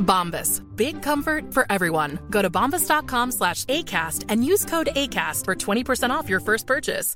Bombas. Big comfort for everyone. Go to bombas.com slash ACAST and use code ACAST for 20% off your first purchase.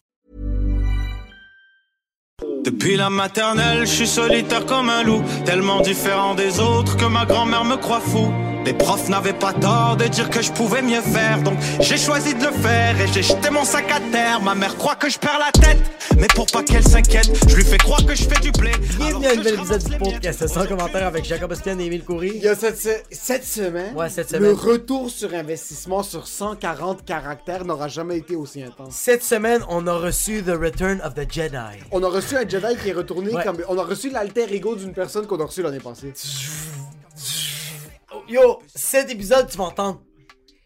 Depuis la maternelle, je suis solitaire comme un loup, tellement différent des autres que ma grand-mère me croit fou. Les profs n'avaient pas tort de dire que je pouvais mieux faire, donc j'ai choisi de le faire et j'ai jeté mon sac à terre. Ma mère croit que je perds la tête, mais pour pas qu'elle s'inquiète, je lui fais croire que je fais du blé. Bienvenue à un nouvel épisode du podcast sans commentaire avec Jacob Ospian et Émile Coury. Il y a cette, se- cette semaine, Ouais, cette le semaine. retour sur investissement sur 140 caractères n'aura jamais été aussi intense. Cette semaine, on a reçu The Return of the Jedi. On a reçu un Jedi qui est retourné Ouais. comme... On a reçu l'alter ego d'une personne qu'on a reçu l'année passée. Yo, cet épisode, tu vas entendre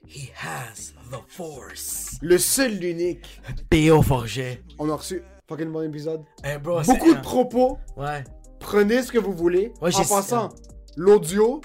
He has the Force. Le seul, l'unique. P.O. Forget. On a reçu... Fucking bon épisode. Hey bro, Beaucoup de propos. Ouais. Prenez ce que vous voulez. Ouais, en passant, l'audio,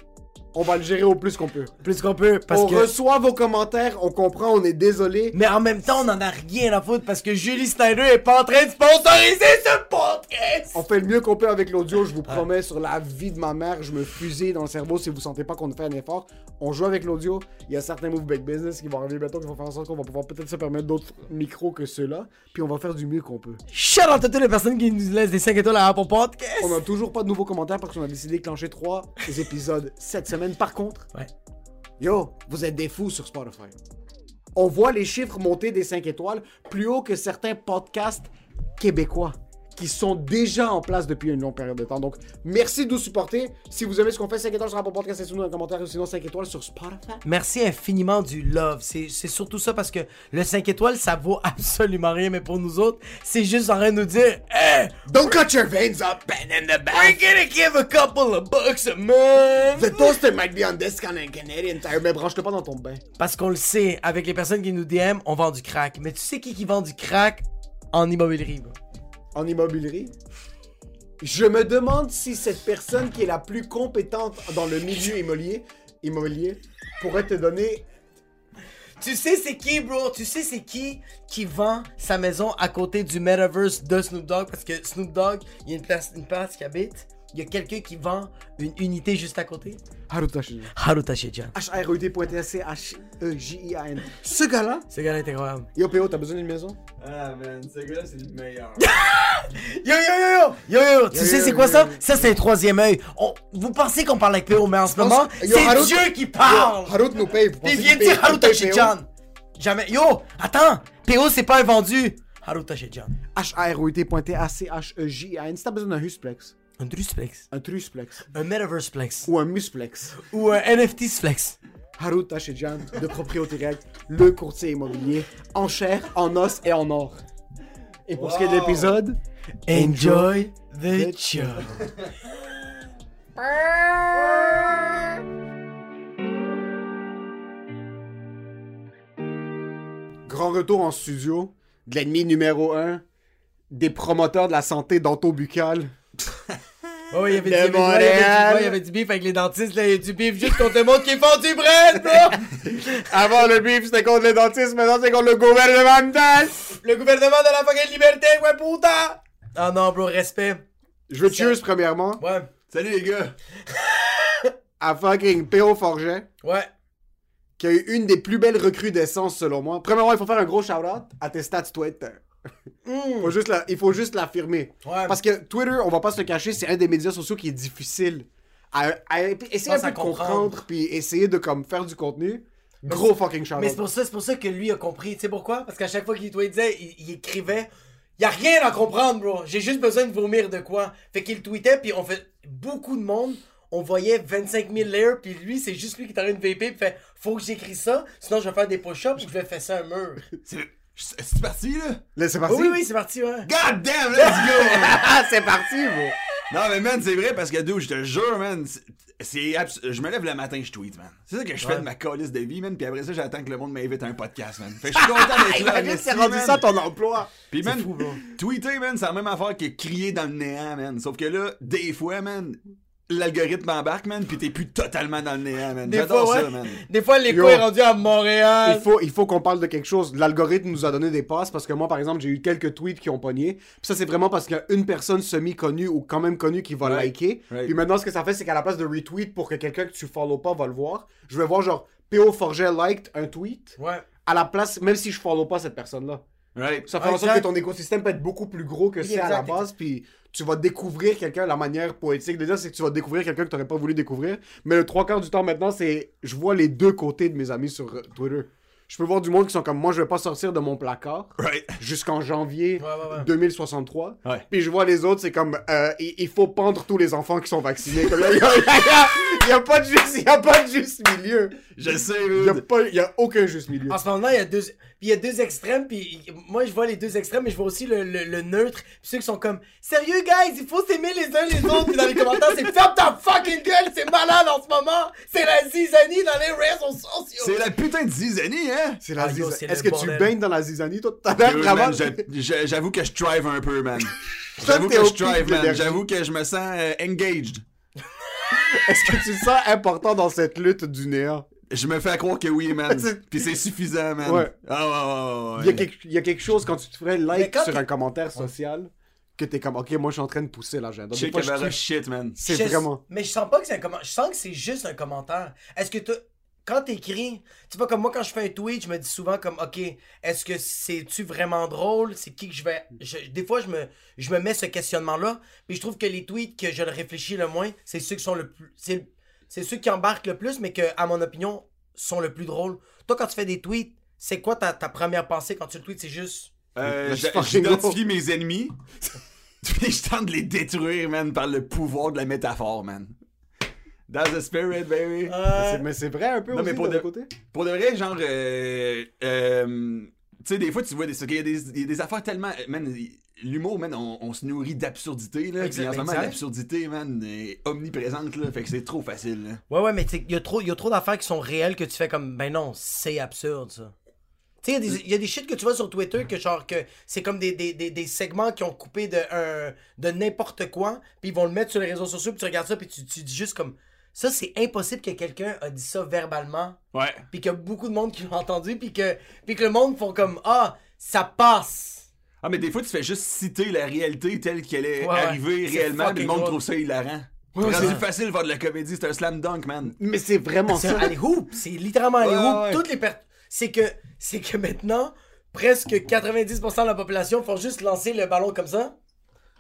on va le gérer au plus qu'on peut. Plus qu'on peut, parce on que. reçoit vos commentaires, on comprend, on est désolé. Mais en même temps, on en a rien à foutre parce que Julie Snyder est pas en train de sponsoriser ce podcast. On fait le mieux qu'on peut avec l'audio, je vous promets, sur la vie de ma mère, je me fusille dans le cerveau si vous sentez pas qu'on fait un effort. On joue avec l'audio, il y a certains move back business qui vont arriver bientôt, qui vont faire en sorte qu'on va pouvoir peut-être se permettre d'autres micros que ceux-là, puis on va faire du mieux qu'on peut. Shout out à toutes les personnes qui nous laissent des 5 étoiles à Apple Podcast. On a toujours pas de nouveaux commentaires parce qu'on a décidé de clencher trois épisodes cette semaine. Par contre, Ouais. yo, vous êtes des fous sur Spotify. On voit les chiffres monter des 5 étoiles plus haut que certains podcasts québécois qui sont déjà en place depuis une longue période de temps. Donc, merci de nous supporter. Si vous aimez ce qu'on fait, 5 étoiles sur Apple Podcast, laissez-nous un commentaire ou sinon 5 étoiles sur Spotify. Merci infiniment du love. C'est surtout ça parce que le 5 étoiles, ça vaut absolument rien, mais pour nous autres, c'est juste en train de nous dire Hey, Don't cut your veins up, pen in the we're back. gonna give a couple of bucks a month. The toaster might be on discount in Canadian Tire, mais branche-le pas dans ton bain. Parce qu'on le sait, avec les personnes qui nous DM, on vend du crack. Mais tu sais qui qui vend du crack en immobilier, bro? En immobilier. Je me demande si cette personne qui est la plus compétente dans le milieu immobilier, pourrait te donner. Tu sais c'est qui, bro? Tu sais c'est qui qui vend sa maison à côté du metaverse de Snoop Dogg? Parce que Snoop Dogg, il y a une place qui habite. Il y a quelqu'un qui vend une unité juste à côté? Haruta Shinya. Haruta Shijan. H-R-E-T.C-H-E-J-I-A-N. Ce gars-là, Ce gars-là est incroyable. yo PO, t'as besoin d'une maison? Ah man, ce gars-là c'est le meilleur. Yo yo yo yo! Yo yo! Tu Yo, sais c'est quoi yo, ça? yo. Ça c'est un troisième œil. On- Vous pensez qu'on parle avec PO, mais en ce moment, c'est Harut- Dieu qui parle! Harut nous paye. Il vient de dire Haruta? Shijan! Jamais. Yo! Attends! PO c'est pas un vendu! Haruta Shijan. H-R-E-T.T-A-C-H-E-J-I-A-N. Si t'as besoin d'un Husplex, Un Drusplex. un Trusplex Un Metaverseplex. ou un Musplex, Ou un NFTsplex. Haruta Shijan de Propriété Directe, le courtier immobilier, en chair, en os et en or. Et pour ce qui est de l'épisode, Enjoy the the show. Grand retour en studio de l'ennemi numéro 1 des promoteurs de la santé dentobuccale. Oh, il y avait De du beef, ouais, il y avait du- Montréal. il y avait du beef avec les dentistes, là, il y a du beef juste contre le monde qui font du bread, bro! Avant le beef, c'était contre les dentistes, maintenant c'est contre le gouvernemental. le gouvernement de la fucking liberté, ouais, putain! Ah non, bro, respect. Je veux cheers premièrement Ouais, Salut les gars! à fucking P.O. Forget, ouais. qui a eu une des plus belles recrudescences selon moi. Premièrement, il faut faire un gros shout-out à tes stats Twitter. Faut juste la- il faut juste l'affirmer. Ouais. Parce que Twitter, on va pas se le cacher, c'est un des médias sociaux qui est difficile à, à- essayer un peu de comprendre. comprendre puis essayer de comme faire du contenu. Gros fucking shout Mais c'est pour ça, c'est pour ça que lui a compris. Tu sais pourquoi? Parce qu'à chaque fois qu'il tweetait, il, il écrivait. Y a rien à comprendre, bro. J'ai juste besoin de vomir de quoi. Fait qu'il tweetait, puis on fait beaucoup de monde. On voyait 25 000 layers, puis lui, c'est juste lui qui est en train de vaper, puis fait Faut que j'écris ça, sinon je vais faire des push-ups ou je vais faire ça un mur. C'est parti, là? Là, c'est parti? oui, oui, c'est parti, ouais. God damn, let's go! Ah, c'est parti, bro. non, mais man, c'est vrai, parce que, dude, je te jure, man, c'est- abs- Je me lève le matin, je tweet, man. C'est ça que je fais de ma calice de vie, man, puis après ça, j'attends que le monde m'invite à un podcast, man. Fait que je suis content d'être là, Imagine, c'est rendu man. ça ton emploi. Puis, man, fou, tweeter, man, c'est la même affaire que crier dans le néant, man. Sauf que là, des fois, man, l'algorithme embarque, man, pis t'es plus totalement dans le néant, man. Des J'adore ça, ouais. man. Des fois, l'écho est rendu à Montréal. Il faut, il faut qu'on parle de quelque chose. L'algorithme nous a donné des passes parce que moi, par exemple, j'ai eu quelques tweets qui ont pogné. Puis ça, c'est vraiment parce qu'il y a une personne semi-connue ou quand même connue qui va Right. liker. Right. Puis maintenant, ce que ça fait, c'est qu'à la place de retweet pour que quelqu'un que tu follow pas va le voir, je vais voir genre PO Forget liked un tweet. Ouais. À la place, même si je follow pas cette personne-là. Right. Ça fait en sorte que ton écosystème peut être beaucoup plus gros que c'est à la base, puis tu vas découvrir quelqu'un, la manière poétique de dire, c'est que tu vas découvrir quelqu'un que tu n'aurais pas voulu découvrir. Mais le trois quarts du temps maintenant, c'est je vois les deux côtés de mes amis sur euh, Twitter. Je peux voir du monde qui sont comme moi, je vais pas sortir de mon placard Right. jusqu'en janvier Ouais, ouais, ouais. 2063. Ouais. Puis je vois les autres, c'est comme euh, il, il faut pendre tous les enfants qui sont vaccinés. Comme, Il y, a- il y pas de juste, il y a pas de juste milieu. Je sais, Il y a dude. pas, il y a aucun juste milieu. En ce moment, il y a deux, puis il y a deux extrêmes, puis moi je vois les deux extrêmes, mais je vois aussi le, le, le neutre, puis ceux qui sont comme sérieux guys, il faut s'aimer les uns les autres, puis dans les commentaires c'est ferme ta fucking gueule, c'est malade en ce moment, c'est la zizanie dans les réseaux sociaux. C'est la putain de zizanie, hein? C'est la Ah, zizanie. Est-ce que tu baignes dans la zizanie, toi, tout à l'heure, J'avoue que je drive un peu, man. J'avoue que je drive, man. J'avoue que je me sens euh, engaged. Est-ce que tu te sens important dans cette lutte du néant? Je me fais croire que oui, man. C'est- Puis c'est suffisant, man. Ouais. Ah, ouais, ouais, ouais, Il y, a ouais. quelque, il y a quelque chose quand tu te ferais Mais like sur un commentaire social que t'es comme, ok, moi je suis en train de pousser l'agenda. Check fois, je shit, man. C'est Je- vraiment. Mais je sens pas que c'est un commentaire, je sens que c'est juste un commentaire. Est-ce que tu quand t'écris, tu vois comme moi quand je fais un tweet, je me dis souvent comme ok, est-ce que c'est-tu vraiment drôle, c'est qui que je vais je- des fois je me je me mets ce questionnement là, puis je trouve que les tweets que je le réfléchis le moins, c'est ceux qui sont le plus c'est c'est ceux qui embarquent le plus mais que à mon opinion sont le plus drôles. Toi quand tu fais des tweets, c'est quoi ta, ta première pensée quand tu le tweets, c'est juste Euh, J'identifie mes ennemis. Puis je tente de les détruire, man, par le pouvoir de la métaphore, man. That's the spirit, baby. C'est- Mais c'est vrai un peu Non, aussi mais pour de de- l'autre côté? Pour de vrai, genre, euh, euh, tu sais, des fois, tu vois des, il y a des, il y a des affaires tellement, man, l'humour, man, on, on se nourrit d'absurdité, là. Puis Exact, en ce moment, exact. l'absurdité, man, est omniprésente, là. Fait que c'est trop facile, là. Ouais, ouais, mais il y a trop, y a trop d'affaires qui sont réelles que tu fais comme, ben non, c'est absurde, ça. Tu sais, il y, a des- y a des shit que tu vois sur Twitter que genre que c'est comme des, des, des, des segments qui ont coupé de, un, de n'importe quoi, puis ils vont le mettre sur les réseaux sociaux, puis tu regardes ça, puis tu, tu dis juste comme, ça c'est impossible que quelqu'un a dit ça verbalement, Ouais. puis qu'il y a beaucoup de monde qui l'ont entendu, puis que, puis que le monde font comme, ah, ça passe. Ah, mais des fois, tu fais juste citer la réalité telle qu'elle est Ouais, arrivée réellement, puis le monde drôle. trouve ça hilarant. Ouais, C'est facile de faire de la comédie, c'est un slam dunk, man. Mais c'est vraiment ça. c'est littéralement un alley Ouais, hoop. ouais. Toutes les c'est que c'est que maintenant presque 90% de la population font juste lancer le ballon comme ça.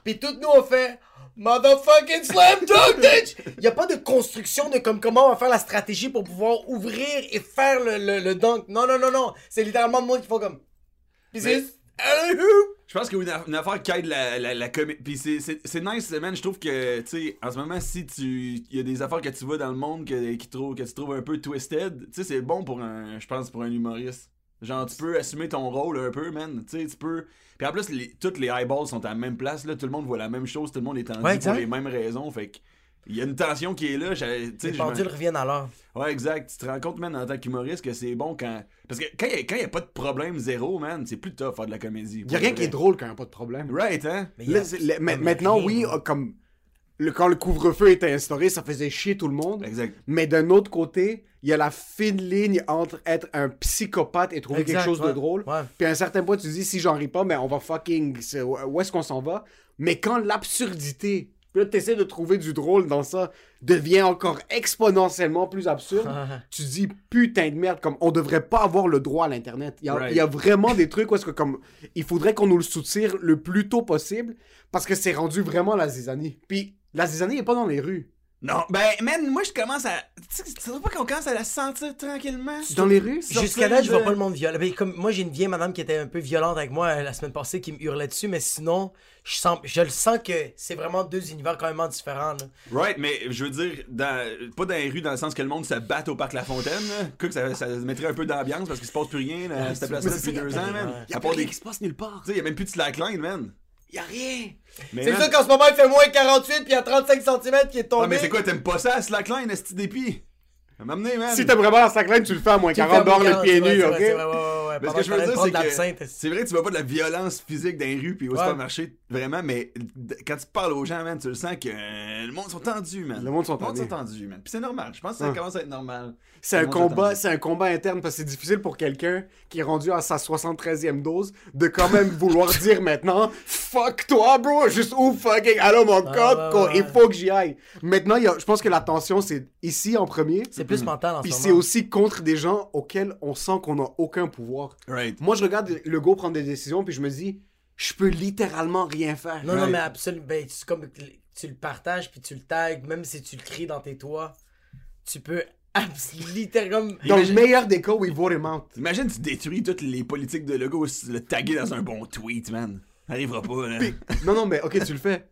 Puis toutes nous on fait motherfucking slam dunk bitch. Il y a pas de construction de comme comment on va faire la stratégie pour pouvoir ouvrir et faire le, le, le dunk. Non non non non, c'est littéralement le monde qui font comme Puis Je pense y a une, aff- une affaire qui aide la, la, la comédie. Puis c'est- nice, man. Je trouve que, tu sais, en ce moment, si tu. Il y a des affaires que tu vois dans le monde que, qui que tu trouves un peu twisted, tu sais, c'est bon pour un. Je pense pour un humoriste. Genre, tu peux assumer ton rôle un peu, man. Tu sais, tu peux. Puis en plus, les, toutes les eyeballs sont à la même place, là. Tout le monde voit la même chose, tout le monde est tendu Ouais, pour les mêmes raisons. Fait que. Il y a une tension qui est là. Les pendules reviennent à l'heure. Ouais, exact. Tu te rends compte, man, en tant qu'humoriste, que c'est bon quand. Parce que quand il n'y a, pas de problème zéro, man, c'est plus tough faire de la comédie. Il y a rien qui est drôle quand il n'y a pas de problème. Right, hein? Mais a- le- maintenant, rien, oui, euh, comme le, quand le couvre-feu était instauré, ça faisait chier tout le monde. Exact. Mais d'un autre côté, il y a la fine ligne entre être un psychopathe et trouver Exact, quelque chose de drôle. Ouais. Puis à un certain point, tu te dis, si j'en ris pas, mais on va fucking. Où est-ce qu'on s'en va? Mais quand l'absurdité, puis là, tu essaies de trouver du drôle dans ça, devient encore exponentiellement plus absurde, tu te dis, putain de merde, comme on devrait pas avoir le droit à l'Internet. Il y, a- Right. il y a vraiment des trucs où est-ce que, comme, il faudrait qu'on nous le soutire le plus tôt possible parce que c'est rendu vraiment la zizanie. Puis la zizanie est pas dans les rues. Non, ben, man, moi, je commence à. Tu sais, pas qu'on commence à la sentir tranquillement? Dans les rues? Jusqu'à là, je vois de- pas le monde violent. Ben, comme moi, j'ai une vieille madame qui était un peu violente avec moi euh, la semaine passée qui me hurlait dessus, mais sinon, je sens, je le sens que c'est vraiment deux univers quand même différents. là. Right, mais je veux dire, dans, pas dans les rues, dans le sens que le monde se batte au parc La Fontaine. là. Que ça, ça mettrait un peu d'ambiance parce qu'il se passe plus rien là, à cette place-là mais c'est depuis deux y a ans, man. ouais. Y a rien des. qui se passe nulle part. sais, y a même plus de slackline, man. Y a rien. C'est ça qu'en ce moment, il fait moins 48 puis il y a 35 cm qui est tombé. Ah, mais c'est quoi, t'aimes pas ça, slackline, esti d'épi? M'amener, man. Si t'aimes vraiment la slackline, tu le fais à moins Tu le 40 fais à dehors les 40, pieds c'est vrai, nus, c'est ok? vrai, c'est vrai, ouais, ouais, ouais. Mais ce que je veux dire, c'est que c'est vrai, tu vois pas de la violence physique dans les rues puis au Ouais. supermarché, vraiment, mais quand tu parles aux gens, man, tu le sens que euh, le monde sont tendus, man. Le monde sont Le monde tendus. sont tendus, man. Puis c'est normal, je pense que ça Ouais. commence à être normal. C'est un combat, tendus. c'est un combat interne parce que c'est difficile pour quelqu'un qui est rendu à sa 73e dose de quand même vouloir dire maintenant fuck toi bro, juste ouvre fucking allô mon ouais, quoi, ouais. il faut que j'y aille. Maintenant, il y a- je pense que la tension c'est ici en premier. C'est plus mental en Puis ce c'est aussi contre des gens auxquels on sent qu'on n'a aucun pouvoir. Right. Moi, je regarde le go prendre des décisions, puis je me dis, je peux littéralement rien faire. Non, non, mais absolument. Ben, comme tu le partages puis tu le tags, même si tu le cries dans tes toits, tu peux littéralement. Dans le meilleur des cas, we vote him out. Imagine, tu détruis toutes les politiques de Lego, le taguer dans un bon tweet, man. Ça arrivera pas, là. Puis- non, non, mais ok, tu le fais.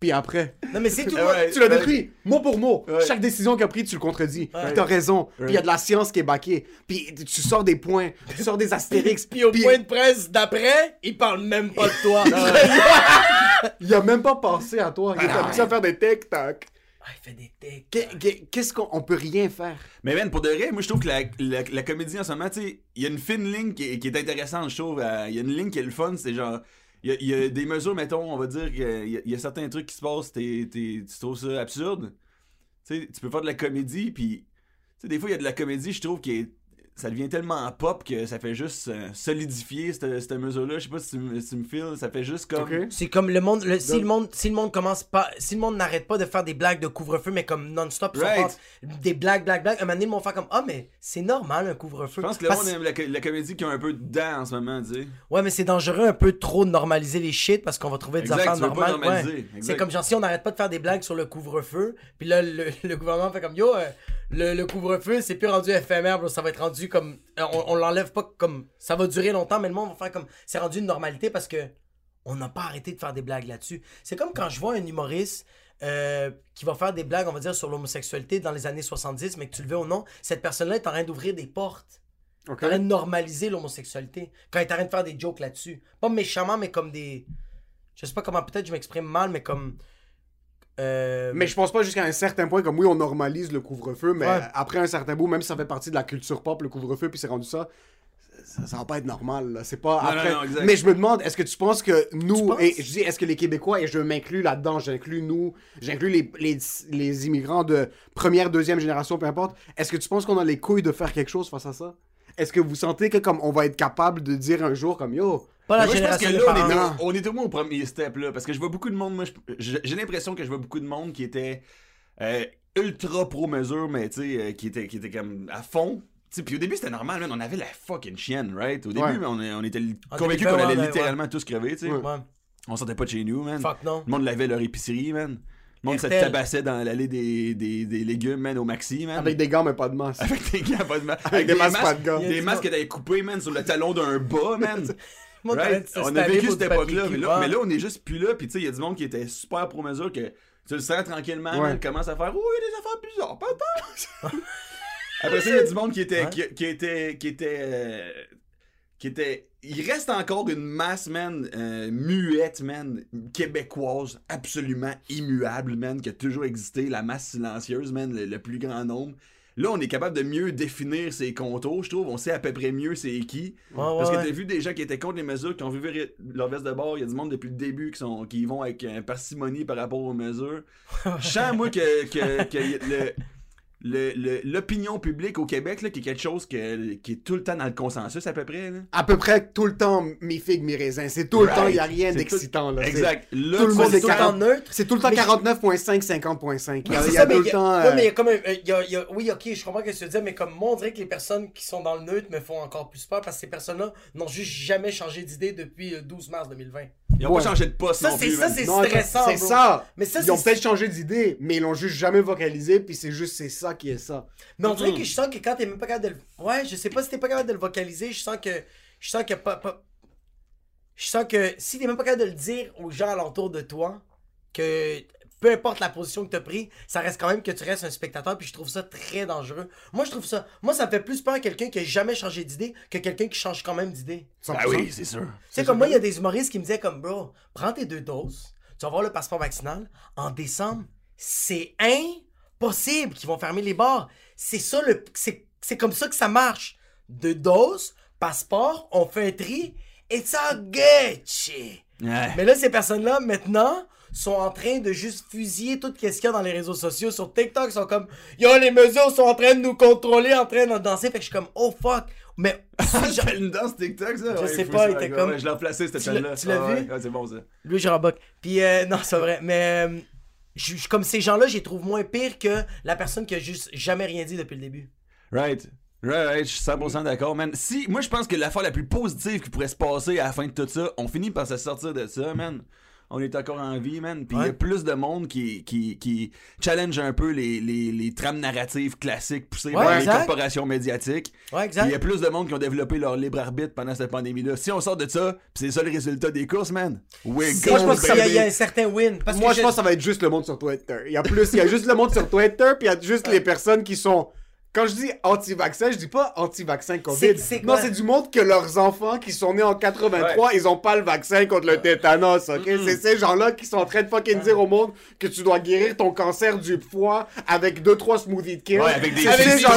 Puis après, Non, mais c'est tout. Ouais. tu l'as détruit, mot pour mot. Ouais. Chaque décision qu'il a prise, tu le contredis. Ouais. Puis t'as raison. Puis il y a de la science qui est baquée. Puis tu sors des points, tu sors des astérix. Puis au Puis point de presse d'après, il parle même pas de toi. il a même pas pensé à toi. Il est Ah, habitué à faire des tic-tac. Ah, il fait des Qu'est-ce qu'on on peut rien faire? Mais man, pour de vrai, moi je trouve que la, la, la comédie en ce moment, tu sais, il y a une fine ligne qui est, qui est intéressante, je trouve. Euh, Il y a une ligne qui est le fun, c'est genre. Il y, a, des mesures, mettons, on va dire qu'il y, a- il y a certains trucs qui se passent, t'es- tu trouves ça absurde. Tu sais, tu peux faire de la comédie, puis. Des fois, il y a de la comédie, je trouve, que ça devient tellement pop que ça fait juste euh, solidifier cette, cette mesure-là. Je sais pas si tu, me- si tu me files, ça fait juste comme. C'est comme le monde, le- si Donc- le monde, si le monde commence pas, si le monde n'arrête pas de faire des blagues de couvre-feu, mais comme non-stop, Right. des blagues, blagues, blagues, un moment donné, ils vont faire comme, ah, mais c'est normal un couvre-feu. Je pense que le Parce- monde aime la, co- la comédie qui a un peu dedans en ce moment, tu sais. Ouais, mais c'est dangereux un peu trop de normaliser les shit parce qu'on va trouver des Exact, affaires normales. ouais. C'est comme genre si on n'arrête pas de faire des blagues sur le couvre-feu, puis là le, le gouvernement fait comme yo, euh, le, le couvre-feu c'est plus rendu éphémère, bro, ça va être rendu comme euh, on, on l'enlève pas comme ça va durer longtemps, mais le monde va faire comme c'est rendu une normalité parce que on n'a pas arrêté de faire des blagues là-dessus. C'est comme quand je vois un humoriste euh, qui va faire des blagues, on va dire, sur l'homosexualité dans les années 70, mais que tu le veux ou non, cette personne-là est en train d'ouvrir des portes. Ok. T'es en train de normaliser l'homosexualité. Quand il est en train de faire des jokes là-dessus. Pas méchamment, mais comme des. Je sais pas comment, peut-être je m'exprime mal, mais comme. Euh... Mais je pense pas jusqu'à un certain point, comme oui, on normalise le couvre-feu, mais Ouais. après un certain bout, même si ça fait partie de la culture pop, le couvre-feu, puis c'est rendu ça, ça, ça va pas être normal. C'est pas Non, après. non, non, exact. mais je me demande, est-ce que tu penses que nous, penses? et je dis, est-ce que les Québécois, et je m'inclus là-dedans, j'inclus nous, j'inclus les, les, les immigrants de première, deuxième génération, peu importe, est-ce que tu penses qu'on a les couilles de faire quelque chose face à ça? Est-ce que vous sentez que comme on va être capable de dire un jour comme yo, Pas la je pense que là, on est, on est au moins au premier step, là. Parce que je vois beaucoup de monde, moi, j'ai l'impression que je vois beaucoup de monde qui était euh, ultra pro-mesure, mais tu sais, euh, qui, était, qui était comme à fond. Tu sais, Puis au début, c'était normal, man. On avait la fucking chienne, right? Au début, Ouais. on, on était convaincus 2020, qu'on allait ouais, littéralement tous crever, tu sais. Ouais. On sortait pas de chez nous, man. Fuck non. Le monde lavait leur épicerie, man. Le monde se tabassait dans l'allée des, des, des légumes, man, au maxi, man. avec des gants mais pas de masque. Avec des gants, pas de ma- Avec des masques, pas de gants. Des masques que t'avais coupés, man, sur le talon d'un bas, man. Right? de On a vécu cette époque-là, mais là, Ouais. mais là, on est juste plus là. Puis tu sais, il y a du monde qui était super pro mesure que tu le sens tranquillement, Ouais. man, commence à faire Oh, il y a des affaires bizarres, peut-être. Après ça, il y a du monde qui était. Ouais. Qui, qui était. Qui était. euh, qui était. Il reste encore une masse, man, euh, muette, man, québécoise, absolument immuable, man, qui a toujours existé, la masse silencieuse, man, le, le plus grand nombre. Là, on est capable de mieux définir ses contours, je trouve. On sait à peu près mieux c'est qui. Ouais, Parce ouais, que ouais. t'as vu des gens qui étaient contre les mesures, qui ont vu leur veste de bord. Il y a du monde depuis le début qui, sont, qui vont avec euh, parcimonie par rapport aux mesures. Je sens, moi, que, que, que y- le, le- le- l'opinion publique au Québec, là, qui est quelque chose que- qui est tout le temps dans le consensus à peu près. Là. À peu près tout le temps, mi figue, mi raisin. C'est tout le temps, il n'y a rien d'excitant. Exact. Là, tout le monde est tout le temps 40 neutre. C'est tout le temps Mais je- 49.5, 50.5. Il y a, il y ça, a tout le y a- temps. ouais, euh, mais il y a comme un- euh, il y a- il y a- oui, ok, je comprends ce que tu veux dire, mais comme moi, on dirait que les personnes qui sont dans le neutre me font encore plus peur parce que ces personnes-là n'ont juste jamais changé d'idée depuis le 12 mars 2020. Ils ont Ouais. pas changé de poste Ça, non c'est ça, stressant. C'est ça. Mais ça, Ils ont peut-être changé d'idée, mais ils l'ont juste jamais vocalisé, puis c'est juste c'est ça qui est ça. Mais on dirait que je sens que quand t'es même pas capable de le. Ouais, je sais pas si t'es pas capable de le vocaliser, je sens que. Je sens que pas. pas- Je sens que si t'es même pas capable de le dire aux gens alentour de toi, que peu importe la position que t'as pris, ça reste quand même que tu restes un spectateur, puis je trouve ça très dangereux. Moi, je trouve ça. Moi, ça me fait plus peur à quelqu'un qui a jamais changé d'idée que quelqu'un qui change quand même d'idée. 100%. Ah oui, c'est sûr. Tu sais, comme moi, il y a des humoristes qui me disaient comme, bro, prends tes deux doses, tu vas avoir le passeport vaccinal. En décembre, c'est impossible qu'ils vont fermer les bars. C'est ça, le, c'est, c'est comme ça que ça marche. Deux doses, passeport, on fait un tri, et ça Gucci. Ouais. Mais là, ces personnes-là, maintenant, sont en train de juste fusiller tout ce qu'il y a dans les réseaux sociaux. Sur TikTok, ils sont comme, yo, les mesures sont en train de nous contrôler, en train de danser. Fait que je suis comme, oh fuck. Mais fait une danse TikTok, ça? Je Ouais, sais pas, il était comme- ouais, je l'ai replacé, cette chaîne-là. tu l'as Ah, vu? ouais, c'est bon, ça. Lui, je remboque. Puis, euh, non, c'est vrai. Mais, euh, je- comme ces gens-là, je les trouve moins pires que la personne qui a juste jamais rien dit depuis le début. Right. Right, right, je suis 100% d'accord, man. Si, moi, je pense que l'affaire la plus positive qui pourrait se passer à la fin de tout ça, on finit par se sortir de ça, man. On est encore en vie, man. Puis il y a plus de monde qui, qui, qui challenge un peu les, les, les trames narratives classiques poussées Ouais, par les exact. corporations médiatiques. Ouais, Puis il y a exact. plus de monde qui ont développé leur libre arbitre pendant cette pandémie-là. Si on sort de ça, puis c'est ça le résultat des courses, man. We're Moi, je pense qu'il y, a- y un certain win. Parce Moi, que je pense que ça va être juste le monde sur Twitter. Il y a plus, il y a juste le monde sur Twitter, puis il y a juste les personnes qui sont. Quand je dis anti-vaccin, je dis pas anti-vaccin COVID. C'est- c'est non, quoi? c'est du monde que leurs enfants qui sont nés en 83, ils ont pas le vaccin contre le tétanos, ok? C'est ces gens-là qui sont en train de fucking dire au monde que tu dois guérir ton cancer du foie avec 2-3 smoothies de kill. Ouais, avec des- avec gens-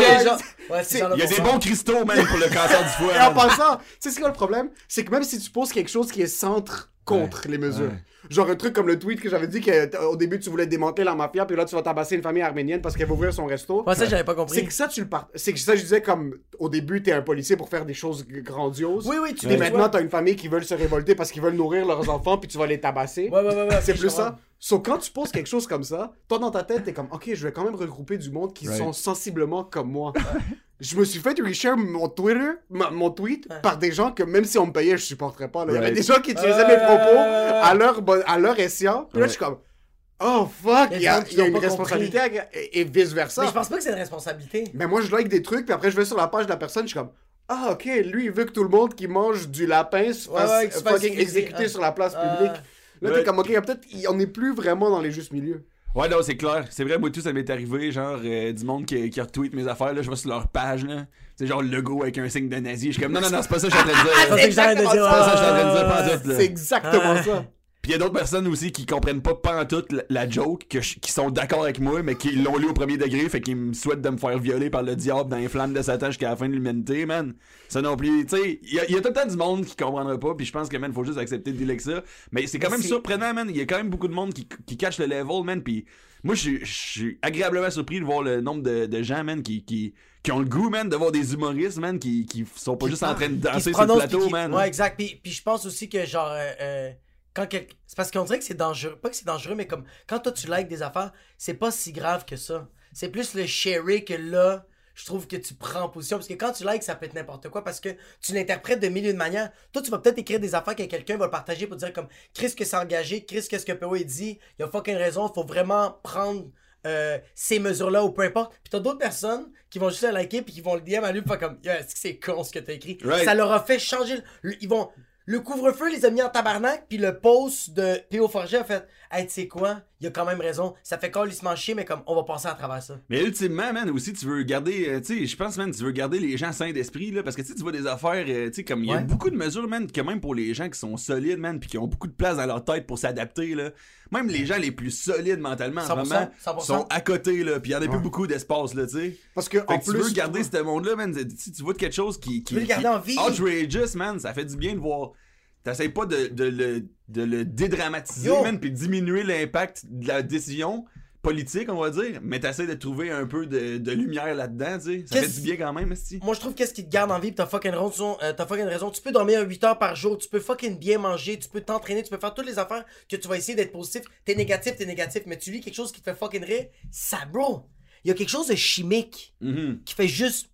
Ouais, Il y a des bons cristaux, man, pour le cancer du foie. Et en passant, tu sais c'est quoi le problème? C'est que même si tu poses quelque chose qui est centre contre les mesures, ouais. genre un truc comme le tweet que j'avais dit qu'au début tu voulais démanteler la mafia, puis là tu vas tabasser une famille arménienne parce qu'elle va ouvrir son resto. Ouais, ça, j'avais pas C'est compris. que ça, tu le part... C'est que ça, je disais comme au début, t'es un policier pour faire des choses grandioses. Oui, oui, tu Et maintenant, t'as une famille qui veulent se révolter parce qu'ils veulent nourrir leurs enfants, puis tu vas les tabasser. Ouais, ouais, ouais, ouais, C'est plus ça. Sauf quand tu poses quelque chose comme ça, toi dans ta tête, t'es comme, ok, je vais quand même regrouper du monde qui Right. sont sensiblement comme moi. Je me suis fait reshare mon Twitter, ma- mon tweet, par des gens que même si on me payait, je supporterais pas. là. Il y avait des gens qui utilisaient mes propos à leur, à leur escient. Puis là, je suis comme, oh fuck, Il y y a a, des gens qui il y a une responsabilité à- et, et vice versa. Mais je pense pas que c'est une responsabilité. Mais moi, je like des trucs, puis après, je vais sur la page de la personne, je suis comme, ah, ok, lui, il veut que tout le monde qui mange du lapin se Ouais, fasse ouais, se exécuter sur la place publique. Là, t'es comme, ok, peut-être, on n'est plus vraiment dans les justes milieux. Ouais, non, c'est clair. C'est vrai, moi, tout, ça m'est arrivé, genre, euh, du monde qui, qui retweet mes affaires, là, je vais sur leur page, là. C'est genre le logo avec un signe de nazi. Je suis comme, non, non, non, c'est pas ça que je suis en train de dire. C'est là. ça que j'arrête de dire. exactement ça, je suis en train de dire ouais, pas là. C'est exactement Ah. ça. Puis il y a d'autres personnes aussi qui comprennent pas pantoute la, la joke, que je- qui sont d'accord avec moi, mais qui l'ont lu au premier degré, fait qu'ils me souhaitent de me faire violer par le diable dans les flammes de Satan jusqu'à la fin de l'humanité, man. Ça non plus, tu sais, il y, a- il y a tout le temps du monde qui comprendra pas, puis je pense que, man, faut juste accepter de dealer avec ça. Mais c'est quand Mais même surprenant, man. Il y a quand même beaucoup de monde qui, qui catch le level, man, puis moi, je suis- agréablement surpris de voir le nombre de, de gens, man, qui, qui, qui ont le goût, man, de voir des humoristes, man, qui, qui sont pas juste en train de danser sur le plateau, man. Ouais, exact. Puis, puis je pense aussi que, genre, euh, euh, quand c'est parce qu'on dirait que c'est dangereux. Pas que c'est dangereux, mais comme quand toi tu likes des affaires, c'est pas si grave que ça. C'est plus le sharing que là, je trouve que tu prends position. Parce que quand tu likes, ça peut être n'importe quoi parce que tu l'interprètes de mille et une manières. Toi, tu vas peut-être écrire des affaires que quelqu'un va le partager pour dire comme Chris que c'est engagé, Chris qu'est-ce que PO il dit, il y a fucking raison, faut vraiment prendre. euh, ces mesures-là ou peu importe. Puis t'as d'autres personnes qui vont juste le liker puis qui vont le DM à lui faire comme est-ce que c'est con ce que t'as écrit? Right. Ça leur a fait changer. ils vont. Le couvre-feu les a mis en tabarnak, puis le post de P.O. Forger a fait Hey, tu sais quoi? Il a quand même raison. Ça fait calissement chier, mais comme on va passer à travers ça. Mais ultimement, man, aussi, tu veux garder, euh, tu sais, je pense, man, tu veux garder les gens sains d'esprit, là, parce que, tu sais, tu vois des affaires, euh, tu sais, comme, il y a Ouais. beaucoup de mesures, man, que même pour les gens qui sont solides, man, puis qui ont beaucoup de place dans leur tête pour s'adapter, là, même les gens les plus solides mentalement, en ce 100%, moment, 100%. sont à côté, là, puis il y en a plus beaucoup d'espace, là, tu sais. Parce que, Fait en que tu plus. veux garder ce monde-là, man, si tu vois de quelque chose qui, qui, veux le garder qui- en vie. outrageous, man, ça fait du bien de voir. T'essayes pas de, de le, de le dédramatiser, Yo. man, puis diminuer l'impact de la décision. politique, on va dire, mais t'essaies de trouver un peu de, de lumière là-dedans, tu sais. Ça fait du bien quand même, esti. Moi, je trouve qu'est-ce qui te garde en vie, pis t'as fucking raison, euh, t'as fucking raison. Tu peux dormir 8 heures par jour, tu peux fucking bien manger, tu peux t'entraîner, tu peux faire toutes les affaires que tu vas essayer d'être positif. T'es négatif, t'es négatif, mais tu lis quelque chose qui te fait fucking rire, ça, bro. Il y a quelque chose de chimique Mhm. qui fait juste.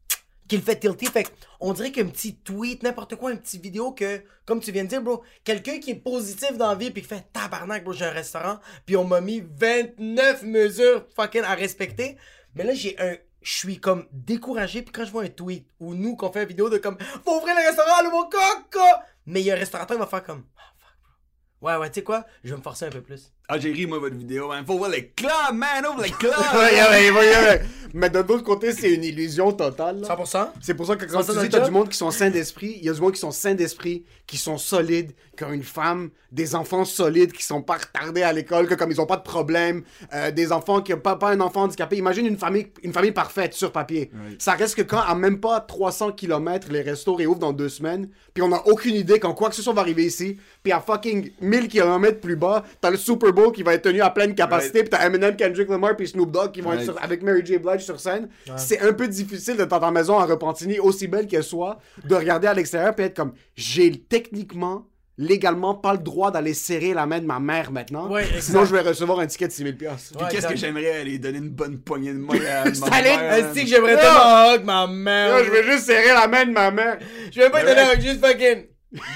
Qui le fait tilter. Fait on dirait qu'un petit tweet, n'importe quoi, une petite vidéo que, comme tu viens de dire, bro, quelqu'un qui est positif dans la vie, puis qui fait tabarnak, bro, j'ai un restaurant, puis on m'a mis 29 mesures fucking à respecter. Mais là, j'ai un. Je suis comme découragé, puis quand je vois un tweet ou nous qu'on fait une vidéo de comme Faut ouvrir le restaurant, le mon coco! Mais il y a un restaurateur qui va faire comme Ah, fuck, bro. Ouais, ouais, tu sais quoi? Je vais me forcer un peu plus. Ah, j'ai ri, moi, votre vidéo, man. Faut voir les clubs, man. Ouvre les clubs. Ouais, ouais, ouais, ouais, ouais. Mais de l'autre côté, c'est une illusion totale. là. 100%? C'est pour ça que quand tu dis t'as du monde qui sont sains d'esprit, il y a du monde qui sont sains d'esprit, qui sont solides, qui ont une femme, des enfants solides, qui sont pas retardés à l'école, que comme ils ont pas de problème, euh, des enfants qui ont pas, pas un enfant handicapé. Imagine une famille, une famille parfaite sur papier. Ça reste que quand à même pas 300 km, les restos réouvrent dans deux semaines, puis on a aucune idée quand quoi que ce soit va arriver ici, puis à fucking 1000 km plus bas, t'as le Super Bowl qui va être tenu à pleine capacité, puis t'as Eminem, Kendrick Lamar, puis Snoop Dogg qui vont être Right. sur- avec Mary J. Blige sur scène. C'est un peu difficile de dans ta maison à Repentigny, aussi belle qu'elle soit, de regarder à l'extérieur puis être comme j'ai techniquement, légalement pas le droit d'aller serrer la main de ma mère maintenant. Ouais. Sinon je vais recevoir un ticket de 6000 pièces. Ouais, Puis qu'est-ce que j'aimerais aller donner une bonne poignée de main à ma Staline, mère, que j'aimerais tellement hug ma mère? je vais juste serrer la main de ma mère. Je vais pas te donner un juste fucking.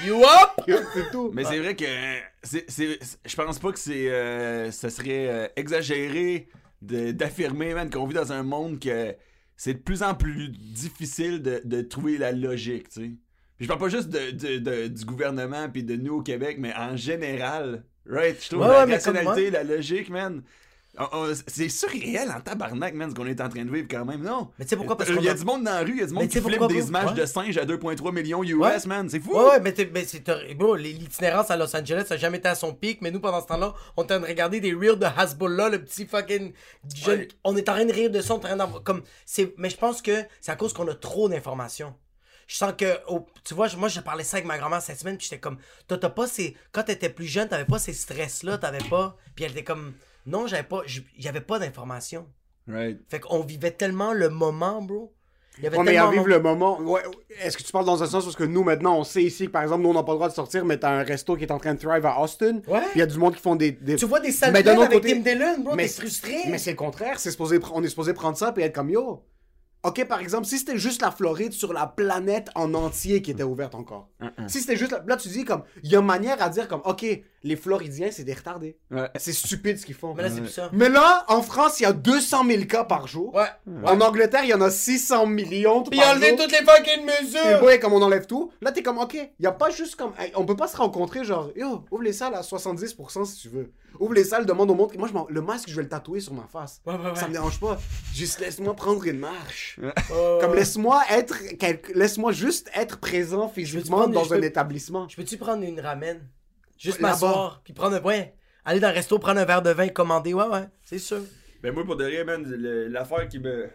You up? C'est tout. Mais c'est vrai que je pense pas que c'est euh, ça serait euh, exagéré d'affirmer man qu'on vit dans un monde que c'est de plus en plus difficile de, de trouver la logique, tu sais. Puis je parle pas juste de, de- de- du gouvernement puis de nous au Québec, mais en général, right? Je trouve Ouais, la ouais, rationalité, la logique, man. c'est surréel en tabarnak, man, ce qu'on est en train de vivre quand même, non? Mais tu sais pourquoi? Parce Il qu'on y a du monde dans la rue, il y a du monde qui flippe des images de singes à 2,3 millions US, man. C'est fou! Ouais, mais, c'est. l'itinérance à Los Angeles, ça a jamais été à son pic, mais nous, pendant ce temps-là, on est en train de regarder des reels de Hasbullah, le petit fucking jeune. On est en train de rire de ça, on est en train d'avoir. Comme. Mais je pense que c'est à cause qu'on a trop d'informations. Je sens que. Tu vois, je- moi, j'ai parlé ça avec ma grand-mère cette semaine, puis j'étais comme. Toi, t'as pas ces. Quand t'étais plus jeune, t'avais pas ces stress-là, t'avais pas. Puis elle était comme. Non, j'avais pas. J'avais pas d'informations. Right. Fait qu'on vivait tellement le moment, bro. Il y avait Ouais, mais à vivre le moment. Ouais, Est-ce que tu parles dans un sens parce que nous, maintenant, on sait ici que, par exemple, nous, on n'a pas le droit de sortir, mais t'as un resto qui est en train de thrive à Austin. Ouais. Puis il y a du monde qui font des. des- Tu vois des plaines autre avec côté- Tim Dillon, bro, Mais t'es frustré. Mais c'est le contraire. C'est supposé, on est supposé prendre ça et être comme yo. Ok, par exemple, si c'était juste la Floride sur la planète en entier qui était ouverte encore. Si c'était juste. la- Là, tu dis comme. Il y a manière à dire comme, ok, les Floridiens, c'est des retardés. Ouais. C'est stupide ce qu'ils font. Mais là, c'est plus ça. Mais là, en France, il y a 200 000 cas par jour. Ouais. En Angleterre, il y en a 600 millions. Puis par enlever toutes les fucking Et mesures. ouais, comme on enlève tout, là t'es comme ok, y a pas juste comme. hey, on peut pas se rencontrer genre, yo, ouvre les salles à 70% si tu veux. Ouvre les salles, demande au monde. Moi, je m'en- le masque, je vais le tatouer sur ma face. Ouais, ouais, ouais. Ça me dérange pas. Juste laisse-moi prendre une marche. Ouais, Comme laisse-moi être. quelque- Laisse-moi juste être présent physiquement dans un peux- établissement. Je peux-tu prendre une ramen? Juste m'asseoir, puis prendre un. Ouais. Aller dans un resto, prendre un verre de vin, commander. Ouais, ouais, c'est sûr. Ben moi pour de vrai, man, le- l'affaire qui me.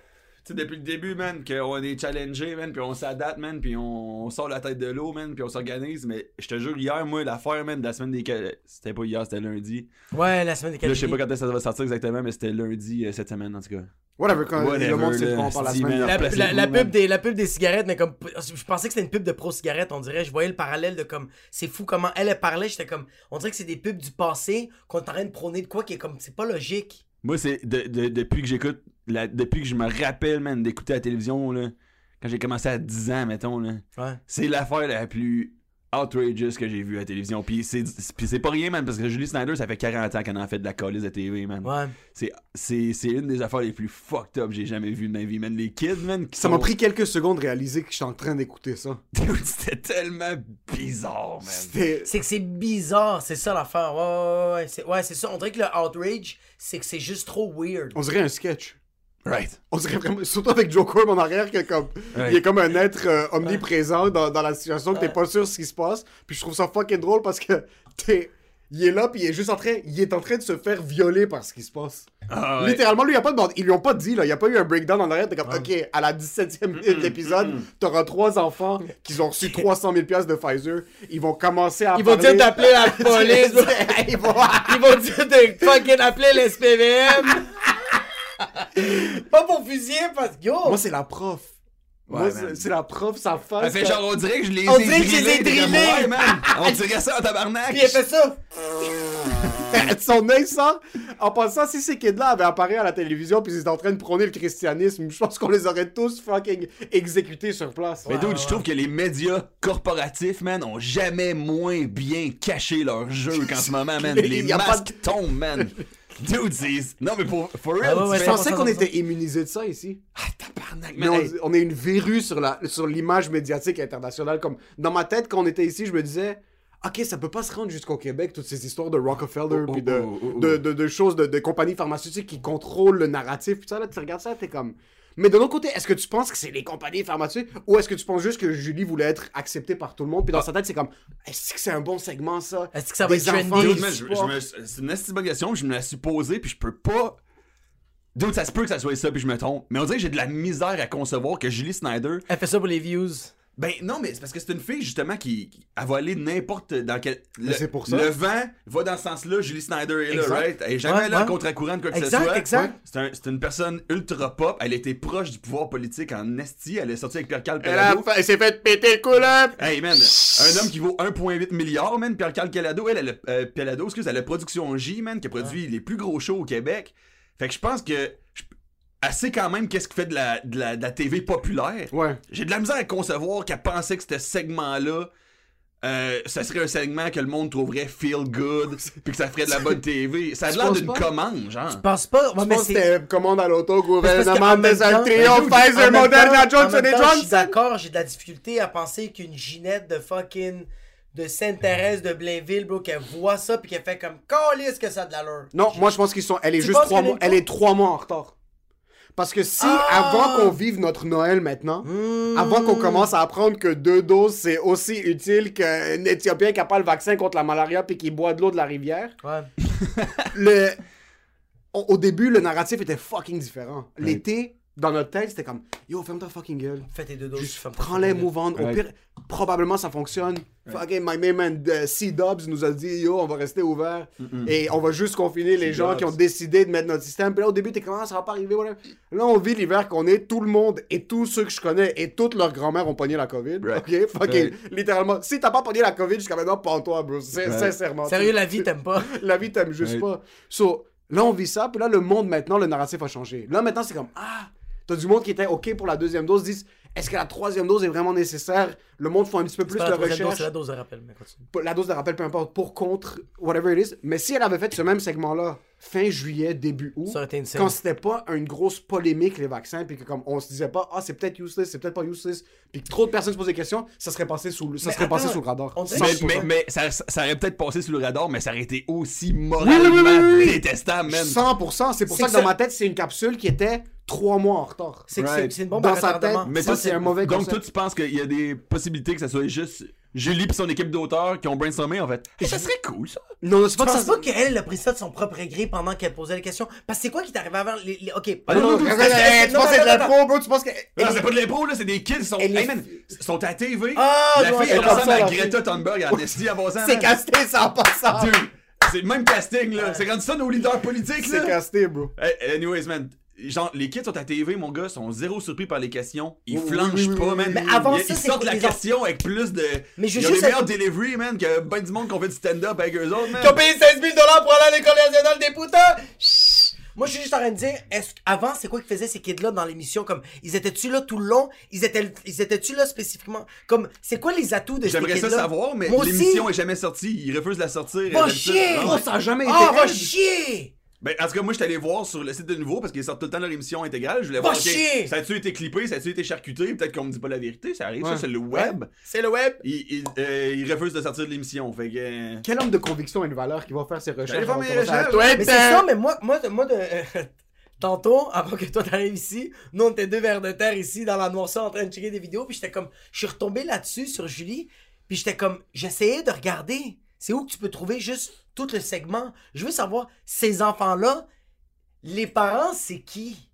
Tu sais, depuis le début, man, qu'on est challengé, man, puis on s'adapte, man, puis on, on sort la tête de l'eau, man, puis on s'organise, mais je te jure, hier, moi, l'affaire, man, de la semaine des... C'était pas hier, c'était lundi. Ouais, la semaine des Là, je sais pas quand est-ce que ça va sortir exactement, mais c'était lundi euh, cette semaine, en tout cas. Whatever, quand Whatever, le monde sait parle la semaine. La, pub des, la pub des cigarettes, mais comme. Je pensais que c'était une pub de pro-cigarettes, on dirait. Je voyais le parallèle de comme. C'est fou comment elle, elle parlait. J'étais comme. On dirait que c'est des pubs du passé qu'on est en train de prôner de quoi qui est comme. C'est pas logique. Moi, c'est de- de- depuis que j'écoute, la- depuis que je me rappelle, man, d'écouter la télévision, là, quand j'ai commencé à 10 ans, mettons, là, Ouais. c'est l'affaire la plus outrageous que j'ai vue à la télévision. Puis c'est puis c'est pas rien, man, parce que Julie Snyder, ça fait 40 ans qu'elle en fait de la calice de TV, man. Ouais. C'est- C'est c'est une des affaires les plus fucked up que j'ai jamais vues de ma vie, man. Les kids, man, qui Ça m'a pris quelques secondes de réaliser que j'étais en train d'écouter ça. C'était tellement bizarre, man. C'était. C'est que c'est bizarre, c'est ça l'affaire. Ouais, ouais, ouais, ouais. C'est, ouais, c'est ça. On dirait que le outrage, c'est que c'est juste trop weird. On dirait un sketch. Right. On dirait vraiment, surtout avec Joe Corb en arrière, que comme, il est comme un être euh, omniprésent dans, dans la situation que t'es pas sûr ce qui se passe. Puis je trouve ça fucking drôle parce que t'es, il est là puis il est juste en train, il est en train de se faire violer par ce qui se passe. Ah, ouais. Littéralement, lui, il a pas demandé, ils lui ont pas dit là, il y a pas eu un breakdown en arrière. T'es comme, ok, à la 17e minute d'épisode, t'auras trois enfants qui ont reçu 300 000 pièces de Pfizer. Ils vont commencer à Ils vont dire d'appeler la police. ils vont Ils vont dire de fucking appeler l'SPVM. Pas pour fusiller, parce que yo! Moi, c'est la prof. Moi, Ouais, c'est- man. c'est la prof, sa Elle face. fait quand- genre, on dirait que je les On ai dirait que je les ai drillés. Ouais, man. On dirait ça en tabarnak. Puis elle fait ça! Son œil sort. En passant, si ces kids-là avaient apparu à la télévision puis ils étaient en train de prôner le christianisme, je pense qu'on les aurait tous fucking exécutés sur place. Mais dude, je trouve que les médias corporatifs, man, ont jamais moins bien caché leur jeu qu'en ce moment, man. Les masques tombent, man. Dude, c'est... Non, mais pour, for real, Ah ouais, ouais, tu Je pensais qu'on était immunisés de ça ici. Ah, tabarnak, Mais on, Hey, on est une verrue sur la sur l'image médiatique internationale. Comme dans ma tête, quand on était ici, je me disais, ok, ça peut pas se rendre jusqu'au Québec toutes ces histoires de Rockefeller Oh, puis oh, de, oh, oh, oh. de, de, de choses de, de compagnies pharmaceutiques qui contrôlent le narratif. Puis ça, là, tu regardes ça, t'es comme. Mais de l'autre côté, est-ce que tu penses que c'est les compagnies pharmaceutiques ou est-ce que tu penses juste que Julie voulait être acceptée par tout le monde? Puis dans sa tête, c'est comme, est-ce que c'est un bon segment ça? Est-ce que ça va Des être enfants trendy? c'est une assez bonne question, je me la suis posée, puis je peux pas. Dude, ça se peut que ça soit ça, puis je me trompe. Mais on dirait que j'ai de la misère à concevoir que Julie Snyder. Elle fait ça pour les views. Ben non, mais c'est parce que c'est une fille justement qui, qui elle va aller n'importe dans quel. Le, c'est pour ça. Le vent va dans ce sens-là. Julie Snyder est là, Exact. right? Elle est jamais Ouais, là ouais. contre-courant de quoi que ce soit. exact. Ouais. C'est un- c'est une personne ultra pop. Elle était proche du pouvoir politique en esti. Elle est sortie avec Pierre-Carl Elle, a Pelado. fait- elle s'est fait péter le! Hey man, un homme qui vaut 1,8 milliard, man. Pierre-Carl Pelado, elle, elle, a- euh, Pelado, excuse, elle a Production J, man, qui a produit les plus gros shows au Québec. Fait que je pense que. Elle sait quand même qu'est-ce qui fait de la, de la, de la TV populaire. Ouais. J'ai de la misère à concevoir qu'elle pensait que ce segment-là, euh, ça serait un segment que le monde trouverait feel good, puis que ça ferait de la bonne TV. Ça a Tu l'air penses d'une commande, genre. Je pense pas? Ouais, Je mais pense que c'est- c'était commande à l'auto, parce gouvernement, qu'en même des temps- triomphe, Pfizer, Moderna, Johnson temps, Je suis Johnson. d'accord, j'ai de la difficulté à penser qu'une Ginette de fucking. de Sainte-Thérèse de Blainville, bro, qu'elle voit ça puis qu'elle fait comme. Calisse que ça a de l'allure. Non, moi je pense qu'ils sont. Elle est Tu juste penses trois qu'elle est mois. Elle est trois mois en retard. Parce que si, Ah! avant qu'on vive notre Noël maintenant, Hmm. avant qu'on commence à apprendre que deux doses c'est aussi utile qu'un Éthiopien qui a pas le vaccin contre la malaria puis qui boit de l'eau de la rivière, Ouais. le... au, au début, le narratif était fucking différent. L'été, dans notre tête, c'était comme Yo, ferme ta fucking gueule. Fais tes deux doses. Juste fucking move on. Au pire, probablement ça fonctionne. Fucking my main man euh, C-Dubs nous a dit Yo, on va rester ouvert et on va juste confiner les gens qui ont décidé de mettre notre système. Puis là, au début, t'es comment ça va pas arriver, voilà. Là, on vit l'hiver qu'on est, tout le monde et tous ceux que je connais et toutes leurs grand-mères ont pogné la COVID. Right. Ok, fucking, littéralement. Si t'as pas pogné la COVID jusqu'à maintenant, pas toi, bro. C'est- Right. Sincèrement. Sérieux, la vie, t'aimes pas. La vie t'aime juste pas. So, là, on vit ça, puis là, le monde, maintenant, le narratif a changé. Là, maintenant, c'est comme, ah, t'as du monde qui était OK pour la deuxième dose, disent, est-ce que la troisième dose est vraiment nécessaire? Le monde fait un petit peu plus pas de la dose, recherche. c'est la dose de rappel, mais continue. La dose de rappel, peu importe, pour, contre, whatever it is. Mais si elle avait fait ce même segment-là, fin juillet, début août, quand c'était pas une grosse polémique, les vaccins, puis que comme on se disait pas, ah, c'est peut-être useless, c'est peut-être pas useless, puis que trop de personnes se posent des questions, ça serait passé sous le, ça Mais serait passé attends, sous le radar. Mais, 100%. mais, mais ça, ça aurait peut-être passé sous le radar, mais ça aurait été aussi moralement oui, oui, oui, oui. détestable, man. 100%, c'est pour ça que, que dans ma tête, c'est une capsule qui était trois mois en retard. C'est c'est- Right. c'est une bombe Dans à sa tête, Mais ça, c'est un mauvais Donc, concept. toi, tu penses qu'il y a des possibilités que ça soit juste Julie et son équipe d'auteurs qui ont brainstormé, en fait. Et ça serait cool, ça. Non, non, c'est pas que ça... pas qu'elle elle a pris ça de son propre gré pendant qu'elle posait les questions. Parce que c'est quoi qui t'est arrivé avant les, les- Ok. Ah, non, non, non, non, non, non, tu non, penses que c'est de non, non, l'impro, bro, tu penses que... Non, c'est pas de l'impro, là, c'est des kids sont. Elle Hey, man, sont à TV. Ah, la fille, elle c'est ressemble ça, à la Greta Thunberg en esti à bon sens. C'est casté, ça en c'est le même casting, là. C'est rendu ça nos leaders politiques, C'est là. casté, bro. Hey, anyways, man. Genre, les kids sont à TV, mon gars, sont zéro surpris par les questions. Ils Oui, flanchent oui, oui, pas, man. Mais avant ils, ça, ils sortent la les question avec plus de. Mais je ils ont des meilleurs delivery, man, que ben du monde qui ont fait du stand-up avec eux autres, man. Qui ont payé 16 000 pour aller à l'école nationale des putains! Chut! Moi, je suis juste en train de dire, est-ce avant, c'est quoi qu'ils faisaient ces kids-là dans l'émission? Comme, ils étaient-tu là tout le long? Ils étaient, ils étaient-tu là spécifiquement? Comme, c'est quoi les atouts de ces J'aimerais kids-là? ça savoir, mais l'émission est jamais sortie. Ils refusent de la sortir. Va chier! Ah, Oh, ça a jamais été Ah, va chier! Ben, en tout cas, moi, je suis allé voir sur le site de nouveau parce qu'ils sortent tout le temps leur émission intégrale. Je voulais Va voir, ok, chier! ça a-tu été clippé, ça a-tu été charcuté? Peut-être qu'on me dit pas la vérité, ça arrive, Ouais. ça, c'est le web. C'est le web. Ils, ils, euh, ils refusent de sortir de l'émission, fait que... euh, Quel homme de conviction a une valeur qui va faire ses recherches? Faire mes recherches. Twitter? Mais c'est ça, mais moi, moi, moi de, tantôt, avant que toi t'arrives ici, nous on était deux vers de terre ici dans la noirceur en train de checker des vidéos, puis j'étais comme, je suis retombé là-dessus sur Julie, puis j'étais comme, j'essayais de regarder, c'est où que tu peux trouver juste tout le segment. Je veux savoir, ces enfants-là, les parents, c'est qui?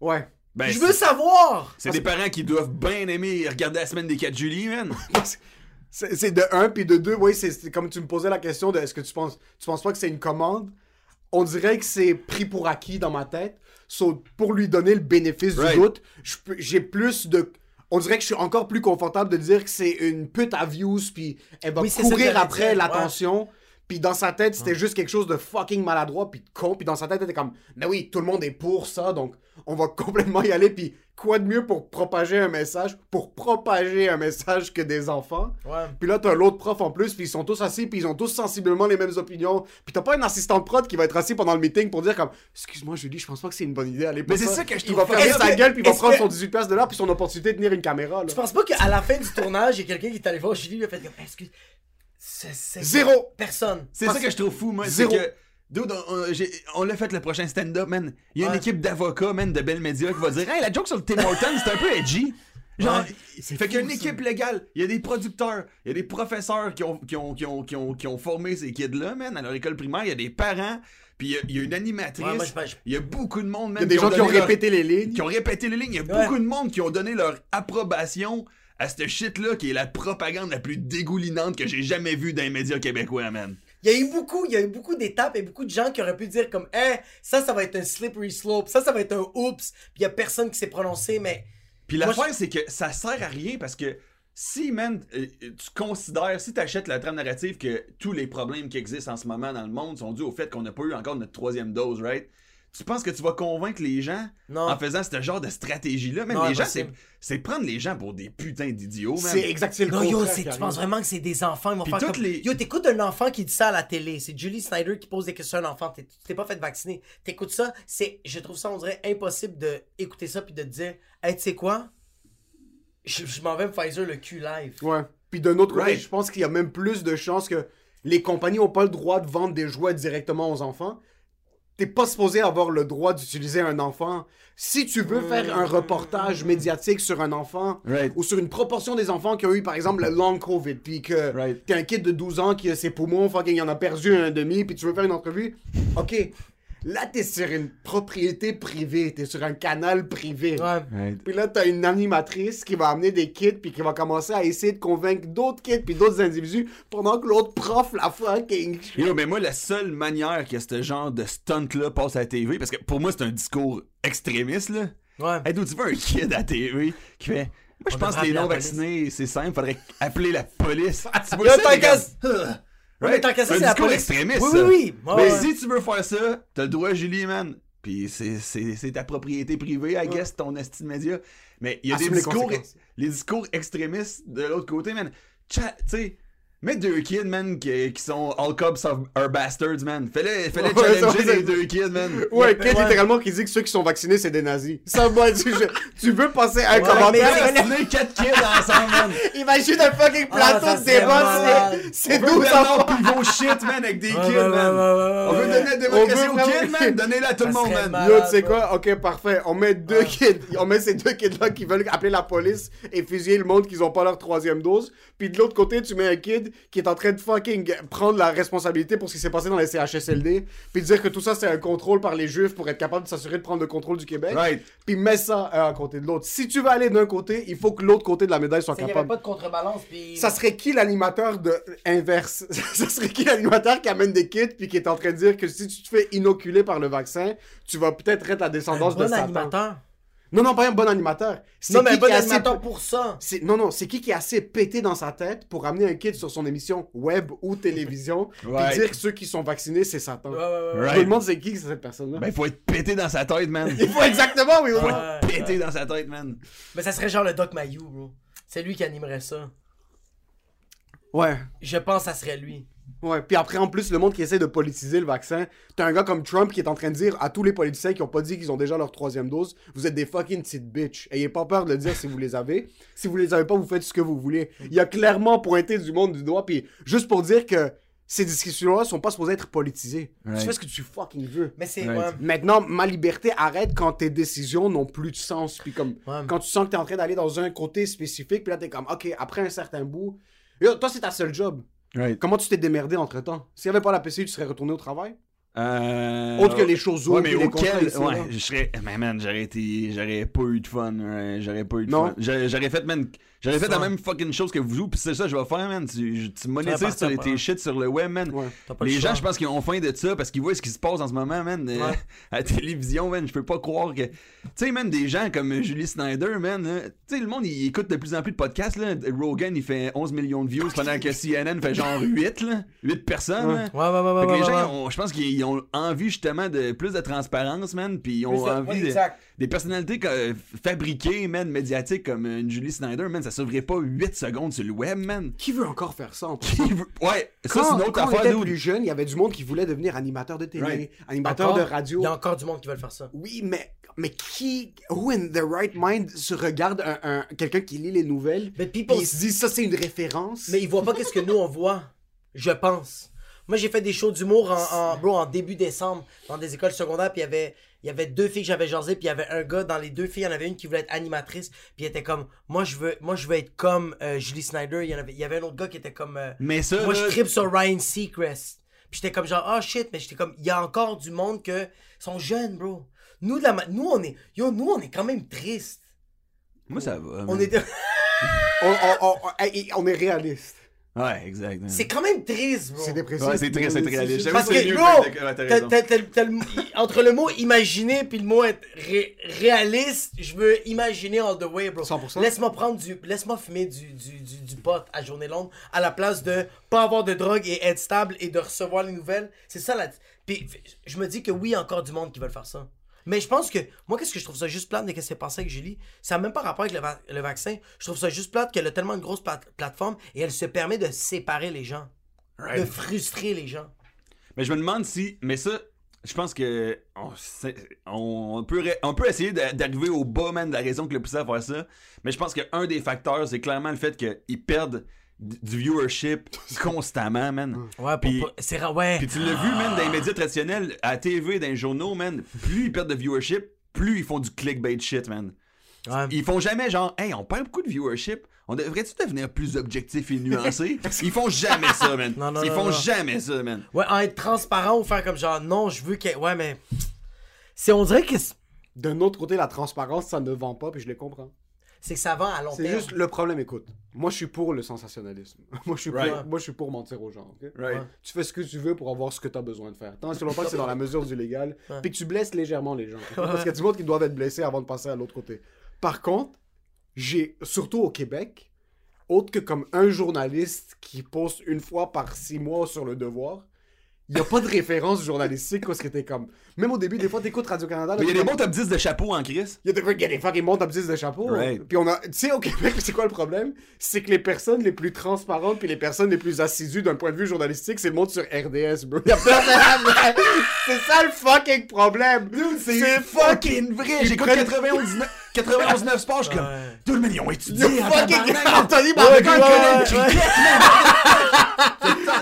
Ouais. Ben, je veux savoir! C'est des parents qui doivent bien aimer regarder la semaine des 4 Julie, man. C'est de un, puis de deux, oui, c'est c'est comme tu me posais la question de est-ce que tu penses, tu penses pas que c'est une commande? on dirait que c'est pris pour acquis dans ma tête. So, pour lui donner le bénéfice Right. du doute, je peux- j'ai plus de. On dirait que je suis encore plus confortable de dire que c'est une pute à views, puis elle va Oui, courir après l'attention. Puis dans sa tête, c'était juste quelque chose de fucking maladroit, puis de con. Puis dans sa tête, elle était comme, mais oui, tout le monde est pour ça, donc on va complètement y aller. Puis quoi de mieux pour propager un message, pour propager un message que des enfants? Ouais. Puis là, t'as l'autre prof en plus, puis ils sont tous assis, puis ils ont tous sensiblement les mêmes opinions. Puis t'as pas une assistante prod qui va être assis pendant le meeting pour dire comme, excuse-moi Julie, je pense pas que c'est une bonne idée. Allez, Mais c'est ça que je Il va fermer sa gueule, puis il va prendre que- son 18 places de là, puis son opportunité de tenir une caméra. Là. Tu penses pas qu'à la fin du tournage, il y a quelqu'un qui est allé voir Julie, il a fait comme, excuse. C'est- c'est- Zéro. Personne. C'est ça que je trouve fou, moi. C'est Zéro. que. Dude, on, on- j'ai- on l'a fait le prochain stand-up, man. Il y a une Ouais. équipe d'avocats, man, de belles médias qui va dire Hey, la joke sur le Tim Hortons, c'est un peu edgy. Genre, Ouais. fait qu'il y a une équipe légale, il y a des producteurs, il y a des professeurs qui ont, qui ont, qui ont, qui ont, qui ont formé ces kids-là, man, à leur école primaire, il y a des parents, puis il y a, il y a une animatrice, Ouais, moi, je- je- il y a beaucoup de monde, man. Il y a des gens qui ont leur- répété les lignes. qui ont répété les lignes. Il y a Ouais. beaucoup de monde qui ont donné leur approbation à cette shit-là qui est la propagande la plus dégoulinante que j'ai jamais vue dans les médias québécois, man. Il y a eu beaucoup, il y a eu beaucoup d'étapes et beaucoup de gens qui auraient pu dire comme, eh, ça, ça va être un slippery slope, ça, ça va être un oops, puis il y a personne qui s'est prononcé, mais Puis l'affaire, c'est que ça sert à rien parce que si, man, euh, tu considères, si t'achètes la trame narrative que tous les problèmes qui existent en ce moment dans le monde sont dus au fait qu'on n'a pas eu encore notre troisième dose, right? Tu penses que tu vas convaincre les gens non. en faisant ce genre de stratégie-là? Non, les gens, c'est, prendre les gens pour des putains d'idiots, man. C'est exact, c'est le Non, yo, tu penses vraiment que c'est des enfants, ils vont faire comme... les- Yo, t'écoutes un enfant qui dit ça à la télé, c'est Julie Snyder qui pose des questions à un enfant, t'es- pas fait vacciner. T'écoutes ça, c'est... Je trouve ça, on dirait, impossible de écouter ça puis de te dire, hey, tu sais quoi? Je, je m'en vais me Pfizer le cul live. Ouais. Puis d'un autre côté, Right. je pense qu'il y a même plus de chances que les compagnies n'ont pas le droit de vendre des jouets directement aux enfants. T'es pas supposé avoir le droit d'utiliser un enfant. Si tu veux faire un reportage médiatique sur un enfant Right. ou sur une proportion des enfants qui ont eu par exemple le long COVID, puis que Right. t'es un kid de 12 ans qui a ses poumons, fucking, il en a perdu un demi, puis tu veux faire une entrevue, ok. Là, t'es sur une propriété privée, t'es sur un canal privé. Ouais. Puis là, t'as une animatrice qui va amener des kids, puis qui va commencer à essayer de convaincre d'autres kids, puis d'autres individus, pendant que l'autre prof, la fucking. Yo, mais moi, la seule manière que ce genre de stunt-là passe à la TV, parce que pour moi, c'est un discours extrémiste, là. Ouais. Hey, d'où tu veux un kid à la TV qui fait. Moi, je pense que les non-vaccinés, c'est simple, faudrait appeler la police. tu vois Mais tant qu'à ça, un c'est la discours police. extrémiste. Oui, oui, oui. Mais ouais. si tu veux faire ça, t'as le droit, Julie, man. Puis c'est- ta propriété privée, I guess, ton esti de média. Mais il y a Assume des discours, les discours extrémistes de l'autre côté, man. Tu sais, mets deux kids, man, qui, qui sont all cops are, bastards, man. Fais-le fais Ouais, challenger ça, les deux kids, man. Ouais, kid Ouais. littéralement qui dit que ceux qui sont vaccinés, c'est des nazis. Ça, moi, tu, je- tu veux passer un Ouais, commentaire? mais- quatre kids ensemble, man. Imagine un fucking Ah, plateau ça de débat, c'est- c'est On veut 12 Bernard enfants. Pivot shit, man, avec des kids, man. On veut donner la démocratie On aux kids, man. Donnez-la à tout le monde, man. malade. Yo, tu sais quoi? Ok, parfait. On met deux kids. On met ces deux kids-là qui veulent appeler la police et fusiller le monde qu'ils ont pas leur troisième dose. Puis de l'autre côté, tu mets un kid qui est en train de fucking prendre la responsabilité pour ce qui s'est passé dans les CHSLD. Puis dire que tout ça, c'est un contrôle par les juifs pour être capable de s'assurer de prendre le contrôle du Québec. Right. Puis mets ça un à côté de l'autre. Si tu veux aller d'un côté, il faut que l'autre côté de la médaille soit Il n'y avait capable. pas de contrebalance, puis... Ça serait qui l'animateur de inverse? Ça serait qui l'animateur qui amène des kits puis qui est en train de dire que si tu te fais inoculer par le vaccin, tu vas peut-être être la un descendance bon de Satan. animateur. Non, non, pas un bon animateur. C'est Non, mais qui un bon assez- animateur pour ça. Non, non, c'est qui qui est assez pété dans sa tête pour amener un kid sur son émission web ou télévision puis dire que ceux qui sont vaccinés, c'est Satan. Ouais, ouais, ouais. Right. me demande c'est qui c'est cette personne-là. Ben, faut être pété dans sa tête, man. Il faut exactement, oui, oui. Faut être pété dans sa tête, man. Mais ça serait genre le Doc Mayou, bro. C'est lui qui animerait ça. Ouais. Je pense que ça serait lui. Ouais, puis après, en plus, le monde qui essaie de politiser le vaccin, t'as un gars comme Trump qui est en train de dire à tous les politiciens qui ont pas dit qu'ils ont déjà leur troisième dose, vous êtes des fucking petites bitches. Ayez pas peur de le dire si vous les avez. Si vous les avez pas, vous faites ce que vous voulez. Il a clairement pointé du monde du doigt, puis juste pour dire que ces discussions-là sont pas supposées être politisées. Right. Tu fais ce que tu fucking veux. Mais c'est... Right. ouais. Maintenant, ma liberté arrête quand tes décisions n'ont plus de sens. Puis comme, Ouais. quand tu sens que t'es en train d'aller dans un côté spécifique, puis là, t'es comme, OK, après un certain bout, yo, toi, c'est ta seule job. Right. Comment tu t'es démerdé entre temps S'il n'y avait pas la PCU, tu serais retourné au travail? Euh... Autre que les choses Ouais, autres, mais les auquel. Ouais, je serais. Mais man, j'aurais été. J'aurais pas eu de fun. J'aurais pas eu de Non? fun. J'aurais j'aurais fait, man. J'aurais fait la même fucking chose que vous, pis c'est ça que je vais faire, man. Tu, monétises tes, là. shit sur le web, man. Ouais. Le Les choix. gens, je pense qu'ils ont faim de ça parce qu'ils voient ce qui se passe en ce moment, man. euh, à la télévision, man. Je peux pas croire que. Tu sais, man, des gens comme Julie Snyder, man. hein, Tu sais, le monde, il écoute de plus en plus de podcasts, là. Rogan, il fait 11 millions de views pendant que CNN fait genre 8, là. 8 personnes, là. Ouais, ouais, ouais, les gens, je pense qu'ils ont envie justement de plus de transparence, man, puis ils ont envie de-. Des personnalités euh, fabriquées, man, médiatiques comme euh, une Julie Snyder, man, ça sauverait pas 8 secondes sur le web, man. Qui veut encore faire ça en Qui veut- Ouais, ça Quand, c'est une autre quand on affaire, était dude. plus jeune, il y avait du monde qui voulait devenir animateur de télé, Right. animateur Encore, de radio. Il y a encore du monde qui veut faire ça. Oui, mais, mais qui, who in the right mind se regarde un, un- quelqu'un qui lit les nouvelles, Mais puis people- il se dit ça c'est une référence? Mais ils voient pas qu'est-ce que nous on voit. Je pense. Moi j'ai fait des shows d'humour en, en, bro, en début décembre dans des écoles secondaires puis il y avait il y avait deux filles que j'avais jasé puis il y avait un gars dans les deux filles, il y en avait une qui voulait être animatrice puis il était comme moi je veux moi je veux être comme euh, Julie Snyder, il y en avait il y avait un autre gars qui était comme euh, Mais ça, moi là, je tripe sur Ryan Seacrest. Puis j'étais comme genre ah shit mais j'étais comme il y a encore du monde que sont jeunes bro. Nous de la nous on est yo nous on est quand même triste. moi ça va. On est on, on- on- on- on est réaliste. Ouais, exact. c'est quand même triste bro. C'est dépressif. Ouais, c'est très, c'est très réaliste. Parce que, bro, entre le mot imaginer puis le mot être ré- réaliste, je veux imaginer all the way, bro. 100%. Laisse-moi prendre du, laisse-moi fumer du, du, du, du pot à journée longue à la place de pas avoir de drogue et être stable et de recevoir les nouvelles. C'est ça la. Puis je me dis que oui, il y a encore du monde qui veut faire ça. Mais je pense que, moi, qu'est-ce que je trouve ça juste plate de ce qui s'est passé avec Julie? Ça n'a même pas rapport avec le, va- le vaccin. Je trouve ça juste plate qu'elle a tellement une grosse plat- plateforme et elle se permet de séparer les gens. De frustrer les gens. Mais je me demande si. Mais ça, je pense que. On, on peut, on peut essayer d'a- d'arriver au bas, man, de la raison qui l'a poussé à faire ça. Mais je pense qu'un des facteurs, c'est clairement le fait qu'ils perdent du viewership constamment, man. Ouais, Puis- c'est ouais. Puis tu l'as vu, man, dans les médias traditionnels, à la TV, dans les journaux, man, plus ils perdent de viewership, plus ils font du clickbait shit, man. Ouais. Ils font jamais genre, hey, on perd beaucoup de viewership. On devrait-tu devenir plus objectif et nuancé? Ils font jamais ça, man. Non, non, Ils non, font non. jamais ça, man. Ouais, en être transparent ou faire comme genre, non, je veux que. Ouais, mais. C'est, on dirait que D'un autre côté, la transparence, ça ne vend pas, puis je les comprends. C'est que ça vend à long C'est terme. juste le problème, écoute. Moi, je suis pour le sensationnalisme. Moi, je suis, Right. pour, moi, je suis pour mentir aux gens. Right. Tu fais ce que tu veux pour avoir ce que tu as besoin de faire. Tant que longtemps que c'est dans la mesure du légal, puis que tu blesses légèrement les gens. Parce qu'il y a du monde qui doivent être blessés avant de passer à l'autre côté. Par contre, j'ai, surtout au Québec, autre que comme un journaliste qui poste une fois par six mois sur le devoir, il n'y a pas de référence journalistique parce que t'es comme. Même au début, des fois, t'écoutes Radio-Canada. Mais il y a des bons top 10 de chapeau en crise. il y a des, y a des fucking montes top 10 de chapeau. Right. Puis on a. Tu sais, au Québec, c'est quoi le problème? C'est que les personnes les plus transparentes puis les personnes les plus assidues d'un point de vue journalistique, c'est le monde sur RDS, bro. Il y a personne- C'est ça le fucking problème! c'est fucking vrai! J'écoute 91 91 sports, je suis comme, Ouais. tout le million étudié. You fucking Anthony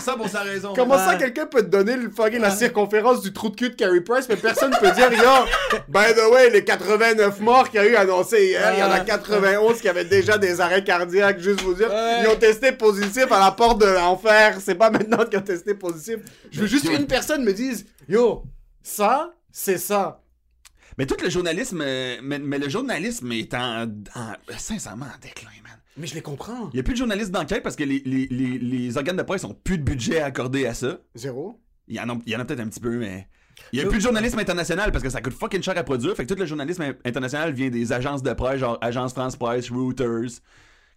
Ça pour sa raison. Comment ça, quelqu'un peut te donner le fucking la circonférence du trou de cul de Carey Price, mais personne peut dire, yo, by the way, les 89 morts qu'il y a eu annoncés hier, il y en a Ouais. 91 qui avaient déjà des arrêts cardiaques, juste vous dire, Ouais. ils ont testé positif à la porte de l'enfer, c'est pas maintenant qu'ils ont testé positif. Je veux juste qu'une personne me dise, yo, ça, c'est ça. Mais tout le journalisme, euh, mais, mais le journalisme est en, en- sincèrement en déclin, man. Mais je les comprends. Il y a plus de journalistes d'enquête parce que les, les, les, les organes de presse ont plus de budget accordé à ça. Zéro. Il y en a, il y en a peut-être un petit peu, mais. Il y a plus de journalisme international parce que ça coûte fucking cher à produire. Fait que tout le journalisme in- international vient des agences de presse, genre Agence France Presse, Reuters,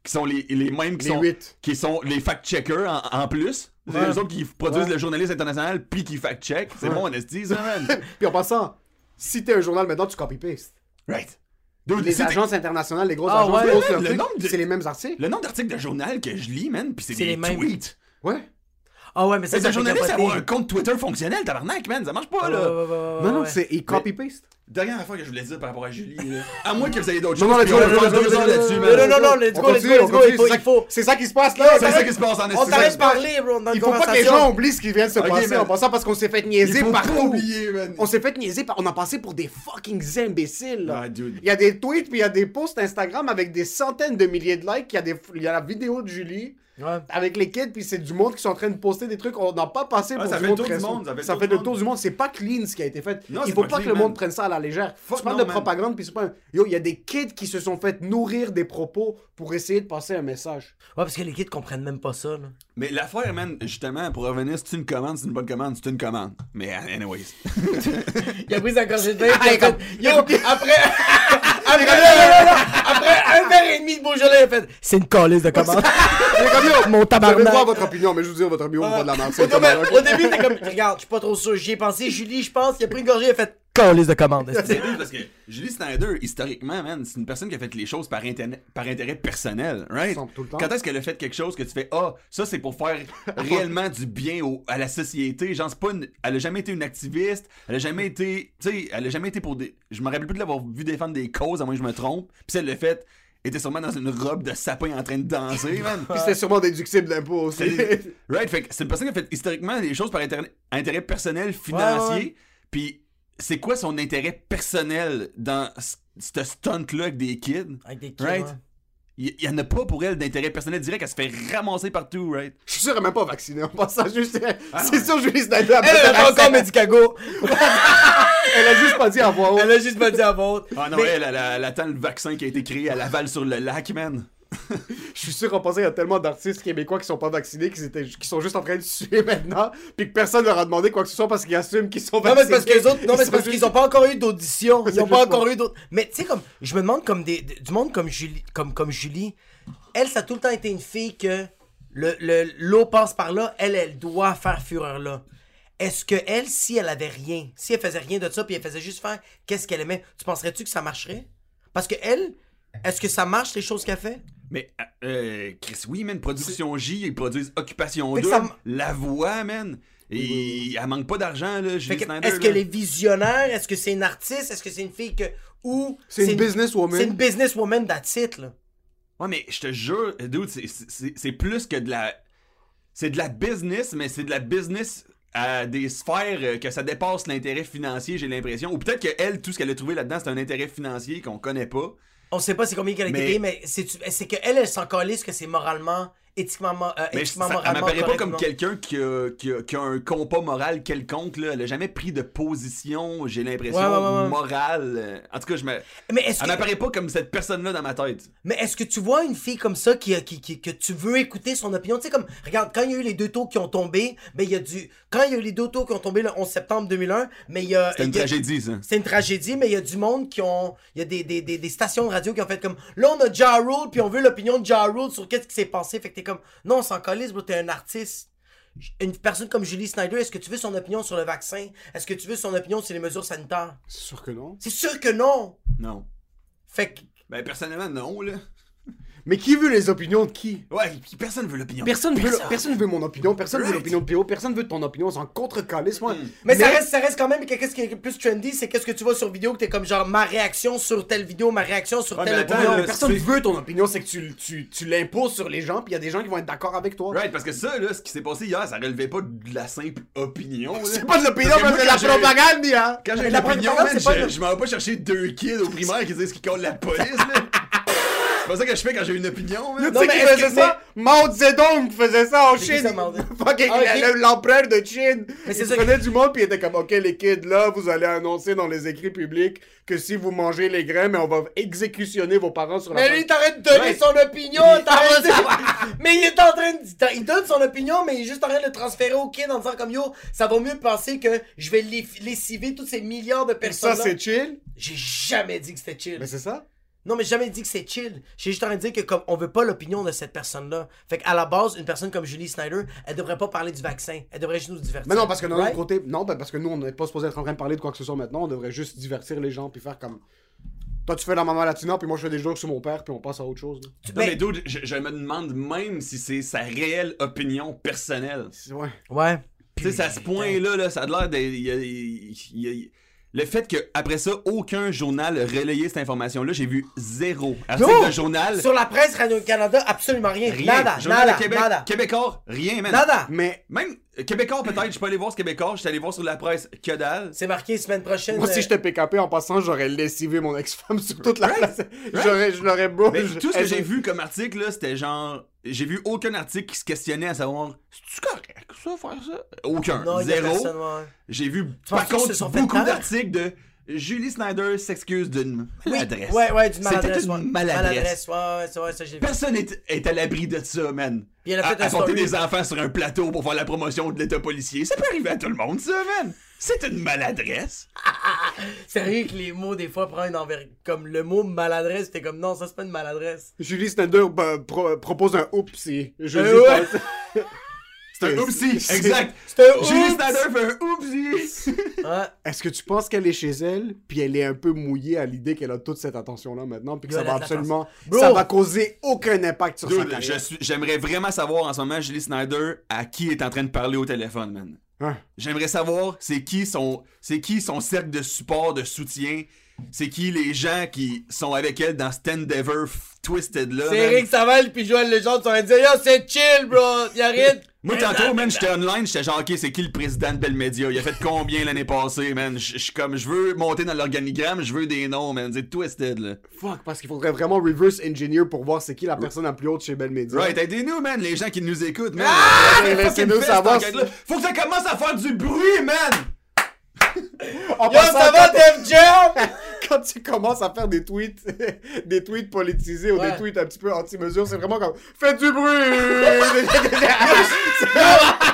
qui sont les, les mêmes qui Les sont, qui sont les fact-checkers en, en plus. C'est Ouais. eux autres qui produisent Ouais. le journalisme international puis qui fact-check. C'est bon, honesty, ça, man. Puis en passant, si t'es un journal maintenant, tu copy-paste. right. Dude, Les agences internationales, les grosses Ah, agences, ouais, les grosses le de- c'est les mêmes articles. Le nombre d'articles de journal que je lis, man, pis c'est des les mêmes. tweets. Ouais. Ah ouais, mais ça, C'est ça journaliste avoir un compte Twitter fonctionnel, tabarnak, man. Ça marche pas, là. ouais, ouais, ouais, Non, non, c'est copy-paste. Dernière affaire que je voulais dire par rapport à Julie, là. À moins que vous ayez d'autres Non, choses. non, puis let's go, on let's va go, faire let's deux go, heures let's là-dessus, go. man. Non, non, non, let's go, let's go, let's go, il faut- c'est ça- qui se passe là. C'est ça qui se passe en On t'arrête de parler, bro, Il faut pas que les gens oublient ce qui vient de se passer en passant parce qu'on s'est fait niaiser partout. On s'est fait niaiser par... On a passé pour des fucking imbéciles. là. Ah. Il y a des tweets puis il y a des posts Instagram avec des centaines de milliers de likes. Il y a la vidéo de Julie Ouais. avec les kids, puis c'est du monde qui sont en train de poster des trucs. On n'a pas passé Ouais, pour ça du fait le monde tour très du monde, ça fait le Ça tour fait du le monde. tour du monde. C'est pas clean ce qui a été fait. Non, il faut pas pas, que le monde prenne ça à la légère. Fuck tu parles de man. propagande, puis c'est pas. un- Yo, il y a des kids qui se sont fait nourrir des propos pour essayer de passer un message. Ouais, parce que les kids comprennent même pas ça, là. Mais l'affaire, man, justement, pour revenir, c'est une commande, c'est une bonne commande, c'est une commande. Mais, anyways. Il a pris sa gorgée de vin, Yo, après. après, non, non, non, non, après un verre et demi de Beaujolais, il fait. C'est une calice de commande. Mon Vous allez tabarnak. voir votre opinion, mais je vous dis votre opinion, pas de la merde. au début, t'es comme, regarde, je suis pas trop sûr, j'y ai pensé. Julie, je pense, il a pris une gorgée, il a fait calice de commande. C'est parce que Julie Snyder, historiquement, man, c'est une personne qui a fait les choses par, intérêt- par intérêt personnel, right? Semble tout le temps. Quand est-ce qu'elle a fait quelque chose que tu fais, ah, ça c'est pour faire réellement du bien au- à la société? Genre, c'est pas une- elle a jamais été une activiste, elle a jamais été, tu sais, elle a jamais été pour des. Je me rappelle plus de l'avoir vu défendre des causes, à moins que je me trompe. Puis elle l'a fait, elle était sûrement dans une robe de sapin en train de danser, man. Puis c'était sûrement déductible d'impôts aussi. C'est- right, fait que c'est une personne qui a fait historiquement des choses par intérêt, intérêt personnel, financier. Ouais, ouais. Puis c'est quoi son intérêt personnel dans ce stunt-là avec des kids? Avec des kids, Right? ouais. Il y, en a pas pour elle d'intérêt personnel direct, elle se fait ramasser partout, right? Je suis sûr qu'elle est même pas vaccinée en passant. Juste, Ah, c'est sûr, Julie Snyder Elle peut-être a encore Medicago. Elle a juste pas dit à voix haute. Elle a juste pas dit à vôtre. Ah non, Mais- elle, elle, elle, elle attend le vaccin qui a été créé à Laval sur le lac, man. Je suis sûr en passant, il y a tellement d'artistes québécois qui sont pas vaccinés, qui, étaient, qui sont juste en train de suer maintenant, puis que personne leur a demandé quoi que ce soit parce qu'ils assument qu'ils sont Non, mais vaccinés. parce autres, non, mais parce qu'ils ont pas encore eu d'audition. Ils ont pas encore moi. eu d'autres. Mais tu sais, comme, je me demande comme des, du monde comme Julie, comme, comme Julie, elle, ça a tout le temps été une fille que le, le- l'eau passe par là, elle, elle doit faire fureur là. Est-ce que elle, si elle avait rien, si elle faisait rien de ça, puis elle faisait juste faire qu'est-ce qu'elle aimait, tu penserais-tu que ça marcherait? Parce que elle, est-ce que ça marche les choses qu'elle fait? Mais, euh, Chris, oui, man, Production J, ils produisent Occupation Fait que 2, ça m- La Voix, man. Et elle manque pas d'argent, là, Julie que, Snyder. est-ce là. qu'elle est visionnaire? Est-ce que c'est une artiste? Est-ce que c'est une fille que. Ou. C'est une businesswoman. C'est une businesswoman, it, là. Ouais, mais je te jure, dude, c'est- plus que de la. C'est de la business, mais c'est de la business à des sphères euh, que ça dépasse l'intérêt financier, j'ai l'impression. Ou peut-être qu'elle, tout ce qu'elle a trouvé là-dedans, c'est un intérêt financier qu'on connaît pas. On sait pas c'est combien qu'elle a été Mais- payée, mais c'est c'est qu'elle, elle s'en calisse que c'est moralement, éthiquement, euh, elle moralement m'apparaît pas comme quelqu'un qui a, qui, a, qui a un compas moral quelconque. Là. Elle a jamais pris de position, j'ai l'impression, Ouais, ouais, ouais, ouais. morale. euh, En tout cas, je me... Mais est-ce elle que, m'apparaît pas comme cette personne-là dans ma tête. mais est-ce que tu vois une fille comme ça qui, qui, qui- que tu veux écouter son opinion? Tu sais, comme, regarde, quand il y a eu les deux taux qui ont tombé, ben, il y a du, quand il y a eu les deux taux qui ont tombé le 11 septembre 2001, mais il y a. C'était une a- tragédie, ça. C'est une tragédie, mais il y a du monde qui ont. Il y a des, des, des, des stations de radio qui ont fait comme. Là, on a Ja Rule, puis on veut l'opinion de Ja Rule sur qu'est-ce qui s'est passé. Fait que comme. Non, on s'en calisse, bro, t'es un artiste. Une personne comme Julie Snyder, est-ce que tu veux son opinion sur le vaccin? Est-ce que tu veux son opinion sur les mesures sanitaires? C'est sûr que non. C'est sûr que non! Non. Fait que. Ben, personnellement, non, là. Mais qui veut les opinions de qui? Ouais, personne veut l'opinion. Personne veut, personne veut mon opinion, personne veut Right. l'opinion de P.O., personne veut ton opinion, c'est en contre-calice, moi. Mais, ça, reste, ça reste quand même qu'est-ce qui est plus trendy, c'est qu'est-ce que tu vois sur vidéo que t'es comme genre ma réaction sur telle vidéo, ma réaction sur Ouais, telle mais attends, opinion. là, Personne veut ton opinion, c'est que tu, tu, tu l'imposes sur les gens, puis il y a des gens qui vont être d'accord avec toi. Right, parce que ça, là, ce qui s'est passé hier, ça relevait pas de la simple opinion. C'est pas de l'opinion, Parce que mais c'est de la propagande, hein! Quand j'ai Mais une la opinion, propagande, man, c'est pas je, de- je m'en vais pas chercher deux kids au primaire qui disent qu'ils collent la police, là. C'est pas ça que je fais quand j'ai une opinion. Tu Non, sais mais qui faisait ça? Mao Zedong faisait ça en Chine. ça? Fucking Ah, l'empereur de Chine. Mais c'est il ça prenait du monde puis il était comme, ok les kids, là, vous allez annoncer dans les écrits publics que si vous mangez les grains, mais on va exécutionner vos parents sur la Mais lui, t'arrêtes de donner Ouais. son opinion. Mais il est en train de... Il donne son opinion, mais il est juste en train de le transférer au kid en disant comme, yo, ça va mieux penser que je vais lessiver tous ces milliards de ça, personnes c'est chill? J'ai jamais dit que c'était chill. Mais c'est ça? Non, mais j'ai jamais dit que c'est chill. J'ai juste en train de dire que comme on veut pas l'opinion de cette personne-là. Fait qu'à la base, une personne comme Julie Snyder, elle devrait pas parler du vaccin. Elle devrait juste nous divertir. Mais non, parce que d'un Right? autre côté, non, ben, parce que nous, on n'est pas supposé être en train de parler de quoi que ce soit maintenant. On devrait juste divertir les gens puis faire comme. Toi, tu fais la maman latina, puis moi, je fais des jokes sur mon père, puis on passe à autre chose. là. Tu- Non, mais- mais dude, je, je me demande même si c'est sa réelle opinion personnelle. Ouais. Ouais. Tu sais, c'est à ce point-là, là, ça a l'air de. il y a- il y a- Le fait que après ça, aucun journal a relayé cette information-là, j'ai vu zéro article Non! de journal. Sur la presse Radio-Canada, absolument rien. Rien. Nada, Journal nada, de Québec, nada. Québécois, rien, man. Nada. Mais Même euh, Québécois, peut-être, je peux aller voir ce Québécois, je suis allé voir sur la presse, que dalle. C'est marqué semaine prochaine. moi, si euh, j'étais PKP en passant, j'aurais lessivé mon ex-femme sur toute la place. J'aurais, je l'aurais bro. Mais tout ce que j'ai vu comme article, là, c'était genre. J'ai vu aucun article qui se questionnait à savoir c'est-tu correct ça, faire ça? Aucun. Non, Zéro. ouais. J'ai vu par contre beaucoup d'articles de Julie Snyder s'excuse d'une maladresse. Ouais, ouais, d'une C'était maladresse. une maladresse. ouais, ouais, ça j'ai vu. Personne est, est à l'abri de ça, man. Puis elle a fait à, un à story. des enfants sur un plateau pour faire la promotion de l'état policier. Ça peut arriver à tout le monde, ça, man. C'est une maladresse. Sérieux que les mots, des fois, prennent envers. Comme le mot maladresse, t'es comme non, ça c'est pas une maladresse. Julie Snyder bah, pro- propose un oupsie. Je Euh, dis ouais. pas- C'est un oupsie. Exact. C'est un Julie oups! Snyder fait un oupsie. Est-ce que tu penses qu'elle est chez elle, puis elle est un peu mouillée à l'idée qu'elle a toute cette attention-là maintenant, puis que Yo, ça elle a va de absolument, Bro. ça va causer aucun impact sur sa Dude, carrière. je suis- j'aimerais vraiment savoir en ce moment, Julie Snyder, à qui est en train de parler au téléphone, man? Hein? J'aimerais savoir c'est qui son c'est qui son cercle de support, de soutien. C'est qui les gens qui sont avec elle dans cet endeavor twisted là. C'est. Eric Saval puis Joël Legendre sont en train de dire Yo, c'est chill, bro! Y'a rien de. Moi tantôt, man, j'étais online, j'étais genre ok, c'est qui le président de Bell Media? Il a fait combien l'année passée, man? Je suis comme je veux monter dans l'organigramme, je veux des noms, man. C'est twisted là. Fuck, parce qu'il faudrait vraiment reverse engineer pour voir c'est qui la personne la plus haute chez Bell Media. Right, aidez-nous, man, les gens qui nous écoutent, man. Ah! Laissez-nous savoir. Faut que ça commence à faire du bruit, man. Yo, ça va, Def Jam? quand tu commences à faire des tweets, des tweets politisés ou Ouais. des tweets un petit peu anti-mesure, c'est vraiment comme Faites du bruit!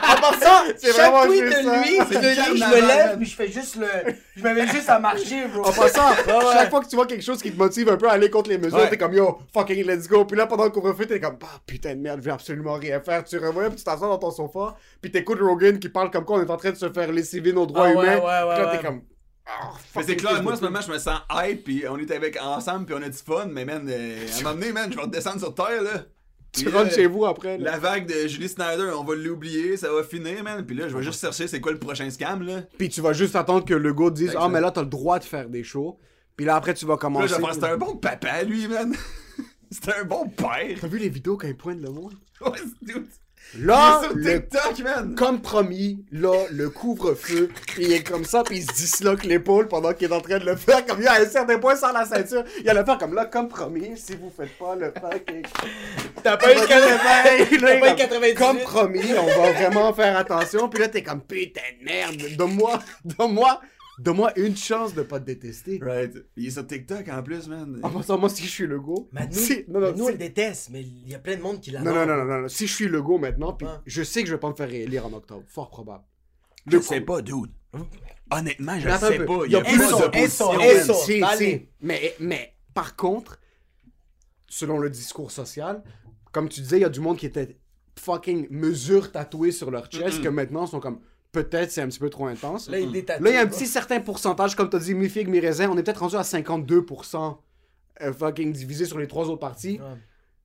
En passant, C'est chaque vraiment tweet juste de ça. lui, C'est de lui, je me lève puis je fais juste le. Je me mets juste à marcher, bro. En passant, Ouais, ouais. chaque fois que tu vois quelque chose qui te motive un peu à aller contre les mesures, t'es comme yo, fucking let's go. Puis là, pendant le couvre-feu, t'es comme, ah putain de merde, je vais absolument rien faire. Tu revois, puis tu t'assois dans ton sofa, puis t'écoutes Rogan qui parle comme quoi on est en train de se faire lessiver nos droits Ah humains. ouais, ouais, puis là, ouais. t'es comme, ah, Mais c'est clair, moi, en ce moment, je me sens hype, pis on est avec ensemble, pis on a du fun, mais man, euh, à un moment donné, man, je vais redescendre sur terre, là. Tu Puis rentres chez vous après. là. La vague de Julie Snyder, on va l'oublier, ça va finir, man. Puis là, je vais juste chercher c'est quoi le prochain scam, là. Puis tu vas juste attendre que le gars te dise, ah, mais là, t'as le droit de faire des shows. Puis là, après, tu vas Puis là, commencer. je faire, c'est un bon papa, lui, man. c'est un bon père. T'as vu les vidéos quand il pointe le monde? Ouais, c'est tout. Là, Il est sur le TikTok, man. comme promis, là, le couvre-feu, puis il est comme ça, puis il se disloque l'épaule pendant qu'il est en train de le faire, comme il y a un certain point sans la ceinture. Il a le faire comme là, comme promis, si vous faites pas le fucking... T'as pas eu Votre de réveil, là, T'as pas eu comme- 98. Comme promis, on va vraiment faire attention, puis là, t'es comme, putain de merde, donne-moi, donne-moi, donne-moi une chance de pas te détester. Right. Il est sur TikTok, en plus, man. En passant, moi, si je suis le go, Mais nous, si- non, mais nous si- on le déteste, mais il y a plein de monde qui l'adore. non, non, non, non, non, si je suis le go maintenant, puis je sais que je vais pas me faire réélire en octobre, fort probable. Je Le sais coup- pas, dude. Honnêtement, je attends sais peu. pas. Il y a man. Eso. Si, si. Mais, mais par contre, selon le discours social, comme tu disais, il y a du monde qui était fucking mesure tatouée sur leur chest que maintenant sont comme peut-être c'est un petit peu trop intense. Là, il détatoue. Là, il y a un petit certain pourcentage, comme tu as dit, mi figue, mi raisin. On est peut-être rendu à 52% euh, fucking divisé sur les trois autres parties. Ouais.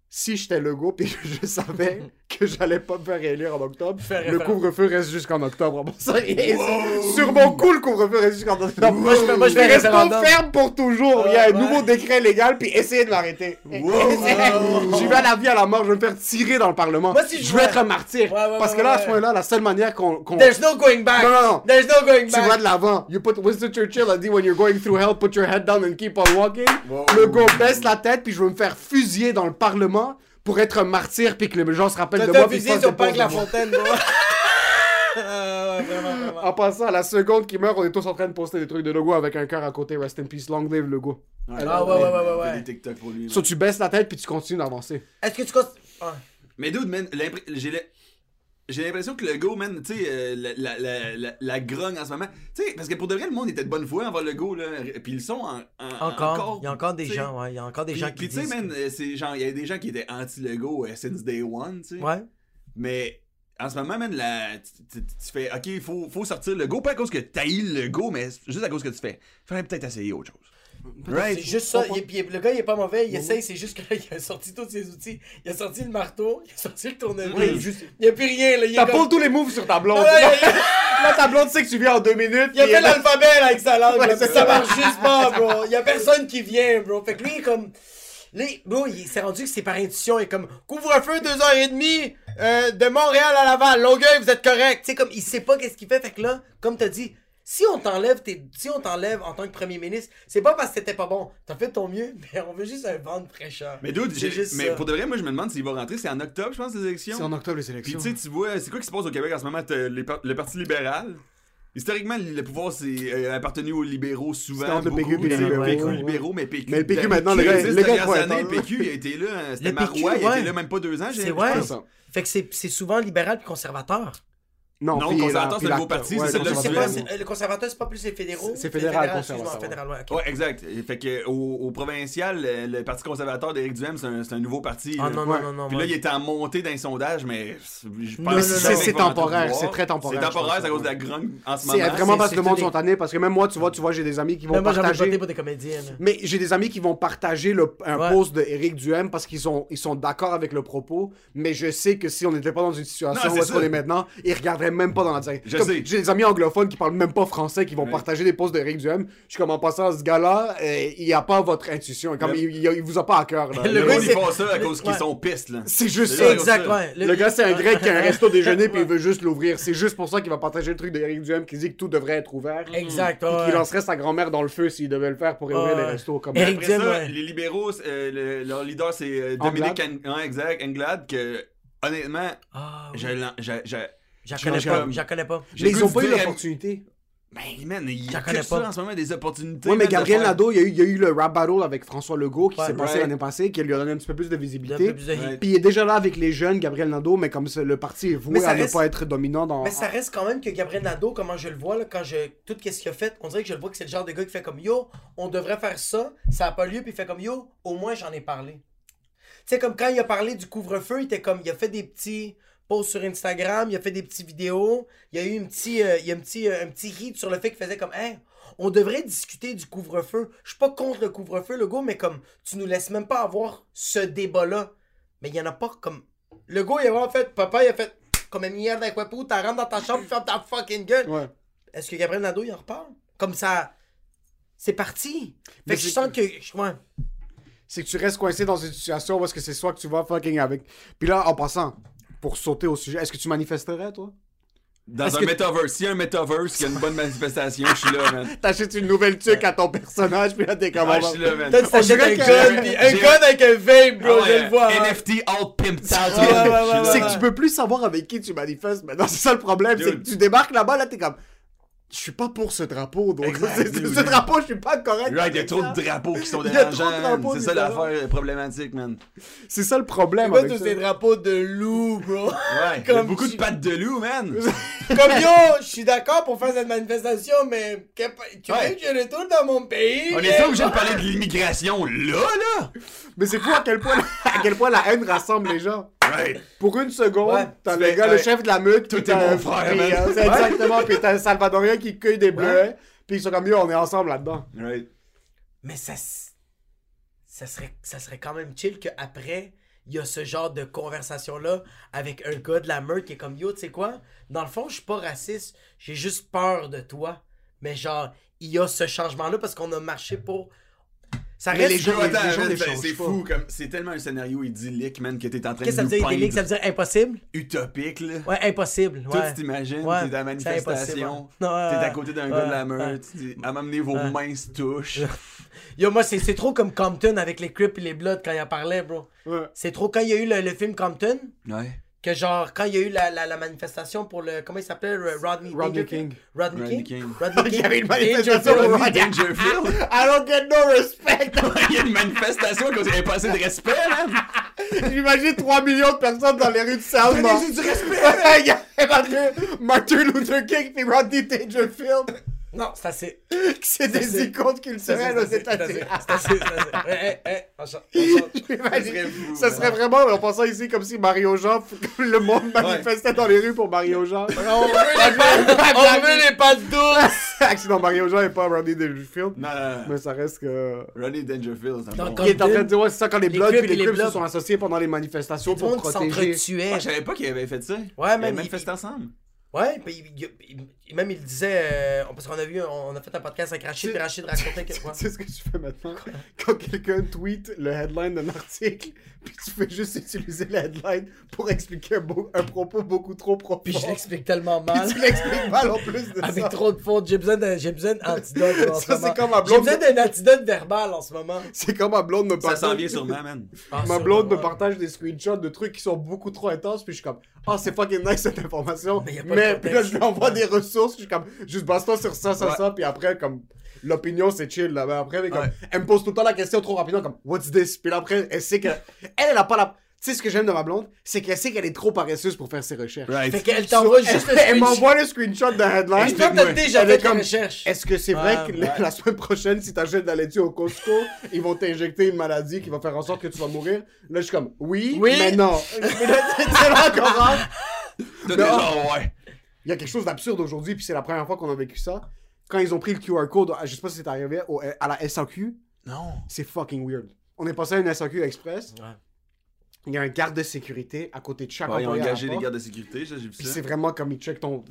Si j'étais le go, puis je savais que j'allais pas me faire réélire en octobre, Faire le couvre-feu reste jusqu'en octobre. Bon, ça, sur mon coup, le couvre-feu reste jusqu'en octobre. Moi, je moi, je fais reste référendum. ferme pour toujours. Il y a un Ouais. nouveau décret légal, puis essayez de m'arrêter. Je vais à la vie à la mort, je vais me faire tirer dans le Parlement. Moi, si je je vois- être un martyr. Ouais, ouais, parce que là, à ce point-là, la seule manière qu'on. qu'on- There's no going back. Non, non, non. There's no going tu back. vas de l'avant. You put Winston Churchill a dit when you're going through hell, put your head down and keep on walking. Le gars baisse la tête, puis je veux me faire fusiller dans le Parlement pour être un martyr, puis que les gens se rappellent de moi. puis fassent sur Parc La. Fontaine. Ah, ouais, vraiment, vraiment. En passant, à la seconde qu'il meurt, on est tous en train de poster des trucs de logo avec un cœur à côté. Rest in peace, long live logo. Ah, ouais, ouais, ouais, ouais, ouais. des TikTok pour lui. So, tu baisses la tête, puis tu continues d'avancer. Est-ce que tu Ah. Mais dude, man, j'ai le- j'ai l'impression que le go, man, tu sais, euh, la, la, la, la, grogne en ce moment. Tu sais, parce que pour de vrai, le monde était de bonne foi envers le go, là. Puis ils le sont en, en- Encore, il y a encore des gens, ouais. Il y a encore des gens qui puis tu sais, man, euh, c'est genre, il y a des gens qui étaient anti-Lego euh, since day one, tu sais. Ouais. Mais en ce moment, man, la, tu, fais, ok, il faut, faut sortir le go, pas à cause que t'as le go, mais juste à cause que tu fais. Faudrait peut-être essayer autre chose. C'est juste ça. Il puis le gars, il est pas mauvais. Il essaye, c'est juste que là, il a sorti tous ses outils. Il a sorti le marteau, il a sorti le tournevis. Oui, juste- Il n'y a plus rien, là. Il, T'as comme- pas tous les moves sur ta blonde. Ah, il a- Là, ta blonde sait que tu viens en deux minutes. il a fait l'alphabet là, avec sa langue. Ouais, là, ça ça. marche juste pas, bro. Il y a personne qui vient, bro. Fait que lui, il comme. Là, bro, il s'est rendu que c'est par intuition. Il est comme couvre-feu 2h30 euh, de Montréal à Laval. Longueuil, vous êtes correct. Tu sais, comme il sait pas qu'est-ce qu'il fait. Fait que là, comme t'as dit, Si on t'enlève tes... si on t'enlève en tant que premier ministre, c'est pas parce que c'était pas bon. T'as fait ton mieux, mais on veut juste un vent de fraîcheur. Mais dude, juste mais ça. pour de vrai, moi je me demande s'il va rentrer. C'est en octobre, je pense, les élections. C'est en octobre les Puis élections. tu sais, tu vois, c'est quoi qui se passe au Québec en ce moment? T'as les par- le Parti libéral. Historiquement, le pouvoir c'est euh, appartenu aux libéraux souvent. C'était PQ et les libéraux, PQ, ouais. libéraux, mais PQ. Mais le PQ, maintenant, le gars- le gars années, le PQ il a été là, hein, c'était Le PQ, Marois, il a été là même pas deux ans, j'ai C'est l'impression. ouais. C'est ça. Fait que c'est c'est souvent libéral puis conservateur. Non, puis conservateur, la- c'est le nouveau parti, c'est C'est c'est c'est- le conservateur, c'est pas plus les fédéraux. C'est fédéral, conservateur, fédéral, ouais, exact. Fait que au, au provincial, le, le Parti conservateur d'Éric Duhem, c'est un, c'est un nouveau parti. Ah non, non, non, non. Puis là, il est en montée d'un sondage, mais je pense Non, que non, c'est- non, c'est temporaire, c'est très temporaire, C'est temporaire, c'est à cause de la grogne en ce C'est moment. vraiment parce c'est que le monde sont tannés. Parce que même moi, tu vois, tu vois, j'ai des amis qui vont partager. voté pour des comédiens. là. Mais j'ai des amis qui vont partager le, un post de Eric Duhem parce qu'ils sont, ils sont d'accord avec le propos. Mais je sais que si on n'était pas dans une situation Non, où c'est est-ce qu'on est maintenant, ils regarderaient même pas dans la sais. J'ai des amis anglophones qui parlent même pas français qui vont Ouais. partager des posts d'Eric Duhem. Je suis comme en passant ce gars-là, euh, il a pas votre intuition. Comme Le- il, il, il vous a pas à cœur. là. Le gars, ils font ça à cause qu'ils sont pistes, là. C'est juste C'est ça. ça. Exact, ouais. Le gars, c'est un grec qui a un resto déjeuner puis il veut juste l'ouvrir. C'est juste pour ça qu'il va partager le truc d'Eric Duhem qui dit que tout devrait être ouvert. Exact, Puis ouais. qu'il lancerait sa grand-mère dans le feu s'il devait le faire pour ouvrir Ouais. les restos. Comme Eric Après Duhem, ça, ouais. les libéraux, euh, le- leur leader, c'est euh, Anglade. Dominique exact, Anglade, que honnêtement, Ah, oui. je l'en- je- je- J'en je- connais pas. J'en connais pas. Mais ils ont pas eu l'opportunité. Ben, man, il y a que ça pas. en ce moment, des opportunités. Oui, mais Gabriel faire- Nadeau, il y, a eu, il y a eu le rap battle avec François Legault qui Ouais, s'est passé l'année passée, qui lui a donné un petit peu plus de Un visibilité. peu plus de hit. Ouais. Puis il est déjà là avec les jeunes, Gabriel Nadeau, mais comme ça, le parti est voué à ne reste- pas être dominant dans. Mais ça reste quand même que Gabriel Nadeau, comment je le vois, là, quand je. Tout ce qu'il a fait, on dirait que je le vois que c'est le genre de gars qui fait comme Yo, on devrait faire ça, ça a pas lieu, puis il fait comme Yo, au moins j'en ai parlé. Tu sais, comme quand il a parlé du couvre-feu, il était comme. Il a fait des petits posts sur Instagram, il a fait des petites vidéos, il y a eu un petit, euh, il y a un petit, euh, un petit hit sur le fait qu'il faisait comme Hey, on devrait discuter du couvre-feu. Je suis pas contre le couvre-feu, le gars, mais comme tu nous laisses même pas avoir ce débat-là. Mais il y en a pas comme. Le gars, il a vraiment fait. Papa, il a fait. Comme une merde avec Wapou, t'as rentres dans ta chambre, ferme ta fucking gueule. Ouais. Est-ce que Gabriel Nadeau, il en reparle? Comme ça. C'est parti. Mais Fait que je sens que. Ouais. C'est que tu restes coincé dans une situation parce que c'est soit que tu vas fucking avec. Puis là, en passant, pour sauter au sujet, est-ce que tu manifesterais, toi? Dans un que- metaverse, s'il y a un metaverse qui a une bonne manifestation, je suis là, man. T'achètes une nouvelle tuque à ton personnage, puis là, t'es comme. Ah, je suis là, man. T'achètes un gun, un gun avec un vape, bro, Ah je le vois. hein. NFT all pimped out. Ouais, ouais, C'est ouais. que tu peux plus savoir avec qui tu manifestes maintenant. C'est ça le problème. C'est que tu débarques là-bas, là, t'es comme. Je suis pas pour ce drapeau, donc dude. ce drapeau, je suis pas correct. Right, il y a trop ça. de drapeaux qui sont dérangeants. C'est ça l'affaire problématique, man. C'est ça le problème. Avec tous ces drapeaux de loup, bro? Ouais, il y a Comme beaucoup tu- de pattes de loup, man. Comme yo, je suis d'accord pour faire cette manifestation, mais que- tu veux Ouais. que je retourne dans mon pays? On est pas obligé de parler de l'immigration là, là. Mais c'est fou à quel point à quel point la haine rassemble les gens. Right. Pour une seconde, Ouais. t'as le gars, le chef de la meute, Tout est t'as- mon frère, man. c'est Exactement, puis t'as un Salvadorien qui cueille des bleuets, puis ils sont comme yo, on est ensemble là-dedans. Right. Mais ça, ça serait, ça serait quand même chill qu'après, il y a ce genre de conversation-là avec un gars de la meute qui est comme Yo, tu sais quoi? Dans le fond, je suis pas raciste, j'ai juste peur de toi. Mais genre, il y a ce changement-là parce qu'on a marché pour. Ça Mais reste. les gens- n'échangent c'est fou, comme c'est tellement un scénario idyllique, man, que t'es en train Qu'est-ce que de ça nous veut dire, peindre idyllique? Ça veut dire impossible? utopique, là. Ouais, impossible. Ouais. tu t'imagines, Ouais, t'es dans la manifestation, t'es à côté d'un gars de la meute, à m'amener vos mains se touchent. Yo, moi, c'est c'est trop comme Compton avec les Crips et les Bloods quand il en parlait, bro. Ouais. C'est trop quand il y a eu le, le film Compton, Ouais. Que genre, quand il y a eu la, la, la manifestation pour le. Comment il s'appelait le Rodney, Rodney? King. Rodney, Rodney King. King. Rodney Il y King. avait une manifestation pour Rodney Rodney. Dangerfield. I don't get no respect. Il y a une manifestation cause qu'il n'y avait pas assez de respect. J'imagine 3 millions de personnes dans les rues de. Donnez-y du respect. Il y avait Martin- Luther King puis Rodney Dangerfield. Non, c'est assez. C'est des C'est- icônes C'est culturelles aux c'est États-Unis. c'est c'est Ça serait vraiment, en passant ici, comme si Mario Jean, le monde manifestait dans les rues pour Mario Jean. On veut les pattes- douces. Accident, Mario Jean et pas Rodney Dangerfield. Non, non, non. Mais ça reste que. Rodney Dangerfield, c'est un. Qui est en train de dire, ouais, c'est ça, quand les les et les Crips se sont associés pendant les manifestations pour protéger. je savais pas qu'il avait fait ça. Ouais, Ils avaient man, manifesté il- ensemble. Ouais, puis même il disait, euh, parce qu'on a vu, on a fait un podcast avec Rachid, et Rachid racontait que. quoi. Tu sais ce que tu fais maintenant? Quand quelqu'un tweet le headline d'un article, puis tu fais juste utiliser le headline pour expliquer un, beau- un propos beaucoup trop profond. Puis je l'explique tellement Puis mal. tu l'expliques mal en plus de Avec ça. trop de fautes, j'ai besoin d'un j'ai ce Ça, c'est comme ma J'ai blonde. besoin d'un antidote verbal en ce moment. C'est comme ma blonde me Ça partage. s'en vient sûrement, man. Ah, Ma ça, blonde me partage des screenshots de trucs qui sont beaucoup trop intenses, puis je suis comme, ah, c'est fucking nice cette information. Mais Mais, y a pas de puis là, je lui envoie des ressources, je suis comme, juste base-toi sur ça, ça, Ouais. ça, puis après, comme, l'opinion, c'est chill, là. Mais après, mais comme, Ouais. elle me pose tout le temps la question trop rapidement, comme, what's this? Puis là, après, elle sait que, elle, elle a pas la. Tu sais, ce que j'aime de ma blonde, c'est qu'elle sait qu'elle est trop paresseuse pour faire ses recherches. Right. Fait qu'elle t'envoie elle, juste le elle m'envoie le screenshot d'un headline. Et toi, t'as déjà fait comme, recherche. Est-ce que c'est vrai Ouais, que la, la semaine prochaine, si t'achètes de la laitue au Costco, ils vont t'injecter une maladie qui va faire en sorte que tu vas mourir? Là, je suis comme, oui, Oui. mais non. Mais là, c'est là rentre. T'as genre, ouais. Il y a quelque chose d'absurde aujourd'hui, puis c'est la première fois qu'on a vécu ça. Quand ils ont pris le QR code, je sais pas si c'est arrivé, au- à la SAQ, Non. c'est fucking weird. On est passé à une SAQ Express. Ouais. Il y a un garde de sécurité à côté de chaque Ouais, ils ont engagé des gardes de sécurité, ça, j'ai vu Puis ça. c'est vraiment comme ils checkent ton.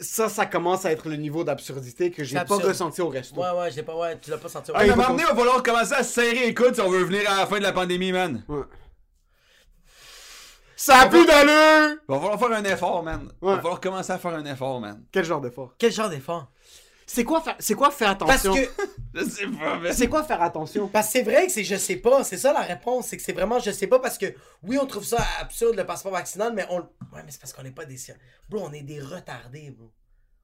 Ça, ça commence à être le niveau d'absurdité que j'ai pas ressenti au resto. Ouais, ouais, j'ai pas, ouais, tu l'as pas senti. Ah, Ah, mais il moment donné, il va falloir commencer à se serrer les coudes si on veut venir à la fin de la pandémie, man. Ouais. Ça a plus d'allure! Il va falloir faire un effort, man. Il Ouais. va falloir commencer à faire un effort, man. Quel genre d'effort? Quel genre d'effort? C'est quoi, faire... c'est quoi faire Parce attention? que, Je sais pas, man. C'est quoi faire attention? parce que c'est vrai que c'est je sais pas. C'est ça la réponse. C'est que c'est vraiment je sais pas parce que, oui, on trouve ça absurde le passeport vaccinal, mais on. Ouais, mais c'est parce qu'on n'est pas des. Bro, on est des retardés, bro.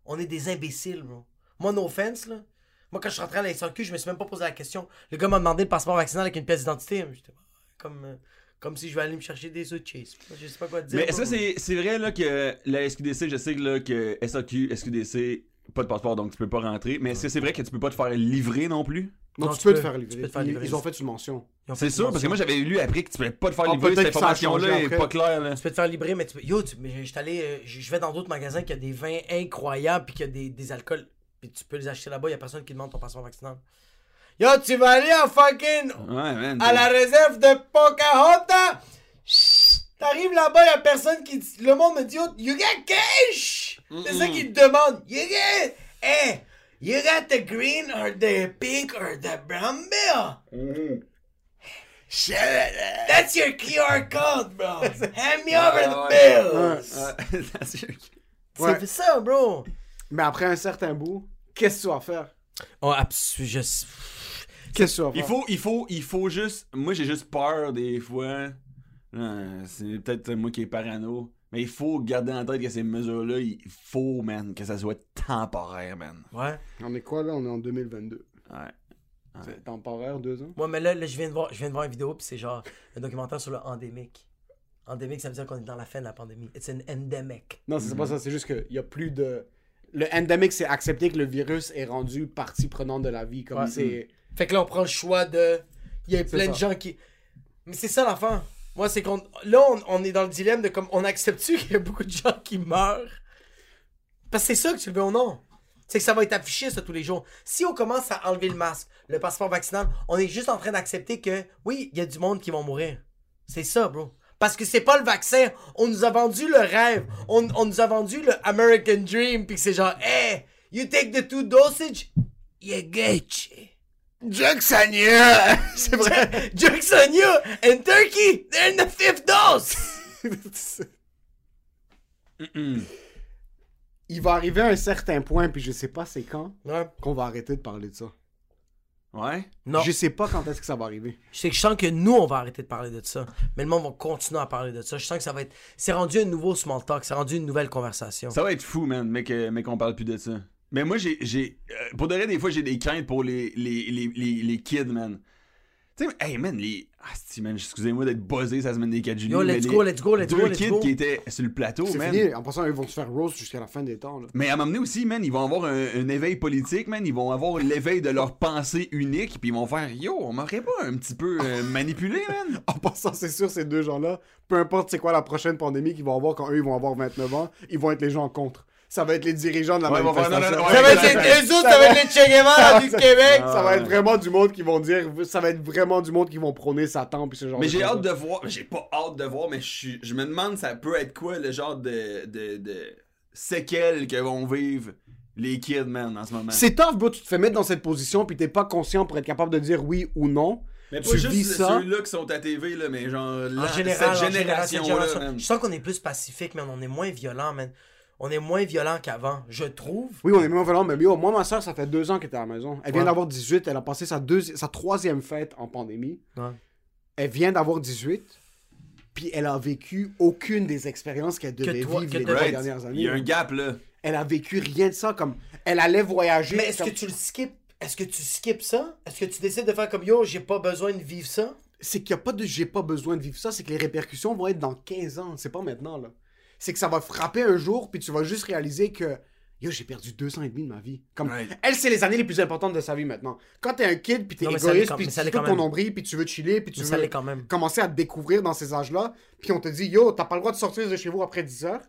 On est des imbéciles, bro. Moi, no offense, là. Moi, quand je suis rentré à la SAQ, je me suis même pas posé la question. Le gars m'a demandé le passeport vaccinal avec une pièce d'identité. J'étais comme. Comme si je vais aller me chercher des œufs de chase. Je sais pas quoi te dire. Mais bro. ça, c'est c'est vrai là, que la SQDC, je sais que, là, que SAQ, SQDC, pas de passeport donc tu peux pas rentrer. Mais est-ce que c'est vrai que tu peux pas te faire livrer non plus? Non, Non, tu, tu peux peux. te faire Tu livrer. peux te faire Ils- livrer. Ils ont fait une mention. C'est sûr, parce que moi j'avais lu après que tu pouvais pas te faire Ah, livrer, cette que information-là est pas claire. Là. Tu peux te faire libérer, mais tu peux. Yo, tu... mais je allé, euh, je vais dans d'autres magasins qui a des vins incroyables puis qui a des, des alcools. Puis tu peux les acheter là-bas, y a personne qui demande ton passeport vaccinal. Yo, tu vas aller à fucking. Ouais, man. à la réserve de Pocahontas. Chut, T'arrives là-bas, y a personne qui. dit- Le monde me dit, Yo, you got cash? C'est ça qu'ils te demandent. You get. Hey, you got the green or the pink or the brown bill? Shut it. That's your QR code, bro. Hand me over the bill. Ouais, that's your- Ouais. C'est ça, bro. Mais après un certain bout, qu'est-ce que tu vas faire? Oh, absolument. Je... Qu'est-ce que tu vas faire? Il faut, il faut, il faut juste. Moi, j'ai juste peur des fois. Euh, C'est peut-être moi qui est parano. Mais il faut garder en tête que ces mesures-là, il faut, man, que ça soit temporaire, man. Ouais. On est quoi là? On est en 2022. Ouais. C'est temporaire, deux ans? Ouais, mais là, là, je, viens de voir, je viens de voir une vidéo, puis c'est genre un documentaire sur le endémique. Endémique, ça veut dire qu'on est dans la fin de la pandémie. It's an endemic. Non, c'est pas ça. C'est juste qu'il y a plus de. Le endemic, c'est accepter que le virus est rendu partie prenante de la vie. Comme Ouais. c'est. Fait que là, on prend le choix de. Il y a plein ça. de gens qui. Mais c'est ça l'affaire. Moi, c'est qu'on. Là, on, on est dans le dilemme de comme. On accepte-tu qu'il y a beaucoup de gens qui meurent? Parce que c'est ça que tu le veux ou non. C'est que ça va être affiché, ça, tous les jours. Si on commence à enlever le masque, le passeport vaccinal, on est juste en train d'accepter que, oui, il y a du monde qui vont mourir. C'est ça, bro. Parce que c'est pas le vaccin. On nous a vendu le rêve. On, on nous a vendu le American Dream. Puis que c'est genre, hey, you take the two dosage, you get you. Jacksania! c'est vrai! Jacksonia and Turkey, they're in the fifth dose. Il va arriver à un certain point, puis je sais pas c'est quand, Ouais. qu'on va arrêter de parler de ça. Ouais. Non. Je sais pas quand est-ce que ça va arriver. Je sais que je sens que nous, on va arrêter de parler de ça. Mais le monde va continuer à parler de ça. Je sens que ça va être. C'est rendu un nouveau small talk. C'est rendu une nouvelle conversation. Ça va être fou, man, mais qu'on parle plus de ça. Mais moi, j'ai. j'ai euh, pour de vrai, des fois, j'ai des craintes pour les, les, les, les, les kids, man. Tu sais, hey, man, les. Ah, si, man, excusez-moi d'être buzzé ça semaine des 4 juillet. Yo, let's mais go, les let's go, let's deux go, let's kids go. qui étaient sur le plateau, C'est man. fini. En passant, ils vont se faire roast jusqu'à la fin des temps. Là. Mais à m'amener aussi, man, ils vont avoir un, un éveil politique, man. Ils vont avoir l'éveil de leur pensée unique, puis ils vont faire Yo, on m'aurait pas un petit peu euh, manipulé, man. En passant, c'est sûr, ces deux gens-là, peu importe c'est quoi la prochaine pandémie qu'ils vont avoir quand eux ils vont avoir 29 ans, ils vont être les gens contre. Ça va être les dirigeants de la Ouais, manifestation. non, non, non, Ça va être les, autres, ça va être les Che Guevara du Québec. Ça va être vraiment du monde qui vont dire, ça va être vraiment du monde qui vont prôner Satan puis ce genre Mais de j'ai hâte de voir. J'ai pas hâte de voir, mais je, me demande ça peut être quoi le genre de, de, de séquelles que vont vivre les kids, man, en ce moment? C'est tough, bro, tu te fais mettre dans cette position puis t'es pas conscient pour être capable de dire oui ou non. Mais pas tu juste vis ça. ceux-là qui sont à TV, là, mais genre, En la- général, cette génération-là, génération. Je sens qu'on est plus pacifique, man. On est moins violent, man. On est moins violent qu'avant, je trouve. Oui, on est même violent, mais yo, moi, ma soeur, ça fait deux ans qu'elle était à la maison. Elle vient Ouais. d'avoir 18, elle a passé sa, deuxi- sa troisième fête en pandémie. Ouais. Elle vient d'avoir 18, puis elle a vécu aucune des expériences qu'elle devait toi- vivre que les Right. dernières Il années. y a un gap, là. Elle a vécu rien de ça, comme elle allait voyager. Mais est-ce comme- que tu le skips? Est-ce que tu skips ça? Est-ce que tu décides de faire comme yo, j'ai pas besoin de vivre ça? C'est qu'il n'y a pas de j'ai pas besoin de vivre ça, c'est que les répercussions vont être dans 15 ans, c'est pas maintenant là. C'est que ça va frapper un jour, puis tu vas juste réaliser que yo, j'ai perdu deux ans et demi de ma vie. Comme Right. elle, c'est les années les plus importantes de sa vie maintenant. Quand t'es un kid, puis t'es égoïste, puis tu quand ton nombril, puis tu veux chiller, puis tu Mais veux l'est quand même. commencer à te découvrir dans ces âges-là, puis on te dit yo, t'as pas le droit de sortir de chez vous après 10 heures.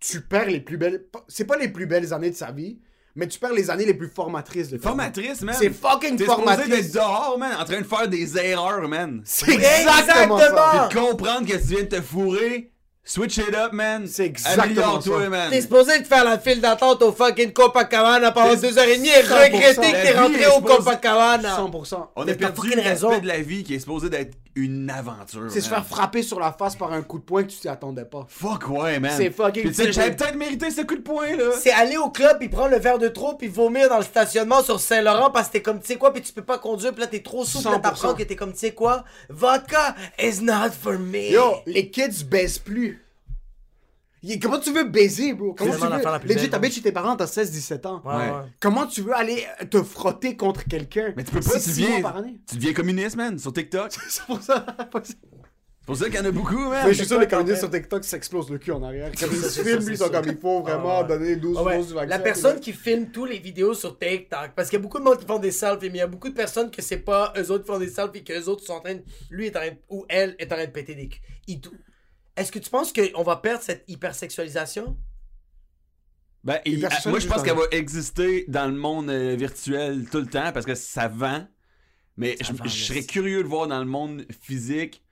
Tu perds les plus belles. C'est pas les plus belles années de sa vie, mais tu perds les années les plus formatrices de. Formatrice, man. C'est fucking T'es supposé formatrice. dehors, man, en train de faire des erreurs, man. C'est exactement, ça. Puis de comprendre que tu viens de te fourrer. Switch it up, man. C'est exactement ça. man. T'es supposé de faire la file d'attente au fucking Copacabana pendant deux heures et demie et 100%. regretter que t'es rentré au supposée- Copacabana. 100%. On a perdu le raison. respect de la vie qui est supposé d'être une aventure. C'est se faire frapper sur la face par un coup de poing que tu t'y attendais pas. Fuck ouais, man. C'est fucking j'avais peut-être mérité ce coup de poing, là. C'est aller au club puis prendre le verre de trop puis vomir dans le stationnement sur Saint-Laurent parce que t'es comme tu sais quoi puis tu peux pas conduire puis là t'es trop souple là 100%. t'apprends que t'es comme tu sais quoi vodka is not for me Yo, les kids baissent plus. Comment tu veux baiser, bro? Comment tu veux... plus Legit, belle, t'habites chez tes parents, t'as 16-17 ans. ouais, ouais. Comment tu veux aller te frotter contre quelqu'un? Mais tu peux pas, tu deviens, tu deviens communiste, man, sur TikTok. C'est pour ça. C'est pour ça qu'il y en a beaucoup, man. Mais je suis sûr quoi, les communistes sur TikTok s'explosent le cul en arrière. Comme ils filment, ils sont comme il faut vraiment Ah donner 12 Ah doses du vaccin. La personne qui filme tous les vidéos sur TikTok, parce qu'il y a beaucoup de monde qui font des selfies, mais il y a beaucoup de personnes que c'est pas eux autres qui font des selfies, que eux autres sont en train de, lui est en train de- ou elle est en train de péter des culs. Est-ce que tu penses qu'on va perdre cette hypersexualisation? Ben, il- personne moi, je pense qu'elle va exister dans le monde euh, virtuel tout le temps parce que ça vend. Mais je, vend, je serais curieux de voir dans le monde physique.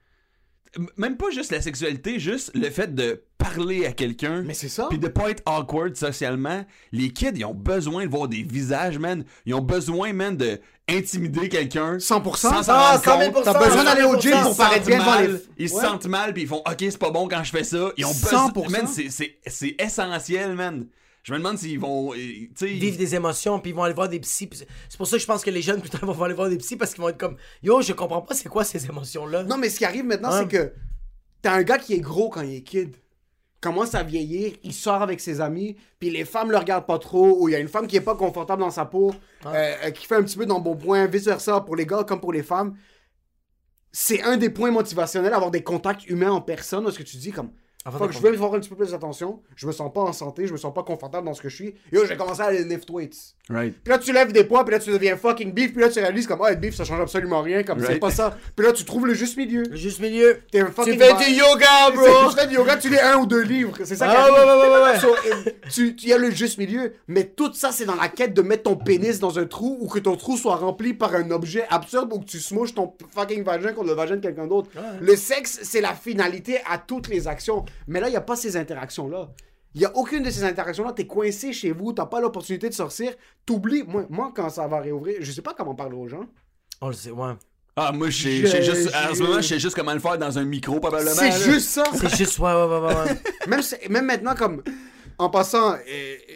Même pas juste la sexualité, juste le fait de parler à quelqu'un. Mais c'est ça. Puis de pas être awkward socialement. Les kids, ils ont besoin de voir des visages, man. Ils ont besoin, man, de intimider quelqu'un. 100%. Sans Ah, rendre 100 000 compte. T'as besoin d'aller au gym pour paraître bien devant mal, les... Ils se Ouais. sentent mal, puis ils font OK, c'est pas bon quand je fais ça. Ils ont besoin. 100%. Man, c'est essentiel, man. Je me demande s'ils vont. euh. Vivre des émotions, puis ils vont aller voir des psys. c'est pour ça que je pense que les jeunes, plus tard, vont aller voir des psys parce qu'ils vont être comme Yo, je comprends pas c'est quoi ces émotions-là. Non, mais ce qui arrive maintenant, c'est que t'as un gars qui est gros quand il est kid. Commence à vieillir, il sort avec ses amis, puis les femmes le regardent pas trop, ou il y a une femme qui est pas confortable dans sa peau, euh, euh, qui fait un petit peu dans bon point, vice versa, pour les gars comme pour les femmes. C'est un des points motivationnels, avoir des contacts humains en personne, parce que tu dis comme. Avant Fuck, de je veux avoir un petit peu plus d'attention, je me sens pas en santé, je me sens pas confortable dans ce que je suis. Yo, j'ai commencé à aller lift weights. Right. Puis là, tu lèves des poids, puis là, tu deviens fucking beef, puis là, tu réalises comme, ah, être beef, ça change absolument rien, comme c'est Right. pas ça. Puis là, tu trouves le juste milieu. Le juste milieu. T'es un Tu fais du yoga, bro. Tu fais du yoga, tu lis un ou deux livres. C'est ça qui Ah, arrive. ouais, ouais, ouais, ouais, ouais. So, euh, tu, tu y a le juste milieu. Mais tout ça, c'est dans la quête de mettre ton pénis dans un trou ou que ton trou soit rempli par un objet absurde ou que tu smouches ton fucking vagin contre le vagin de quelqu'un d'autre. Le sexe, c'est la finalité à toutes les actions. Mais là, il n'y a pas ces interactions-là. Il n'y a aucune de ces interactions-là. T'es coincé chez vous, t'as pas l'opportunité de sortir. T'oublies. Moi, moi, quand ça va réouvrir, je sais pas comment parler aux gens. On le sait, ouais. Ah, moi, je sais- juste. En ce moment, je sais juste comment le faire dans un micro, probablement. C'est là. juste ça. C'est juste, ouais, ouais, ouais, ouais. ouais. même, même maintenant, comme. En passant,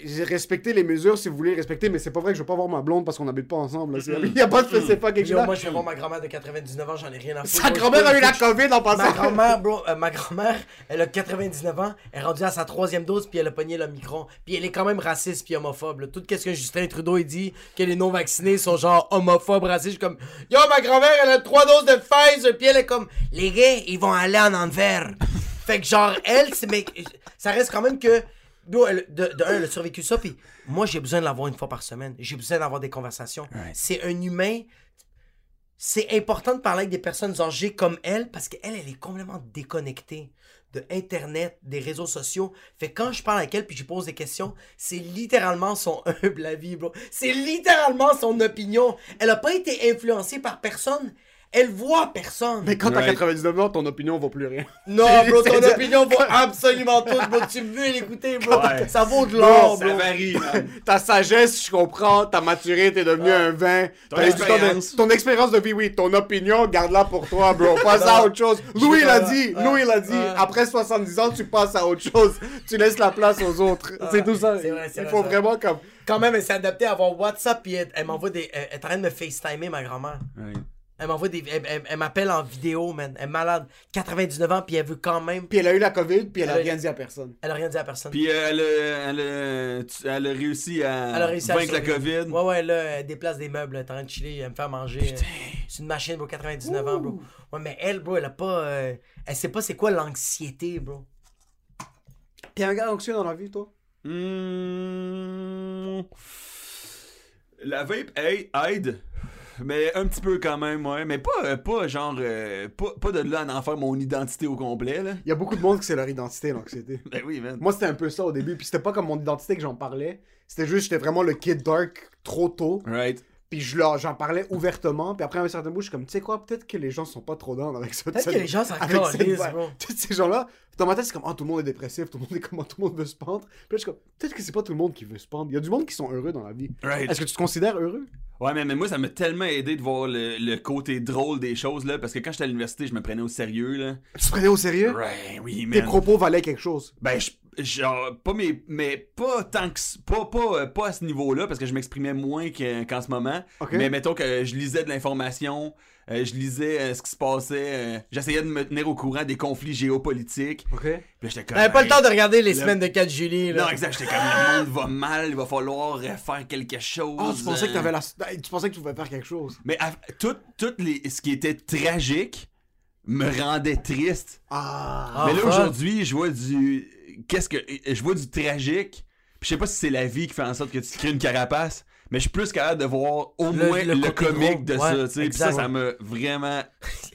j'ai respecté les mesures si vous voulez respecter, mais c'est pas vrai que je vais pas voir ma blonde parce qu'on habite pas ensemble. C'est- Il y a pas de c'est pas quelque chose. moi, je vais voir ma grand-mère de 99 ans, j'en ai rien à foutre. Sa grand-mère a eu la COVID en Ma passant. grand-mère, bro, euh, ma grand-mère, elle a 99 ans, elle est rendue à sa troisième dose, puis elle a pogné le micron. Puis elle est quand même raciste puis homophobe. là. Tout ce que Justin Trudeau il dit, que les non-vaccinés sont genre homophobes, racistes, je suis comme, yo, ma grand-mère, elle a trois doses de Pfizer, puis elle est comme, les gars, ils vont aller en envers. fait que genre, elle, c'est, mais ça reste quand même que, de, de un, elle a survécu ça, puis moi, j'ai besoin de l'avoir une fois par semaine. J'ai besoin d'avoir des conversations. C'est un humain c'est important de parler avec des personnes âgées comme elle parce qu'elle, elle est complètement déconnectée de Internet, des réseaux sociaux. Fait quand je parle avec elle puis je pose des questions, c'est littéralement son humble avis, bro. C'est littéralement son opinion. Elle a pas été influencée par personne. Elle voit personne. Mais quand t'as Right. 99 ans, ton opinion vaut plus rien. Non, bro, ton opinion vaut absolument tout, bro. Tu veux l'écouter, bro? Ouais. Ça vaut de l'or, Ça bro. varie, man. Ta sagesse, je comprends. T'as maturé, t'es devenu un vin. Ton expérience. Ton expérience de vie, oui. Ton opinion, garde-la pour toi, bro. Passe à autre chose. Louis l'a dit. Ouais. Louis l'a dit. Ouais. Après 70 ans, tu passes à autre chose. Tu laisses la place aux autres. C'est tout ça. C'est vrai, c'est Il vrai, faut vrai. vraiment comme. Quand même, elle s'est adaptée à avoir WhatsApp, puis elle, elle m'envoie des. Elle, elle est en train de me FaceTimer, ma grand-mère. Ouais. Elle m'envoie des. Elle, elle- elle m'appelle en vidéo, man. Elle est malade. 99 ans, puis elle veut quand même. Puis elle a eu la COVID, puis elle a Elle a- rien dit à personne. Elle a rien dit à personne. Puis euh, elle, a, elle, a, tu- elle a réussi à, Elle a réussi à vaincre la. COVID. Ouais, ouais, là, elle déplace des meubles, elle est en train de chiller, elle me fait manger. C'est une machine, bro, 99 ans, bro. Ouais, mais elle, bro, elle a pas. euh, elle sait pas c'est quoi l'anxiété, bro. T'es un gars anxieux dans la vie, toi? Hmm. La vape hey, aide. Mais un petit peu quand même, ouais. Mais pas, euh, pas genre. euh, pas, pas de là à en faire mon identité au complet, là. Il y a beaucoup de monde qui c'est leur identité, l'anxiété. Ben oui, man. Moi, c'était un peu ça au début. Puis c'était pas comme mon identité que j'en parlais. C'était juste, j'étais vraiment le kid dark trop tôt. Right. Puis je leur- j'en parlais ouvertement. Puis après, à un certain bout, je suis comme, tu sais quoi, peut-être que les gens sont pas trop down avec ça. Peut-être que les gens s'en calissent, bro. Ces gens-là, dans ma tête, c'est comme, oh, tout le monde est dépressif, tout le monde est comment, tout le monde veut se pendre. Puis là, je suis comme, peut-être que c'est pas tout le monde qui veut se pendre. Il y a du monde qui sont heureux dans la vie. Right. Est-ce que tu te considères heureux? Ouais, mais, mais moi, ça m'a tellement aidé de voir le, le côté drôle des choses, là. Parce que quand j'étais à l'université, je me prenais au sérieux, là. Tu te prenais au sérieux? Ouais, oui, Tes man. propos valaient quelque chose. Ben, je- genre, pas mes. Mais pas tant que. s- Pas, pas, euh, pas à ce niveau-là, parce que je m'exprimais moins que- qu'en ce moment. Mais mettons que je lisais de l'information, euh, je lisais euh, ce qui se passait, euh, j'essayais de me tenir au courant des conflits géopolitiques. Ok. Puis j'étais comme. Pas le temps de regarder les le- semaines de 4 juillet, là. Non, exact, j'étais comme le monde va mal, il va falloir euh, faire quelque chose. Ah, tu pensais que t'avais la. Tu pensais que tu pouvais faire quelque chose. Mais à- tout, tout les, ce qui était tragique me rendait triste. Ah. Ah, Mais là, fuck. aujourd'hui, je vois du. Qu'est-ce que. Je vois du tragique. Puis je sais pas si c'est la vie qui fait en sorte que tu crées une carapace. Mais je suis plus capable de voir au Le- moins le comique de Ouais, ça. tu sais. Puis ça, ça m'a vraiment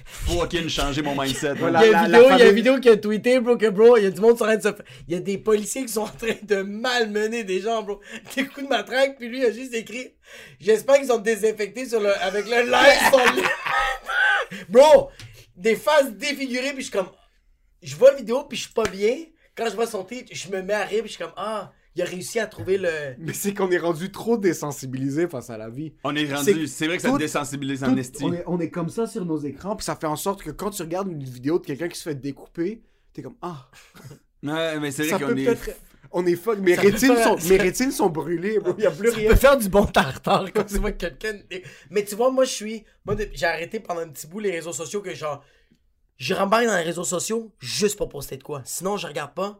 fucking changé mon mindset. Voilà. Il y a une vidéo, il y a famille- une vidéo qui a tweeté, bro, que bro, il y a du monde sur train de se Il y a des policiers qui sont en train de malmener des gens, bro. Des coups de matraque, puis lui, il a juste écrit J'espère qu'ils sont désinfectés sur le... avec le live Bro, des faces défigurées, puis je suis comme. Je vois la vidéo, puis je suis pas bien. Quand je vois son titre, je me mets à rire, puis je suis comme Ah, il a réussi à trouver le. Mais c'est qu'on est rendu trop désensibilisé face à la vie. On est rendu. C'est- vrai que ça tout- te désensibilise en Tout- esti. on, est, on est comme ça sur nos écrans, puis ça fait en sorte que quand tu regardes une vidéo de quelqu'un qui se fait découper, t'es comme Ah, Ouais, mais c'est ça vrai qu'on est. On est fuck. Mes Ça rétines, faire- sont, ça- mes rétines sont brûlées, bro. Y a plus Tu rien. peux faire du bon tartare quand tu vois quelqu'un. Mais tu vois, moi, je suis. Moi, j'ai arrêté pendant un petit bout les réseaux sociaux que genre. Je rembarque dans les réseaux sociaux juste pour poster de quoi. Sinon, je regarde pas.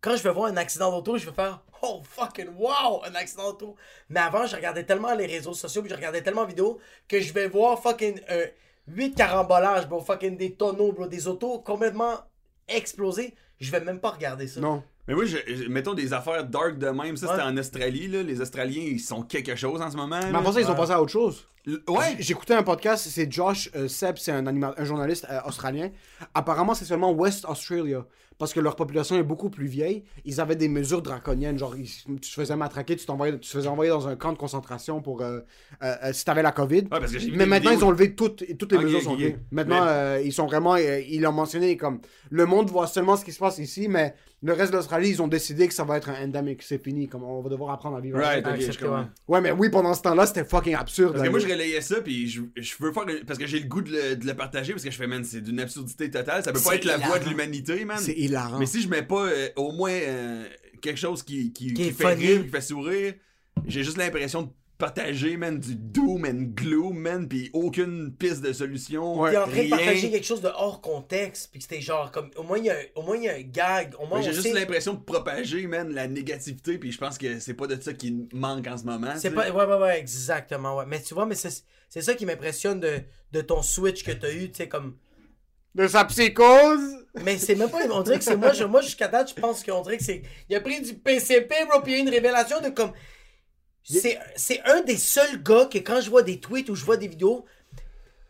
Quand je vais voir un accident d'auto, je vais faire Oh fucking wow, un accident d'auto. Mais avant, je regardais tellement les réseaux sociaux, puis je regardais tellement de vidéos que je vais voir fucking euh, 8 carambolages, bro, fucking des tonneaux, bro, des autos complètement explosés. Je vais même pas regarder ça. Non. Mais je- je- mettons des affaires dark de même. Ça, c'était Ouais. en Australie, là. Les Australiens, ils sont quelque chose en ce moment. Mais avant ça, ils ont passé à autre chose. L- Ouais. J'écoutais un podcast, c'est Josh euh, Seb, c'est un, un journaliste euh, australien. Apparemment, c'est seulement West Australia. Parce que leur population est beaucoup plus vieille. Ils avaient des mesures draconiennes. Genre, ils- tu te faisais matraquer, tu, t'envoyais- tu te faisais envoyer dans un camp de concentration pour euh, euh, si t'avais la COVID. Ouais, parce que j'ai vu Mais maintenant, vidéos- ils ont levé toutes, toutes les mesures sont levées. Maintenant, Mais- euh, ils sont vraiment. euh, ils l'ont mentionné comme le monde voit seulement ce qui se passe ici, mais le reste de l'Australie, ils ont décidé que ça va être un endemic. C'est fini. Comme on va devoir apprendre à vivre. Right, avec. ok, je accepté, comprends. ouais. Mais oui, pendant ce temps-là, c'était fucking absurde. Parce que moi, je relayais ça, puis je, je veux faire. Parce que j'ai le goût de le, de le partager, parce que je fais, man, c'est d'une absurdité totale. Ça peut pas être la voix hilarant. de l'humanité, man. C'est hilarant. Mais si je mets pas euh, au moins euh, quelque chose qui, qui, Qui est qui fait funny. rire, qui fait sourire, j'ai juste l'impression de partager, man, du doom and gloom, man, puis aucune piste de solution. T'es en train de rien. partager quelque chose de hors contexte, puis que c'était genre comme. Au moins, il y a, au moins, il y a un gag. Au moins, Ouais, J'ai juste sait- l'impression de propager, man, la négativité, puis je pense que c'est pas de ça qui manque en ce moment. C'est pas. Ouais, ouais, ouais, exactement, ouais. Mais tu vois, mais c'est c'est ça qui m'impressionne de, de ton switch que t'as eu, tu sais, comme. De sa psychose? Mais c'est même pas. On dirait que c'est moi, je, moi jusqu'à date, je pense qu'on dirait que c'est. Il a pris du PCP, bro, puis il y a eu une révélation de comme. C'est c'est un des seuls gars que quand je vois des tweets ou je vois des vidéos,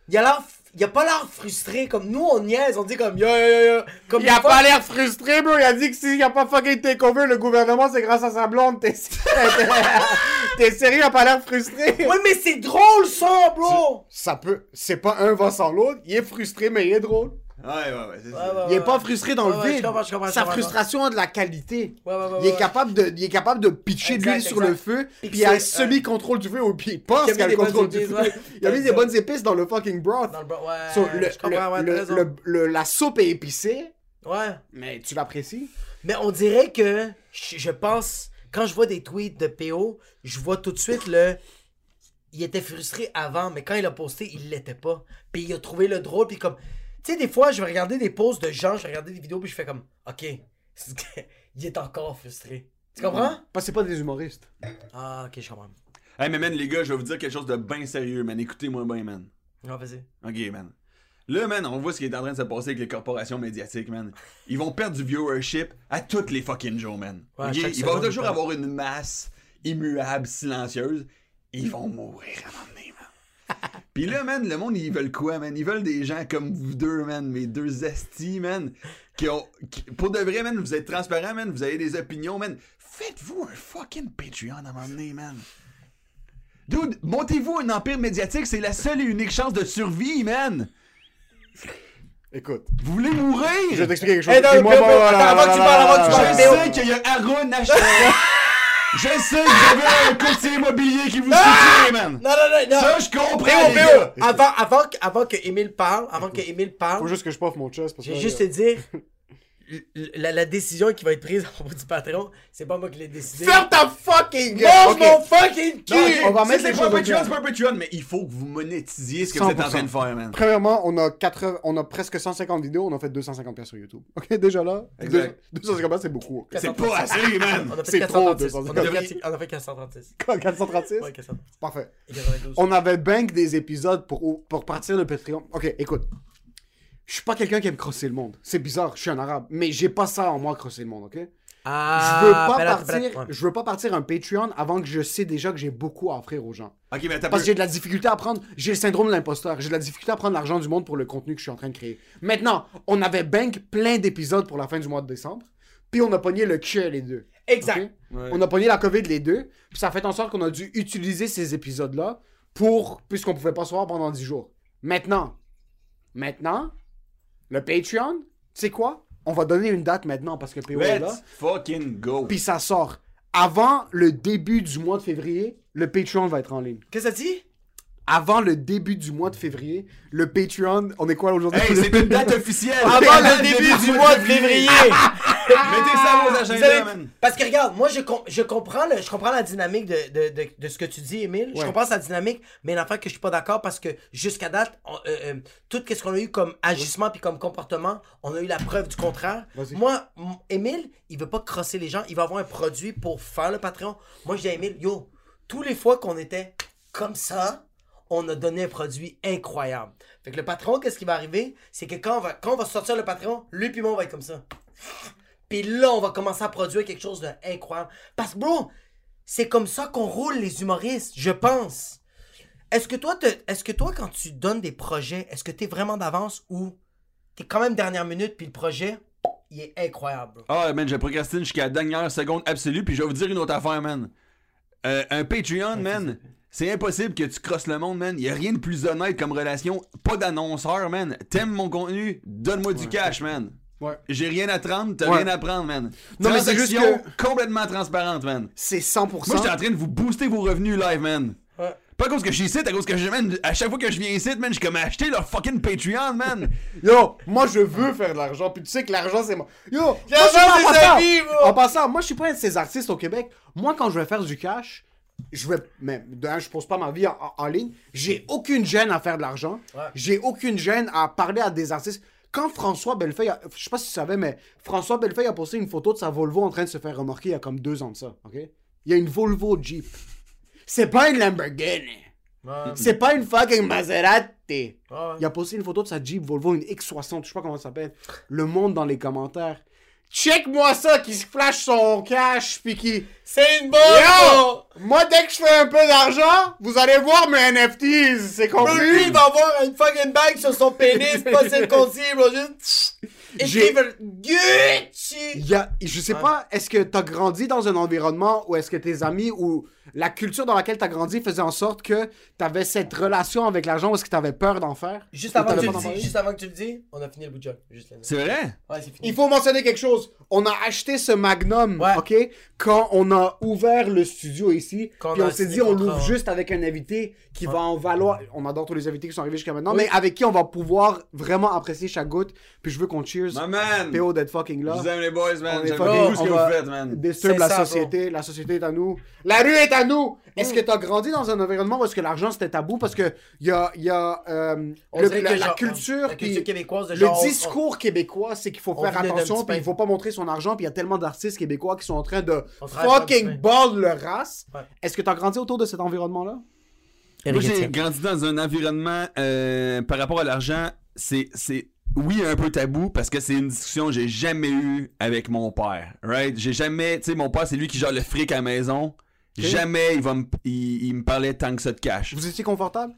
il a l'air. il a pas l'air frustré comme nous on niaise, on dit comme yo yo yo. yo. Comme Il a fois- pas l'air frustré, bro. Il a dit que s'il a pas fucking takeover le gouvernement, c'est grâce à sa blonde. T'es T'es sérieux, il a pas l'air frustré. Ouais, mais c'est drôle ça, bro! Ça peut. C'est pas un va sans l'autre. Il est frustré, mais il est drôle. Ouais, ouais, ouais, c'est Ouais, ça. ouais, Il est ouais. pas frustré dans Ouais, le ouais, je vide. comprends, je comprends, je Sa frustration a de la qualité. Ouais, ouais, ouais, il, est ouais. capable de, il est capable de pitcher de l'huile sur le feu, Puis puis il a semi-contrôle du feu, ou puis il pense qu'il a le des bonnes contrôle du épices, feu. Il a mis des bonnes épices dans le fucking broth. Dans le la soupe est épicée, Ouais. mais tu l'apprécies? Mais on dirait que je, je pense, quand je vois des tweets de PO, je vois tout de suite le. Il était frustré avant, mais quand il a posté, il l'était pas. Puis il a trouvé le drôle, puis comme. Tu sais, des fois, je vais regarder des posts de gens, je vais regarder des vidéos, puis je fais comme, ok, il est encore frustré. Tu comprends? Parce que c'est pas des humoristes. Ah, ok, je comprends. Hey, mais man, les gars, je vais vous dire quelque chose de bien sérieux, man. Écoutez-moi bien, man. Non, vas-y. Ok, man. Là, man, on voit ce qui est en train de se passer avec les corporations médiatiques, man. Ils vont perdre du viewership à toutes les fucking jours, man. Ouais, Ils vont toujours avoir une masse immuable, silencieuse. Ils vont mourir à un moment Pis là, man, le monde, ils veulent quoi, man? Ils veulent des gens comme vous deux, man, mes deux estis, man. Qui ont. qui- pour de vrai, man, vous êtes transparents, man, vous avez des opinions, man. Faites-vous un fucking Patreon à un moment donné, man. Dude, montez-vous un empire médiatique, c'est la seule et unique chance de survie, man. Écoute, Vous voulez mourir? je vais t'expliquer quelque chose. Hey, non, Puis moi, avant que tu parles, avant que tu parles, Je sais qu'il y a Aaron Hashtag. Je sais que vous avez un courtier immobilier qui vous soutient, man. Non, non, non, non! Ça, je comprends, gars. avant, avant, que, avant que Émile parle, avant que Émile parle, Faut juste que je poffe mon chest. parce Je que vais là, juste te dire, la, la décision qui va être prise à propos du patron, c'est pas moi qui l'ai décidé. Ferme ta fucking gueule! Mange Ok. mon fucking cul! Non, ok, on va mettre c'est les pas Patreon, c'est pas un Patreon, mais il faut que vous monétisiez ce que vous êtes en train de faire, man. Premièrement, on a, 80 on a presque 150 vidéos, on a fait 250 pièces sur YouTube. Ok, déjà là, Exact. deux- 250 pièces, c'est beaucoup. C'est pas assez, man. On a fait C'est trop, 436. On a fait 236. 4- on a fait 436. 436? Ouais, 436. Parfait. Et 92. On avait bank des épisodes pour, pour partir de Patreon. Ok, écoute. Je suis pas quelqu'un qui aime crosser le monde. C'est bizarre, je suis un arabe. Mais j'ai pas ça en moi, crosser le monde, ok? Ah, je veux pas peut-être, partir, ouais. je veux pas partir un Patreon avant que je sais déjà que j'ai beaucoup à offrir aux gens. Ok, mais t'as Parce que j'ai de la difficulté à prendre, j'ai le syndrome de l'imposteur, j'ai de la difficulté à prendre l'argent du monde pour le contenu que je suis en train de créer. Maintenant, on avait bank plein d'épisodes pour la fin du mois de décembre, puis on a pogné le cul les deux. Exact. On a pogné la COVID les deux, puis ça a fait en sorte qu'on a dû utiliser ces épisodes-là pour, puisqu'on pouvait pas se voir pendant 10 jours. Maintenant, maintenant, le Patreon, tu sais quoi? On va donner une date maintenant parce que PO est là. Let's fucking go. Puis ça sort. Avant le début du mois de février, le Patreon va être en ligne. Qu'est-ce que ça dit? Avant le début du mois de février, le Patreon, on est quoi aujourd'hui? Hey, c'est une date officielle. Avant le début du mois de février! Mettez ça à vos Vous agendas, man. Parce que regarde, moi je, com- je comprends le, je comprends la dynamique de, de, de, de ce que tu dis, Émile. Je comprends sa dynamique, mais l'affaire que je suis pas d'accord parce que jusqu'à date, on- euh, euh, tout ce qu'on a eu comme agissement puis comme comportement, on a eu la preuve du contraire. Moi, Émile, il veut pas crosser les gens, il va avoir un produit pour faire le Patreon. Moi je dis à Émile, yo, tous les fois qu'on était comme ça, on a donné un produit incroyable. Fait que le patron, qu'est-ce qui va arriver? C'est que quand on va, quand on va sortir le patron, lui puis moi, on va être comme ça. Puis là, on va commencer à produire quelque chose d'incroyable. Parce que, bro, c'est comme ça qu'on roule les humoristes, je pense. Est-ce que toi, est-ce que toi, quand tu donnes des projets, est-ce que t'es vraiment d'avance ou t'es quand même dernière minute, puis le projet, il est incroyable, bro? Ah, man, je procrastine jusqu'à la dernière seconde absolue, puis je vais vous dire une autre affaire, man. Euh, un Patreon, man, c'est impossible que tu crosses le monde, man. Y a rien de plus honnête comme relation. Pas d'annonceur, man. T'aimes mon contenu, donne-moi du cash, man. Ouais. J'ai rien à te rendre, t'as Ouais. rien à prendre, man. Non, mais c'est juste Transaction complètement transparente, man. C'est 100%. Moi, j'étais en train de vous booster vos revenus live, man. Ouais. Pas à cause que je suis ici, à cause que je, man, à chaque fois que je viens ici, man, je suis comme acheter leur fucking Patreon, man. Yo, moi je veux faire de l'argent, puis tu sais que l'argent c'est moi. Yo, moi, je suis L'argent, pas- c'est en sa passant- vie. En passant, moi je suis pas un de ces artistes au Québec. Moi quand je vais faire du cash, je vais. Un, je pose pas ma vie en, ligne. J'ai aucune gêne à faire de l'argent. Ouais. J'ai aucune gêne à parler à des artistes. Quand François Bellefeuille, a- je sais pas si tu savais, mais François Bellefeuille a posté une photo de sa Volvo en train de se faire remarquer il y a comme deux ans de ça, ok? Il y a une Volvo Jeep. C'est pas une Lamborghini. C'est pas une fucking Maserati. Ouais. Il a posté une photo de sa Jeep Volvo, une X60, je sais pas comment ça s'appelle. Le monde dans les commentaires. Check-moi ça, qui se flash son cash, puis qui... C'est une bonne, Yo! Moi, dès que je fais un peu d'argent, vous allez voir mes NFTs, c'est Bro, lui, compris? il va avoir une fucking bague sur son pénis, le compte bro. Juste. J'ai- Écrire Gucci. Il y a, je sais pas, est-ce que t'as grandi dans un environnement ou est-ce que tes amis ou la culture dans laquelle t'as grandi faisait en sorte que t'avais cette relation avec l'argent ou est-ce que t'avais peur d'en faire? Juste avant, que tu le dis, parler? juste avant que tu le dis, on a fini le bout de job. C'est vrai? Ouais, c'est fini. Il faut mentionner quelque chose. On a acheté ce Magnum, Ouais. ok, quand on a ouvert le studio ici. Quand puis on s'est dit, on l'ouvre juste avec un invité qui va en valoir. On adore tous les invités qui sont arrivés jusqu'à maintenant, Oui. mais avec qui on va pouvoir vraiment apprécier chaque goutte. Puis je veux qu'on cheers. My man! PO d'être fucking là. Je vous aime les boys, man. On est J'aime fucking- beaucoup ce que vous faites, man. Disturb C'est la ça, société, la société est à nous. La rue est à nous! Est-ce que t'as grandi dans un environnement où est-ce que l'argent c'était tabou? Parce que y a, y a euh, le- la, culture, la culture québécoise de le genre, on- discours québécois, c'est qu'il faut faire attention, puis il faut pas montrer son argent, puis il y a tellement d'artistes québécois qui sont en train de fucking ball leur race. Ouais. Est-ce que t'as grandi autour de cet environnement-là? Moi, j'ai grandi dans un environnement euh, par rapport à l'argent, c'est c'est oui un peu tabou parce que c'est une discussion que j'ai jamais eue avec mon père. Right? J'ai jamais, tu sais, mon père c'est lui qui gère le fric à la maison. Jamais il va me il, il me parlait tant que ça de cash. Vous étiez confortable?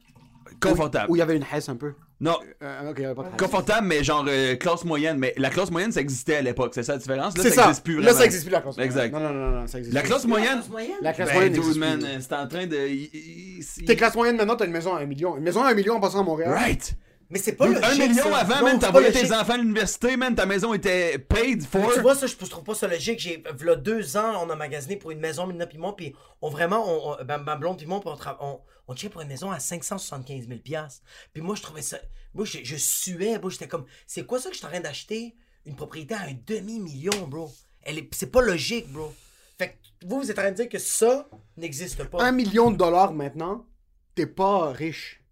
Confortable. Ou il y avait une haisse un peu? Non, Euh, pas de confortable mais genre euh, classe moyenne, mais la classe moyenne ça existait à l'époque, c'est ça la différence? Là, C'est ça, ça. existe plus Là, ça existe plus la classe moyenne. Exact. Non, non, non, non, ça existe La plus. classe moyenne? La classe ben, moyenne man, plus. euh, c'est en train de T'es classe moyenne maintenant, t'as une maison à un million. Une maison à un million en passant à Montréal. Right. Mais c'est pas Un logique, million ça. avant, Non, man, c'est t'envoyais pas tes logique. enfants à l'université, man, ta maison était paid for. Mais tu vois, ça, je trouve pas ça logique. J'ai, v'là deux ans, on a magasiné pour une maison, Mina pis moi, puis on vraiment, on, on- ben, ma blonde pis moi, puis on, tra- on, on checkait pour une maison à 575 000 Puis moi, je trouvais ça, moi, je, je suais, moi, j'étais comme, c'est quoi ça que je suis en train d'acheter? Une propriété à un demi-million, bro. Elle est, c'est pas logique, bro. Fait que vous, vous êtes en train de dire que ça n'existe pas. un million de dollars maintenant, t'es pas riche.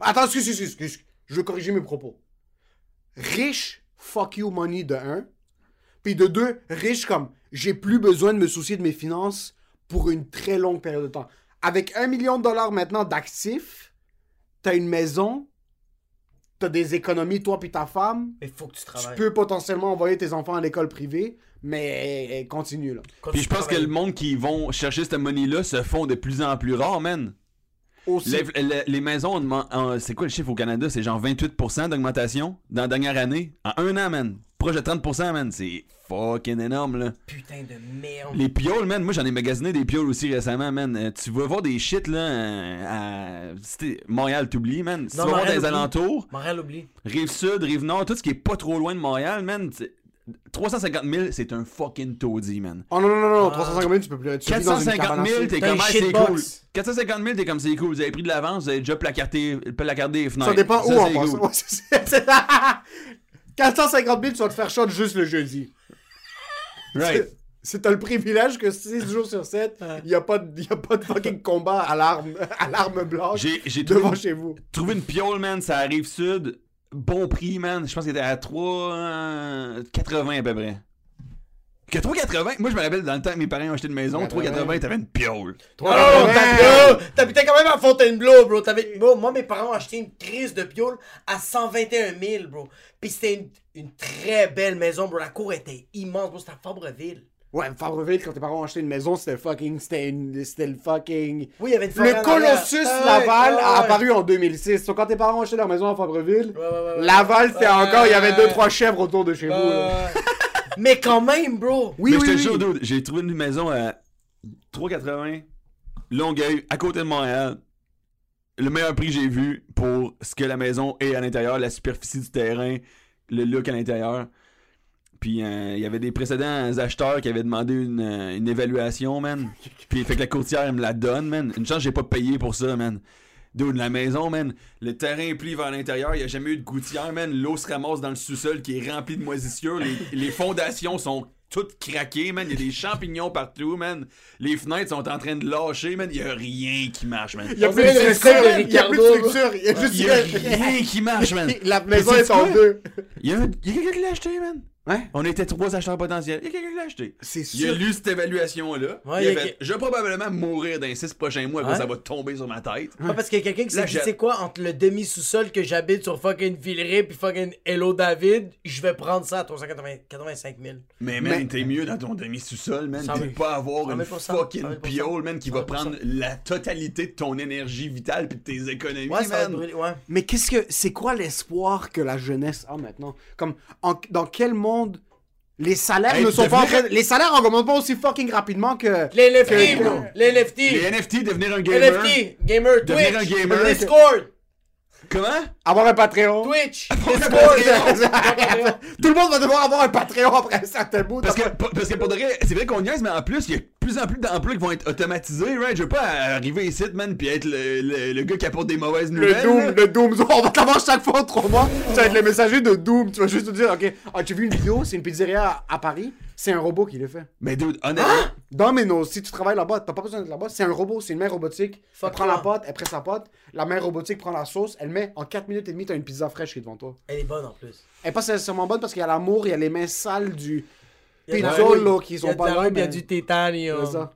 Attends, excuse, excuse, excuse. Je veux corriger mes propos. Riche, fuck you money de un. Puis de deux, riche comme j'ai plus besoin de me soucier de mes finances pour une très longue période de temps. Avec un million de dollars maintenant d'actifs, t'as une maison, t'as des économies, toi puis ta femme. Mais faut que tu Tu travailles. peux potentiellement envoyer tes enfants à l'école privée, mais eh, continue là. Quand Puis tu je pense que le monde qui vont chercher cette money-là se font de plus en plus rares, man. Aussi. Les, les- les maisons, on demande- en- c'est quoi le chiffre au Canada? C'est genre 28% d'augmentation dans la dernière année? En un an, man. Proche de 30%, man. C'est fucking énorme, là. Putain de merde. Les pioles, man. Moi, j'en ai magasiné des pioles aussi récemment, man. Euh, tu vas voir des shit, là, euh, à... c'était- Montréal, t'oublies, man. Si Non, tu vas voir Montréal, des oublie. alentours, Montréal oublie. Rive-Sud, Rive-Nord, tout ce qui est pas trop loin de Montréal, man, 350 000, c'est un fucking taudis, man. Oh non, non, non, non, Ah. 350 000, tu peux plus. Tu vis dans une 450 cabane à 000, sucre. t'es comme ah, c'est cool. 450 000, t'es comme c'est cool. Vous avez pris de l'avance, vous avez déjà placardé, placardé les fenêtres. Ça dépend où Ça, en passant. cool. Ouais, c'est- c'est- c'est- 450 000, tu vas te faire shot juste le jeudi. Right. C'est- C'est t'as le privilège que 6 jours sur 7, il n'y a, pas de- y a pas de fucking combat à l'arme, à l'arme blanche J'ai j'ai trouvé, devant une- chez vous. trouvé une piole, man, ça arrive sud. Bon prix, man. Je pense qu'elle était à 3,80 à peu près. Que 3,80 Moi, je me rappelle dans le temps que mes parents ont acheté une maison, 3,80 t'avais une piole. Oh, t'as- bro, t'habitais quand même à Fontainebleau, bro. T'avais- bro. Moi, mes parents ont acheté une crise de piole à 121 000, bro. Puis c'était une, une très belle maison, bro. La cour était immense, bro. C'était à Fabreville. Ouais, Fabreville, quand tes parents ont acheté une maison, c'était fucking. C'était une- c'était le fucking. Oui, il y avait une Le. Colossus Ah ouais, Laval a apparu en 2006. Donc, quand tes parents ont acheté leur maison à Fabreville, Ouais, ouais, ouais, ouais. Laval, c'était Ouais, encore. Il y avait deux, ouais. trois chèvres autour de chez vous. Mais quand même, bro. Oui, Mais oui, je te oui. jure, dude, j'ai trouvé une maison à 3,80 Longueuil, à côté de Montréal. Le meilleur prix que j'ai vu pour ce que la maison est à l'intérieur, la superficie du terrain, le look à l'intérieur. Puis euh, il y avait des précédents acheteurs qui avaient demandé une, euh, une évaluation, man. Puis fait que la courtière elle me la donne, man. Une chance j'ai pas payé pour ça, man. Dude, la maison, man, le terrain est pli vers l'intérieur, il n'y a jamais eu de gouttière, man. L'eau se ramasse dans le sous-sol qui est rempli de moisissures. Les, les fondations sont toutes craquées, man. Il y a des champignons partout, man. Les fenêtres sont en train de lâcher, man. Il n'y a rien qui marche, man. Il y a plus de structure. Il y a plus de structure. Il y a Il juste. n'y a rien qui marche, man. La maison Mais est en deux. Il y a, un- il y a quelqu'un qui l'a acheté, man. Ouais. On était trois acheteurs potentiels. Il y a quelqu'un qui l'a acheté. C'est Il a sûr. lu cette évaluation-là. Ouais, il a il y a fait, Je vais probablement mourir dans les six prochains mois, Ouais. ça va tomber sur ma tête. Pas parce qu'il y a quelqu'un qui s'est dit, tu quoi, entre le demi-sous-sol que j'habite sur fucking Villeray puis fucking Hello David, je vais prendre ça à 385 000. Mais man, Mais- t'es mieux dans ton demi-sous-sol, man. T'es mille. pas avoir une 100%, fucking 100%, piole, man, qui va 100%. prendre la totalité de ton énergie vitale pis de tes économies, Ouais, man. brûler. Mais qu'est-ce que c'est quoi l'espoir que la jeunesse a maintenant? Comme en- dans quel monde les salaires Hey, ne sont pas en devenir- train les salaires augmentent pas aussi fucking rapidement que Les NFT, que-! Les NFT! Les NFT, devenir un gamer. NFT! Gamer, Devenir Twitch! un gamer. Discord! Comment? avoir un Patreon. Twitch! Tout le monde va devoir avoir un Patreon après un certain bout. Parce que, parce que pour de vrai, c'est vrai qu'on niaise, mais en plus, il y a de plus en plus d'emplois qui vont être automatisés, right? Je veux pas arriver ici, man, pis être le, le, le gars qui apporte des mauvaises le nouvelles. Doom, là. le Doom, on va t'avoir chaque fois en trois mois. Tu vas être le messager de Doom. Tu vas juste te dire, ok, ah, tu as vu une vidéo, c'est une pizzeria à, à Paris, c'est un robot qui le fait. Mais dude, honnêtement, Dans Ménos, si tu travailles là-bas, t'as pas besoin d'être là-bas, c'est un robot, c'est une main robotique. Fuck elle prend la pâte, elle presse sa pâte, la main robotique prend la sauce, elle met en 4 minutes et demie, t'as une pizza fraîche qui est devant toi. Elle est bonne en plus. Elle est pas nécessairement bonne parce qu'il y a l'amour, il y a les mains sales du la pizzolo qui Il y sont pas la là. il y a du tétanium. C'est ça.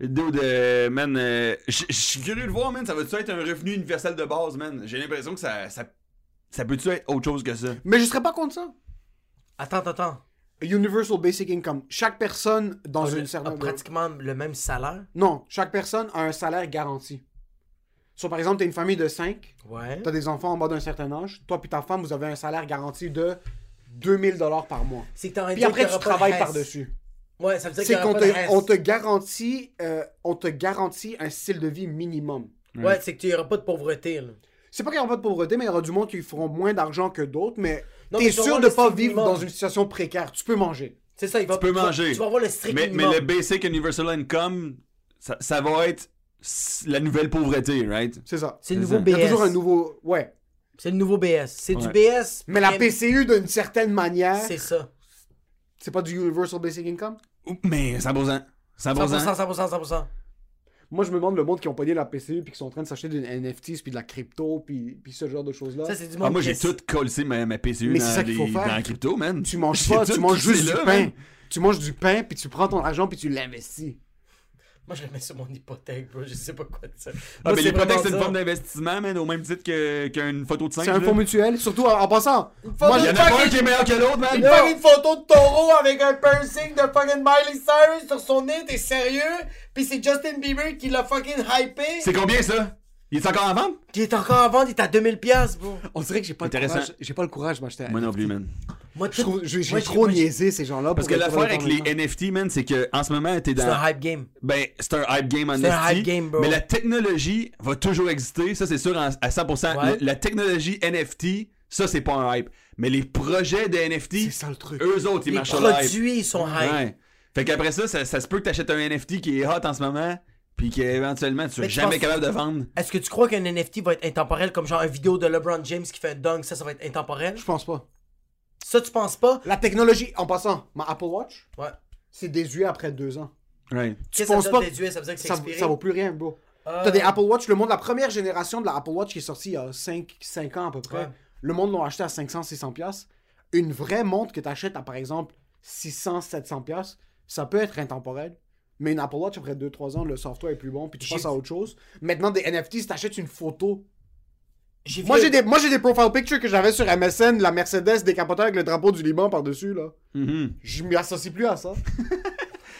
dude, euh, man, euh, je je suis curieux de voir, man, ça va-tu être un revenu universel de base, man? J'ai l'impression que ça, ça, ça peut-tu être autre chose que ça? Mais je serais pas contre ça. Attends, attends, attends. Universal Basic Income. Chaque personne dans On une a- a certaine. pratiquement le même salaire? Non, chaque personne a un salaire garanti. So, par exemple, t'as une famille de 5, Ouais. t'as des enfants en bas d'un certain âge, toi puis ta femme, vous avez un salaire garanti de 2000 dollars par mois. C'est que t'as envie de Puis après, tu travailles par-dessus. Ouais, ça veut dire C'est qu'on te, on te garantit, euh, on te garantit un style de vie minimum. Ouais, c'est que tu auras pas de pauvreté, là. C'est pas qu'il n'y aura pas de pauvreté, mais il y aura du monde qui feront moins d'argent que d'autres, mais t'es mais sûr de le pas vivre dans une situation précaire. Tu peux manger. C'est ça, il va Tu peux manger. Tu vas avoir le strict Mais, mais minimum. le Basic Universal Income, ça, ça va être la nouvelle pauvreté, right? C'est ça. C'est le nouveau ça. Il y a BS. toujours un nouveau. Ouais. C'est le nouveau BS. C'est du. BS. Mais la PCU, d'une certaine manière, C'est ça. c'est pas du Universal Basic Income? Mais 100%. 100%. 100%, 100%, 100%. Moi, je me demande le monde qui ont pogné la PCU puis qui sont en train de s'acheter des NFTs puis de la crypto puis, puis ce genre de choses-là. Ça, c'est du monde Ah, moi, j'ai tout collé ma, ma PCU Mais dans, c'est ça qu'il faut les- faire. dans la crypto, man. Tu manges pas, tu manges juste du là, pain. man. Tu manges du pain puis tu prends ton argent puis tu l'investis. Moi, je le mets sur mon hypothèque, bro. Je sais pas quoi dire. Ah, Moi, mais l'hypothèque, c'est une forme d'investissement, man, au même titre que- qu'une photo de 5. C'est un fonds mutuel, surtout en, en passant. Moi, Il y j'ai en a pas un qui est meilleur que l'autre, man. Il fait une photo de taureau avec un piercing de fucking Miley Cyrus sur son nez, t'es sérieux? Pis c'est Justin Bieber qui l'a fucking hypé. C'est combien, ça? Il est encore en vente? Qui est encore en vente, il est à 2000$, piastres, bro. On dirait que j'ai pas le courage. J'ai pas le courage de m'acheter un Moi non NFT. plus, man. Moi, Je trouve- J'ai j'ai moi, trop moi, niaisé ces gens-là. Parce pour que être l'affaire avec les. NFT, man, c'est que en ce moment, t'es C'est dans. un hype game. Ben, c'est un hype game en C'est un NFT, hype game, bro. Mais la technologie va toujours exister, ça c'est sûr en- à 100%. Ouais. Le- la technologie NFT, ça c'est pas un hype. Mais les projets de NFT, C'est ça le truc. eux autres, ils Les marchent sur le hype. produits sont hype. Ouais. Fait qu'après ça, ça, ça se peut que t'achètes un NFT qui est hot en ce moment, puis qu'éventuellement tu seras tu jamais capable de vendre. Est-ce que tu crois qu'un NFT va être intemporel comme genre une vidéo de LeBron James qui fait un dunk, ça, ça va être intemporel? Je pense pas. Ça, tu penses pas? La technologie, en passant, ma Apple Watch, Ouais. c'est désuet après deux ans. Right. Qu'est-ce que penses ça pas? Ça veut dire que c'est Ça, vaut plus rien, bro. Ah. T'as des Apple Watch, le monde, la première génération de la Apple Watch qui est sortie il y a 5, 5 ans à peu près, Ouais. le monde l'ont acheté à 500, 600 pièces. Une vraie montre que t'achètes à par exemple 600, 700 pièces, ça peut être intemporel. Mais une Apple Watch, après 2-3 ans, le software est plus bon, puis tu passes à autre chose. Maintenant, des NFT, si t'achètes une photo. Moi, j'ai des, moi, j'ai des profile pictures que j'avais sur MSN, la Mercedes décapotée avec le drapeau du Liban par-dessus, là. Mhm. Je m'y associe plus à ça.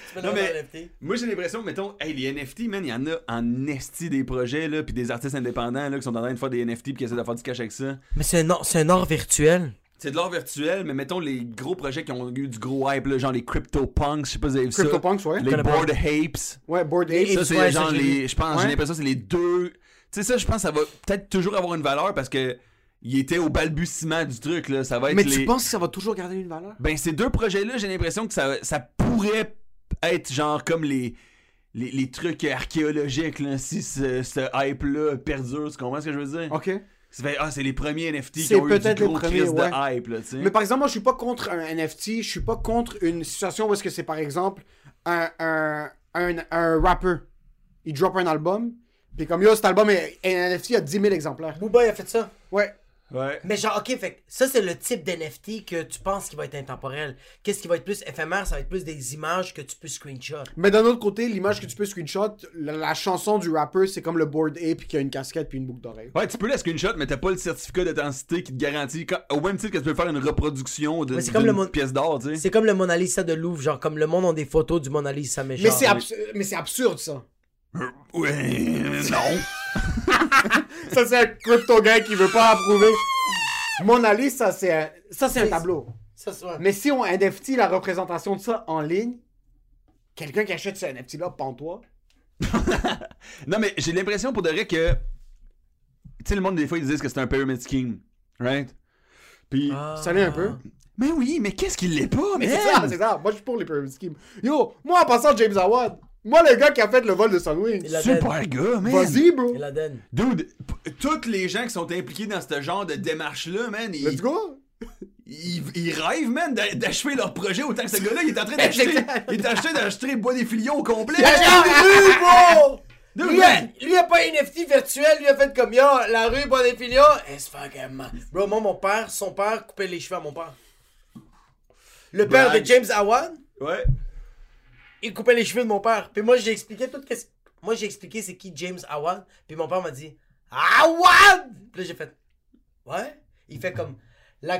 Tu peux Non, mais-. Moi j'ai l'impression, mettons, hey, les NFT, man, il y en a en esti des projets, là, puis des artistes indépendants là, qui sont en train de faire des NFT puis qui essaient de faire du cash avec ça. Mais c'est un, or- c'est un or virtuel. C'est de l'art virtuel, mais mettons les gros projets qui ont eu du gros hype, là, genre les CryptoPunks, je sais pas si vous avez vu ça. CryptoPunks, ouais. Les. Bored Apes. Ouais, Board Les Ape. Ça, Apes, c'est ouais, genre les. Je pense, Ouais. j'ai l'impression que c'est les deux. Tu sais, ça, je pense, ça va peut-être toujours avoir une valeur parce que. Il était au balbutiement du truc, là. Ça va être Mais les. tu penses que ça va toujours garder une valeur? Ben, ces deux projets-là, j'ai l'impression que ça, ça pourrait être genre comme les. Les, les trucs archéologiques, là, si ce, ce hype-là perdure, tu comprends ce que je veux dire? Ok. Ah, c'est les premiers NFT qui ont eu du peut-être les gros premiers, crise ouais. de hype, là, tu sais. Mais par exemple, moi, je suis pas contre un NFT. Je suis pas contre une situation où est-ce que c'est, par exemple, un, un, un, un rapper. Il drop un album. Puis comme, yo, cet album est un NFT, il y a 10 000 exemplaires. Booba, il a fait ça. Ouais. Ouais. Mais genre, ok, fait ça, c'est le type d'NFT que tu penses qui va être intemporel. Qu'est-ce qui va être plus éphémère? Ça va être plus des images que tu peux screenshot. Mais d'un autre côté, l'image que tu peux screenshot, la, la chanson du rapper, c'est comme le Board Ape qui a une casquette puis une boucle d'oreille. Ouais, tu peux la screenshot, mais t'as pas le certificat d'authenticité qui te garantit, quand- au même titre que tu peux faire une reproduction de- Mais c'est d'une comme le mon- pièce d'art, tu sais. C'est comme le Mona Lisa de Louvre, genre comme le monde ont des photos du Mona Lisa, mais Mais genre. c'est abs- mais c'est absurde ça. Ouais, non. Ça, c'est un crypto gars qui veut pas approuver. Mona Lisa, ça, c'est un, ça, c'est un C'est- tableau. Ça. Mais si on NFT la représentation de ça en ligne, quelqu'un qui achète ce NFT-là, pends-toi. Non, mais j'ai l'impression pour de vrai que. Tu sais, le monde, des fois, ils disent que c'est un pyramid scheme. Right? Puis. Ah. Ça l'est un peu. Mais oui, mais qu'est-ce qu'il l'est pas, Mais c'est ça, c'est ça. Moi, je suis pour les pyramid schemes. Yo, moi, en passant, James Howard, moi, le gars qui a fait le vol de Sunwing, Il a Super gars, man. vas-y, bro. L'Aden. Dude, tous les gens qui sont impliqués dans ce genre de démarche-là, man, ils, Let's go. ils, ils rêvent, man, d'a- d'achever leur projet autant que ce gars-là, il est en train d'acheter. il est en train d'acheter le bois des filions au complet. bro! Dude, Lui, man. a, lui a pas un NFT virtuel, lui a fait comme yo, la rue Bonifilio, it's fucking man. Bro, moi, mon père, son père coupait les cheveux à mon père. Le père Brag. de James Awan, Ouais. Il coupait les cheveux de mon père. Puis moi, j'ai expliqué tout qu'est-ce. Moi, j'ai expliqué c'est qui James Awan. Puis mon père m'a dit Awan! Puis là, j'ai fait Ouais? Il fait comme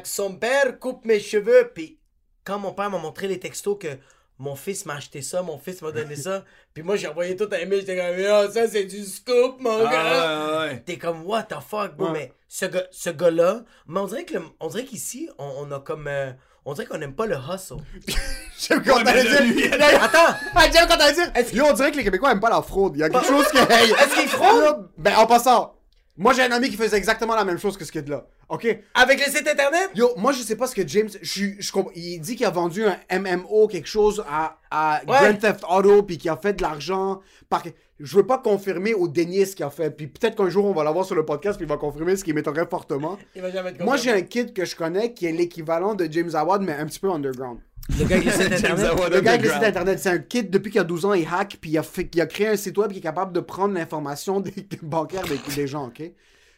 son père coupe mes cheveux. Puis quand mon père m'a montré les textos que mon fils m'a acheté ça, mon fils m'a donné ça. Puis moi, j'ai envoyé tout un email. J'étais comme Yo, ça, c'est du scoop, mon gars. Ah, ouais, ouais. T'es comme what the fuck, bro? Ouais. Mais ce gars, ce gars-là, mais on dirait que le- on dirait qu'ici, on, on a comme. euh, on dirait qu'on aime pas le hustle. J'aime quand t'allais dire. Attends! J'aime quand t'allais dire. Yo, on dirait que les Québécois aiment pas la fraude. Il y a quelque chose qui. Est-ce qu'il fraude? Ben, en passant, moi, j'ai un ami qui faisait exactement la même chose que ce kid-là. OK? Avec le site internet? Yo, moi, je sais pas ce que James. Je, suis- je comp- il dit qu'il a vendu un MMO, quelque chose, à, à Ouais. Grand Theft Auto, puis qu'il a fait de l'argent. Par... Je veux pas confirmer ou dénier ce qu'il a fait. Puis peut-être qu'un jour, on va l'avoir sur le podcast, puis il va confirmer ce qui m'étonnerait fortement. Il va jamais te Moi, j'ai un kid que je connais qui est l'équivalent de James Howard, mais un petit peu underground. Le gars site James internet? Le gars internet, c'est un kid depuis qu'il a 12 ans, il hack, puis il a, fait, il a créé un site web qui est capable de prendre l'information des, des bancaires des, des gens, ok?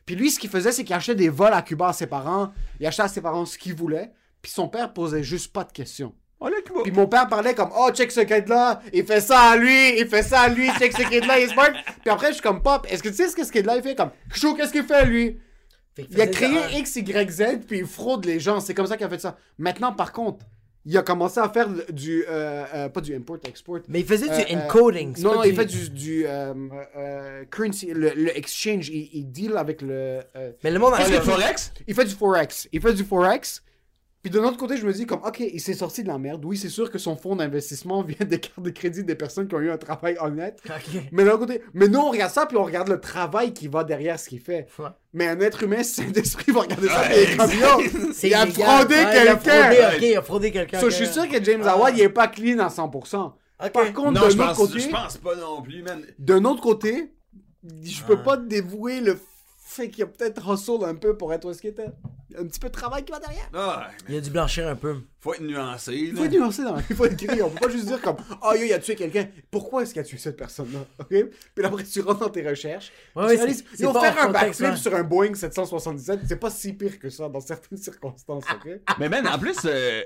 Puis lui, ce qu'il faisait, c'est qu'il achetait des vols à Cuba à ses parents, il achetait à ses parents ce qu'il voulait, puis son père posait juste pas de questions. Oh, là, Cuba. Puis mon père parlait comme Oh, check ce kid-là, il fait ça à lui, il fait ça à lui, check ce kid-là, il est smart. Puis après, je suis comme Pop, est-ce que tu sais ce que ce kid-là il fait comme Chou, qu'est-ce qu'il fait lui? Fait qu'il Il a créé. X, Y, Z, puis il fraude les gens. C'est comme ça qu'il a fait ça. Maintenant, par contre, il a commencé à faire du. euh, euh, pas du import-export. Mais il faisait Euh, du euh, encoding. c'est Non, non, il fait du, du euh, euh, currency, le, le exchange. Il, il deal avec le. euh, Mais le monde a le Forex? il fait du forex. Il fait du forex. Puis de l'autre côté, je me dis comme, ok, il s'est sorti de la merde. Oui, c'est sûr que son fonds d'investissement vient des cartes de crédit des personnes qui ont eu un travail honnête. Mais de l'autre côté, mais nous on regarde ça puis on regarde le travail qui va derrière ce qu'il fait. Ouais. Mais un être humain sain d'esprit va regarder ça comme yo, C'est il a fraudé Ouais, Il a quelqu'un. fraudé, ok, il a fraudé quelqu'un. So, je suis sûr que James Ah. Howard il est pas clean à 100%. Ok. Par contre, Non, de je l'autre pense, côté, je pense pas non plus, man. d'un autre côté, je peux Ah. pas dévouer le fait qu'il a peut-être hustle un peu pour être où est-ce qu'il était. Il y a un petit peu de travail qui va derrière. Ah, Il a dû blanchir un peu. faut être nuancé, là. faut être nuancé dans la il faut être gris. On peut pas juste dire comme Ah, yo, il a tué quelqu'un. Pourquoi est-ce qu'il a tué cette personne-là Ok? Puis après, tu rentres dans tes recherches. Ouais, ouais, réalises, yo, pas faire un backflip ouais. sur un Boeing 777, c'est pas si pire que ça dans certaines circonstances. Ok? Mais man, en plus, euh,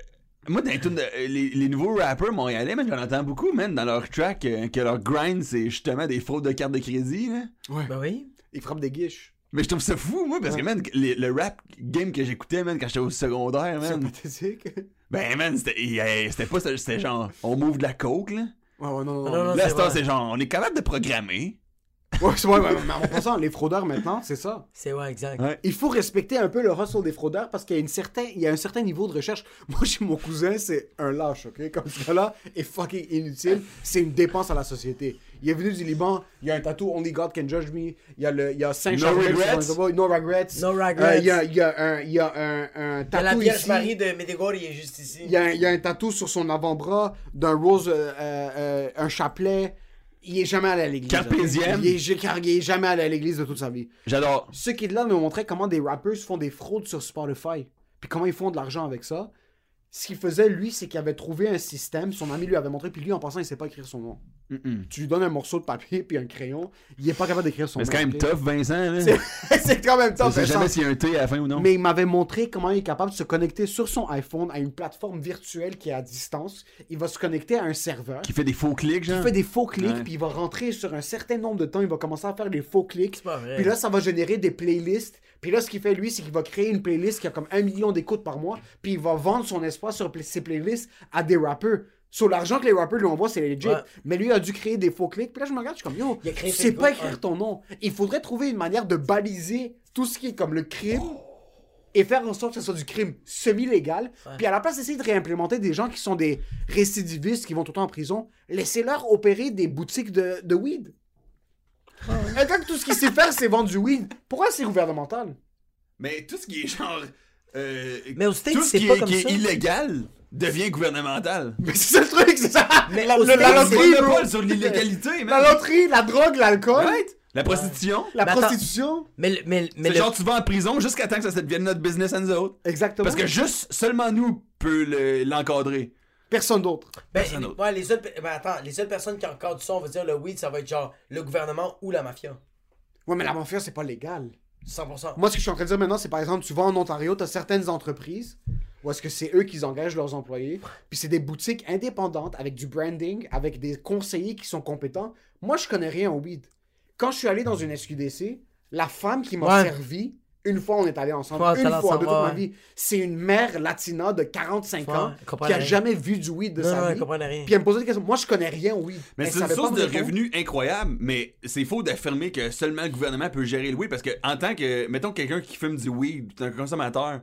moi, dans les, tunes de- euh, les, les nouveaux rappers montréalais, man, j'en entends beaucoup, man, dans leur track, euh, que leur grind, c'est justement des fraudes de cartes de crédit, là. Ben oui. Il frappe des guiches. Mais je trouve ça fou, moi, parce que, man, les- le rap game que j'écoutais, man, quand j'étais au secondaire, C'est man, pathétique. ben, man, c'était pas, ça, c'était genre, on move de la coke, là. Ouais, ouais, non, non, non. Là, c'est c'est c'est genre, on est capable de programmer. Ouais, c'est- ouais, ouais, mais en passant, les fraudeurs maintenant, c'est ça. C'est ouais, exact. Ouais. Il faut respecter un peu le hustle des fraudeurs parce qu'il y a, une certain, il y a un certain niveau de recherche. Moi, chez mon cousin, c'est un lâche, ok? Comme ce gars-là est fucking inutile. C'est une dépense à la société. Il est venu du Liban, il y a un tatou Only God Can Judge Me. Il y a, le, il y a cinq No sur regrets. No regrets. No regrets. Euh, il, y a, il y a un, il y a un, un Il y a la tatou Vierge ici. Marie de Médégor, il est juste ici. Il y, a, un- il y a un tatou sur son avant-bras d'un rose, euh, euh, un chapelet. Il est jamais allé à l'église. Carpésienne. Il est, il est jamais allé à l'église de toute sa vie. J'adore. Ce qui là nous montrait comment des rappers font des fraudes sur Spotify. Puis comment ils font de l'argent avec ça. Ce qu'il faisait, lui, c'est qu'il avait trouvé un système. Son ami lui avait montré. Puis lui, en passant, il sait pas écrire son nom. Tu lui donnes un morceau de papier puis un crayon, il est pas capable d'écrire son Mais c'est quand même tough, Vincent. C'est- quand même tough. sait Vincent. jamais s'il y a un T à la fin ou non. Mais il m'avait montré comment il est capable de se connecter sur son iPhone à une plateforme virtuelle qui est à distance. Il va se connecter à un serveur. Qui fait des faux clics, genre. Il fait des faux clics, Ouais. puis il va rentrer sur un certain nombre de temps, il va commencer à faire des faux clics. C'est pas vrai. Puis là, ça va générer des playlists. Puis là, ce qu'il fait, lui, c'est qu'il va créer une playlist qui a comme un million d'écoutes par mois, puis il va vendre son espoir sur ces playlists à des rappeurs. Sur l'argent que les rappeurs lui envoient, c'est legit. Ouais. Mais lui a dû créer des faux clics. Puis là, je me regarde, je suis comme, yo, tu sais Facebook, pas écrire ton nom. Il faudrait trouver une manière de baliser tout ce qui est comme le crime et faire en sorte que ce soit du crime semi-légal. Puis à la place d'essayer de réimplémenter des gens qui sont des récidivistes qui vont tout le temps en prison, laissez-leur opérer des boutiques de, de weed. Un gars que tout ce qu'il sait faire, c'est vendre du weed. Pourquoi c'est gouvernemental? Mais tout ce qui est genre. euh, Mais aux States, tout ce c'est qui, pas est, comme qui est illégal devient gouvernemental. Mais c'est ça le truc, c'est ça! Mais la, le- loterie, le bro. monopole sur l'illégalité, man. La loterie, la drogue, l'alcool, Right? La prostitution. la Mais attends. prostitution. Mais, le- mais, mais C'est le- genre tu vas en prison jusqu'à temps que ça devienne notre business à nous autres. Exactement. Parce que juste seulement nous peut le- l'encadrer. Personne d'autre. ben, personne d'autre. ouais, les seules, ben, attends, les seules personnes qui encadrent ça, on va dire le weed, ça va être genre le gouvernement ou la mafia. Ouais, mais la mafia, c'est pas légal. 100%. Moi, ce que je suis en train de dire maintenant, c'est par exemple, tu vas en Ontario, tu as certaines entreprises où est-ce que c'est eux qui engagent leurs employés, puis c'est des boutiques indépendantes avec du branding, avec des conseillers qui sont compétents. Moi, je connais rien au weed. Quand je suis allé dans une SQDC, la femme qui m'a Ouais. servi, une fois on est allé ensemble, Ouais, une fois de toute ma vie, c'est une mère latina de 45 Ouais, ans qui a rien. jamais vu du weed de Non, sa vie. comprenait rien. Puis elle me posait des questions. Moi, je connais rien au weed. Mais c'est une source de revenus incroyable, mais c'est faux d'affirmer que seulement le gouvernement peut gérer le weed parce que en tant que, mettons quelqu'un qui fume du weed, un consommateur,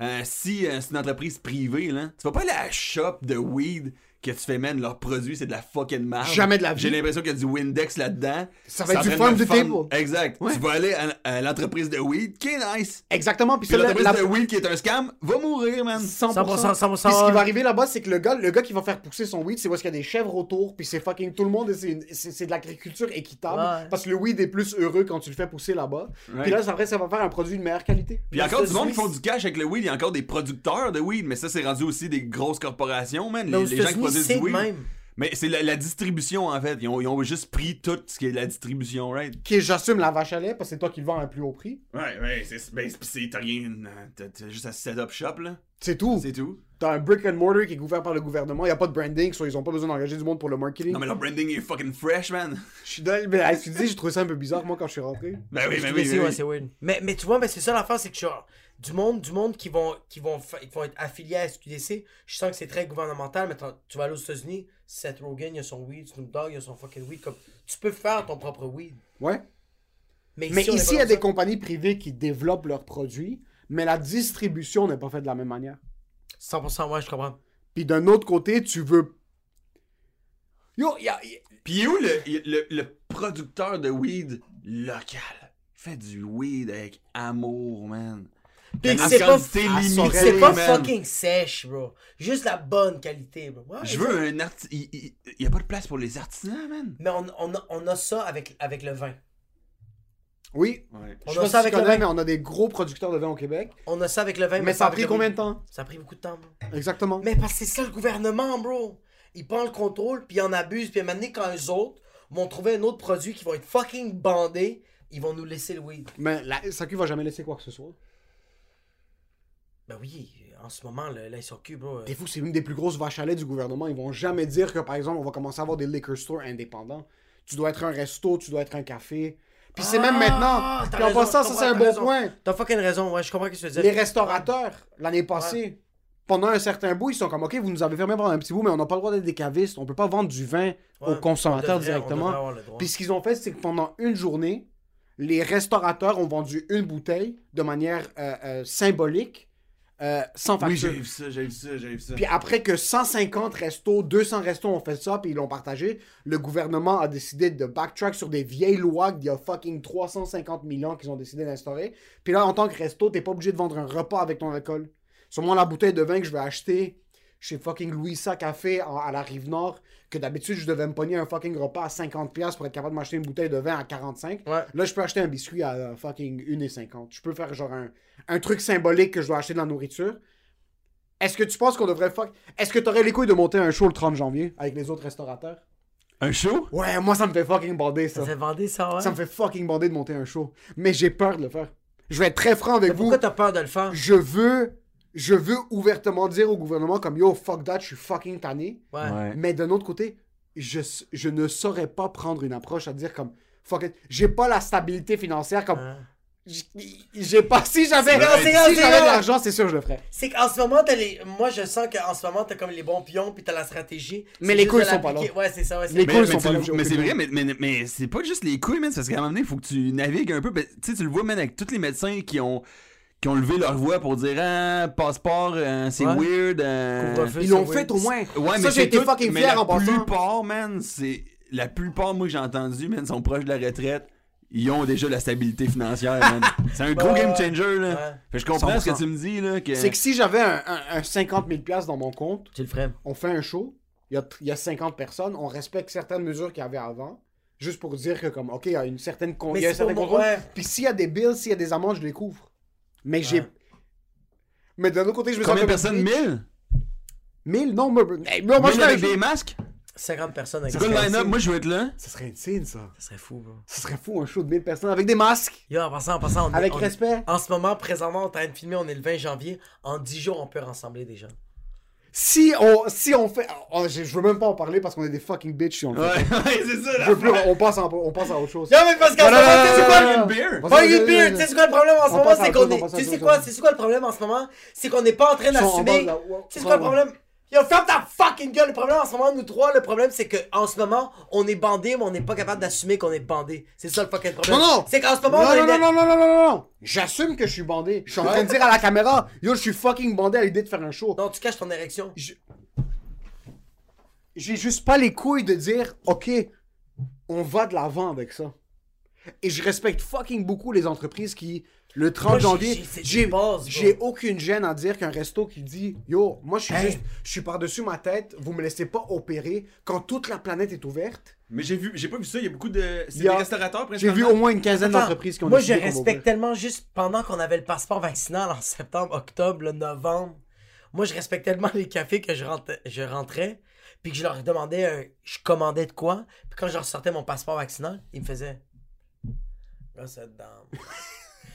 euh, si euh, c'est une entreprise privée, là, tu vas pas aller à la shop de weed que tu fais, man, leurs produits, c'est de la fucking merde. Jamais de la vie. J'ai l'impression qu'il y a du Windex là-dedans. Ça va être du farm de to table. Exact. Ouais. Tu vas aller à, à l'entreprise de weed, qui est nice. Exactement. Puis Puis l'entreprise la- de weed qui est un scam, va mourir, man. 100%. 100%, 100%, Puis ce qui ouais. va arriver là-bas, c'est que le gars, le gars qui va faire pousser son weed, c'est est-ce qu'il y a des chèvres autour, puis c'est fucking tout le monde, c'est de l'agriculture équitable, Ouais. parce que le weed est plus heureux quand tu le fais pousser là-bas. Right. Puis là, après, ça va faire un produit de meilleure qualité. Puis il y a encore du monde qui font du cash avec le weed. Il y a encore des producteurs de weed, mais ça, c'est rendu aussi des grosses corporations, man. Mais aux Les, les gens qui De weed. même. Mais c'est la, la distribution, en fait. Ils ont, ils ont juste pris tout ce qui est la distribution, right? Qui est, j'assume la vache à lait, parce que c'est toi qui le vends à un plus haut prix. Ouais, ouais, c'est. Ben, c'est- t'as rien. T'as t'as juste à set up shop, là. C'est tout. C'est tout. T'as un brick and mortar qui est couvert par le gouvernement, il n'y a pas de branding, soit ils ont pas besoin d'engager du monde pour le marketing. Non, mais leur branding est fucking fresh, man. Je suis dans... Mais à SQDC, j'ai trouvé ça un peu bizarre, moi, quand je suis rentré. Ben oui, ben Je oui. ben ouais, oui. c'est weird. Mais, mais tu vois, mais c'est ça l'affaire, c'est que genre, du monde, du monde qui vont, qui vont, qui vont être affiliés à SQDC, je sens que c'est très gouvernemental, mais tu vas aller aux États-Unis, Seth Rogen, il a son weed, Snoop Dogg, il a son fucking weed, comme, tu peux faire ton propre weed. Ouais. Mais ici, il y a des ça. compagnies privées qui développent leurs produits, mais la distribution n'est pas faite de la même manière. 100%, ouais, je comprends. Puis d'un autre côté, tu veux. Yo, y a- y- Puis où le, le, le producteur de weed local? Il fait du weed avec amour, man. Puis c'est pas, c'est pas fucking sèche, bro. Juste la bonne qualité, bro. Ouais, Je veux un artisan. Il, il, il y a pas de place pour les artisans, man. Mais on, on, a, on a ça avec, avec le vin. Oui. Ouais. On Je a pas ça avec le vin. mais on a des gros producteurs de vin au Québec. On a ça avec le vin. Mais ça a pris combien de temps? Ça a pris beaucoup de temps, bro. Exactement. Mais parce que c'est ça le gouvernement, bro. Ils prennent le contrôle, puis ils en abusent, puis maintenant, quand eux autres vont trouver un autre produit qui va être fucking bandé, ils vont nous laisser le weed. Mais la SAQ va jamais laisser quoi que ce soit. Ben oui, en ce moment, là, là ils s'occupent, bro. T'es fou, c'est une des plus grosses vaches à lait du gouvernement. Ils vont jamais dire que, par exemple, on va commencer à avoir des liquor stores indépendants. Tu dois être un resto, tu dois être un café. Puis c'est même Ah, maintenant. Puis en passant, ça c'est un bon raison. point. T'as fucking raison, ouais, je comprends ce que tu veux dire. Les restaurateurs, l'année passée, pendant un certain bout, ils sont comme, OK, vous nous avez fermé pendant un petit bout, mais on n'a pas le droit d'être des cavistes. On peut pas vendre du vin Ouais, aux on consommateurs devrait- directement. le. Puis ce qu'ils ont fait, c'est que pendant une journée, les restaurateurs ont vendu une bouteille de manière euh, euh, symbolique, euh, sans Oui, facture. j'ai vu ça, j'ai vu ça, j'ai vu ça. Puis après que 150 restos, 200 restos ont fait ça, puis ils l'ont partagé, le gouvernement a décidé de backtrack sur des vieilles lois d'il y a fucking 350 000 ans qu'ils ont décidé d'instaurer. Puis là, en tant que resto, t'es pas obligé de vendre un repas avec ton alcool. Sur moi, la bouteille de vin que je vais acheter chez fucking Louisa Café à la Rive-Nord, que d'habitude, je devais me pogner un fucking repas à 50$ pour être capable de m'acheter une bouteille de vin à 45$. Ouais. Là, je peux acheter un biscuit à euh, fucking 1,50$. Je peux faire genre un, un truc symbolique que je dois acheter de la nourriture. Est-ce que tu penses qu'on devrait fuck... Est-ce que t'aurais les couilles de monter un show le 30 janvier avec les autres restaurateurs? Un show? Ouais, moi, ça me fait fucking bander, ça. Ça s'est vendu ça, ouais. Ça me fait fucking bander de monter un show. Mais j'ai peur de le faire. Je vais être très franc avec Mais vous. pourquoi t'as peur de le faire? Je veux, je veux ouvertement dire au gouvernement comme yo, fuck that, je suis fucking tanné. Ouais. Mais d'un autre côté, je, je ne saurais pas prendre une approche à dire comme fuck it, j'ai pas la stabilité financière comme Hein. j'ai pas si j'avais si j'avais de l'argent, c'est sûr je le ferais. C'est qu'en ce moment, t'as les. Moi, je sens qu'en ce moment, t'as comme les bons pions, puis t'as la stratégie. Mais les couilles de sont pas l'appliquer. Ouais, c'est ça, ouais. c'est Les couilles Mais, sont pas là, c'est vrai, mais, mais, mais c'est pas juste les couilles, man. c'est Parce qu'à un moment donné, il faut que tu navigues un peu. Ben, Tu sais, tu le vois, man, avec tous les médecins qui ont, qui ont levé leur voix pour dire Ah, passeport, euh, c'est Ouais. weird. euh, Ils l'ont weird. fait au moins. Ouais, ça mais j'ai c'est été tout- fucking fier la en passant. plupart, man, c'est. La plupart, moi, que j'ai entendu, man, sont proches de la retraite. Ils ont déjà la stabilité financière, man. C'est un gros game changer, là. Ouais. Fait que je comprends ce que 100%. tu me dis, là. Que... C'est que si j'avais un, un- un 50 000 piastres dans mon compte, Tu le ferais. on fait un show, il y a, il y a 50 personnes, on respecte certaines mesures qu'il y avait avant, juste pour dire que comme ok, il y a une certaine con- il y a un certain contrôle. Puis s'il y a des bills, s'il y a des amendes, je les couvre. Mais j'ai Ouais. mais d'un autre côté, je me Combien de personnes? une bitch. 1000 1000 non, mais, hey, moi, moi, je avec des masques? 50 personnes avec C'est quoi le serait line-up. Moi, je veux être là. Ça serait insane ça. Ça serait fou, bro. Ça serait fou un show de 1000 personnes avec des masques, Yo, en passant, en passant, on est- avec on est- respect. En ce moment, présentement, on est en train de filmer, on est le 20 janvier. En 10 jours, on peut rassembler des gens. Si on si on fait oh, je, je veux même pas en parler parce qu'on est des fucking bitch si on le fait. Ouais, ouais, c'est ça, Je veux plus, on passe en- on passe à autre chose. Non, mais parce qu'en ce moment, tu sais quoi? non. beer. Vas-y, vas-y, une vas-y, beer, vas-y. tu sais c'est quoi le problème en ce On moment, passe à c'est autre qu'on chose, on est. à Tu autre sais chose. quoi, c'est quoi le problème en ce moment? C'est qu'on n'est pas en train d'assumer. Tu sais c'est quoi le problème? Yo, ferme ta fucking gueule. Le problème en ce moment, nous trois, le problème c'est que en ce moment, on est bandé, mais on n'est pas capable d'assumer qu'on est bandé. C'est ça le fucking problème. Non, non. C'est qu'en ce moment, Non, on non, est. non, non, non, non, non, non, non. J'assume que je suis bandé. Je suis en train de dire à la caméra, yo, je suis fucking bandé à l'idée de faire un show. Non, tu caches ton érection. J'ai juste pas les couilles de dire, ok, on va de l'avant avec ça. Et je respecte fucking beaucoup les entreprises qui, le 30 Moi, j'ai- janvier, j'ai- aucune gêne à dire qu'un resto qui dit, yo, moi je suis Hey. juste, je suis par-dessus ma tête, vous me laissez pas opérer quand toute la planète est ouverte. Mais j'ai vu, j'ai pas vu ça. Il y a beaucoup de. C'est a- des restaurateurs, J'ai vu au moins une quinzaine d'entreprises qui ont Moi, je respecte tellement juste pendant qu'on avait le passeport vaccinal en septembre, octobre, le novembre. Moi, je respecte tellement les cafés que je rentrais, je rentrais puis que je leur demandais, un- je commandais de quoi. Puis quand je leur sortais mon passeport vaccinal, ils me faisaient. Là, cette dame.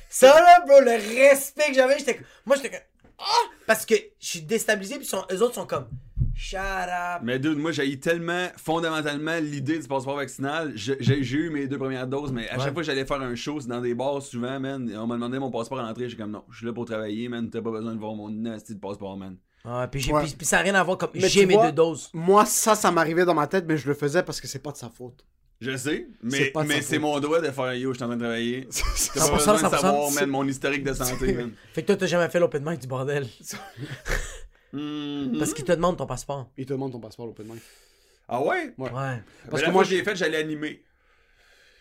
Ça, là, bro, le respect que j'avais, j'étais. Moi, j'étais comme. Ah! Parce que je suis déstabilisé, puis sont- eux autres sont comme. Shut up. Mais dude, moi j'ai tellement fondamentalement l'idée du passeport vaccinal. J'ai eu mes deux premières doses, mais à Ouais. chaque fois que j'allais faire un show, c'est dans des bars souvent, man. On m'a demandé mon passeport à l'entrée, j'ai comme non, je suis là pour travailler, man. T'as pas besoin de voir mon nasty de passeport, man. Ouais, puis, j'ai- Ouais. puis- puis ça n'a rien à voir comme. Mais J'ai mes vois, deux doses. Moi, ça, ça m'arrivait dans ma tête, mais je le faisais parce que c'est pas de sa faute. Je sais, mais, c'est mon droit de faire yo, je suis en train de travailler. T'as 100%, pas besoin de 100%, savoir, c'est- man, mon historique de santé, man. Fait que toi, t'as jamais fait l'open mic du bordel. Mhm. Parce qu'ils te demandent ton passeport. Il te demande ton passeport l'open mic. Ah ouais? Ouais. Ouais. Parce que moi, je l'ai fait, j'allais animer.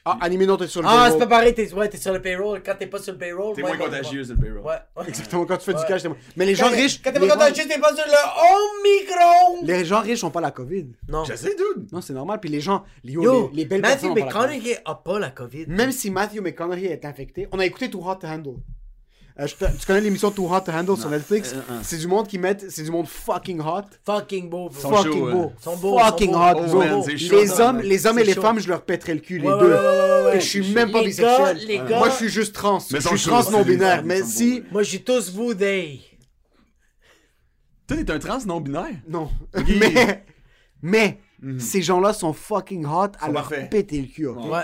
Ah, animé, non, t'es sur le Ah, payroll. c'est pas pareil, t'es ouais, t'es sur le payroll. Quand t'es pas sur le payroll, T'es ouais, moins non, contagieux sur le payroll. Ouais. ouais. Exactement, quand tu fais Ouais. du cash, t'es- Mais les gens Quand- riches. Quand t'es les pas gens- contagieux, t'es pas sur le Omicron. Les gens riches ont pas la COVID. Non. Je sais, dude. Non, c'est normal. Puis les gens, yo, Yo, les, les belles Matthew personnes ont pas la COVID. McConaughey a pas la COVID. Même si Matthew McConaughey est infecté, on a écouté Too Hot to Handle. Euh, je tu connais l'émission Too Hot to Handle sur Netflix? Euh, euh. C'est du monde qui met, c'est du monde fucking hot, Fucking beau, bro. Fucking beau. Sont beaux, fucking sont hot. Oh, chaud, les hommes, man. les hommes et les chaud. femmes, je leur pèterais le cul les Ouais, deux. ouais, Et je suis même pas Les bisexuel. gars, les gars- Moi, je suis juste trans. Mais je suis trans non binaire. Mais si, Moi, j'ai tous vous des. Toi, t'es un trans non-binaire? non, mais, mais ces gens-là sont fucking hot à leur péter le cul. ok? Ouais.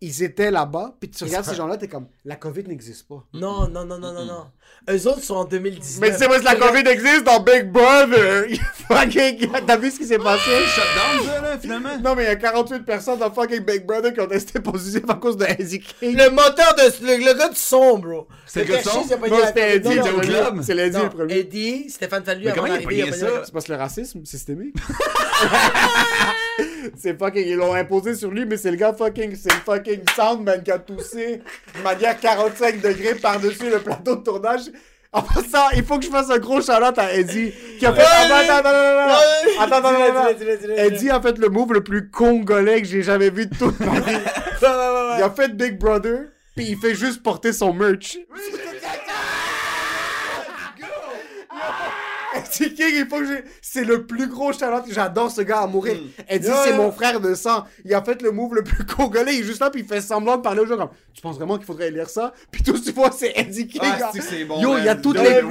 Ils étaient là-bas, puis tu regardes ces gens-là, t'es comme, la COVID n'existe pas. Non, non, non, non, non, non. Eux autres sont en 2019. Mais tu sais, moi, si la COVID existe dans Big Brother, fucking, t'as vu ce qui s'est passé? Shutdown, ça, là, finalement. Non, mais il y a 48 personnes dans fucking Big Brother qui ont testé positif à cause de Eddie King. Le moteur de. Le, le gars du son, bro. C'est le gars du son? Non, c'était. Eddie il Non, était non, au club. C'est l'Eddie Non, le premier. Eddie, Stéphane Fallu, Mais avant comment il a il la- ça? C'est parce que le racisme systémique. c'est fucking. Ils l'ont imposé sur lui, mais c'est le gars fucking. C'est le fucking Soundman qui a toussé de manière 45 degrés par-dessus le plateau de tournage. En passant, il faut que je fasse un gros shout à Eddie qui a fait. Attends, attends, attends, attends. Eddie a fait le move le plus congolais que j'ai jamais vu de toute ma vie. Il a fait Big Brother, puis il fait juste porter son merch. Eddie King, il faut que j'ai. C'est le plus gros talent. J'adore ce gars à mourir. Eddie, Ouais, c'est ouais. mon frère de sang. Il a fait le move le plus congolais. Il est juste là, puis il fait semblant de parler aux gens comme Tu penses vraiment qu'il faudrait lire ça? Puis tout tu vois, c'est Eddie King. Ah, bon, Yo, il y a toutes les. go,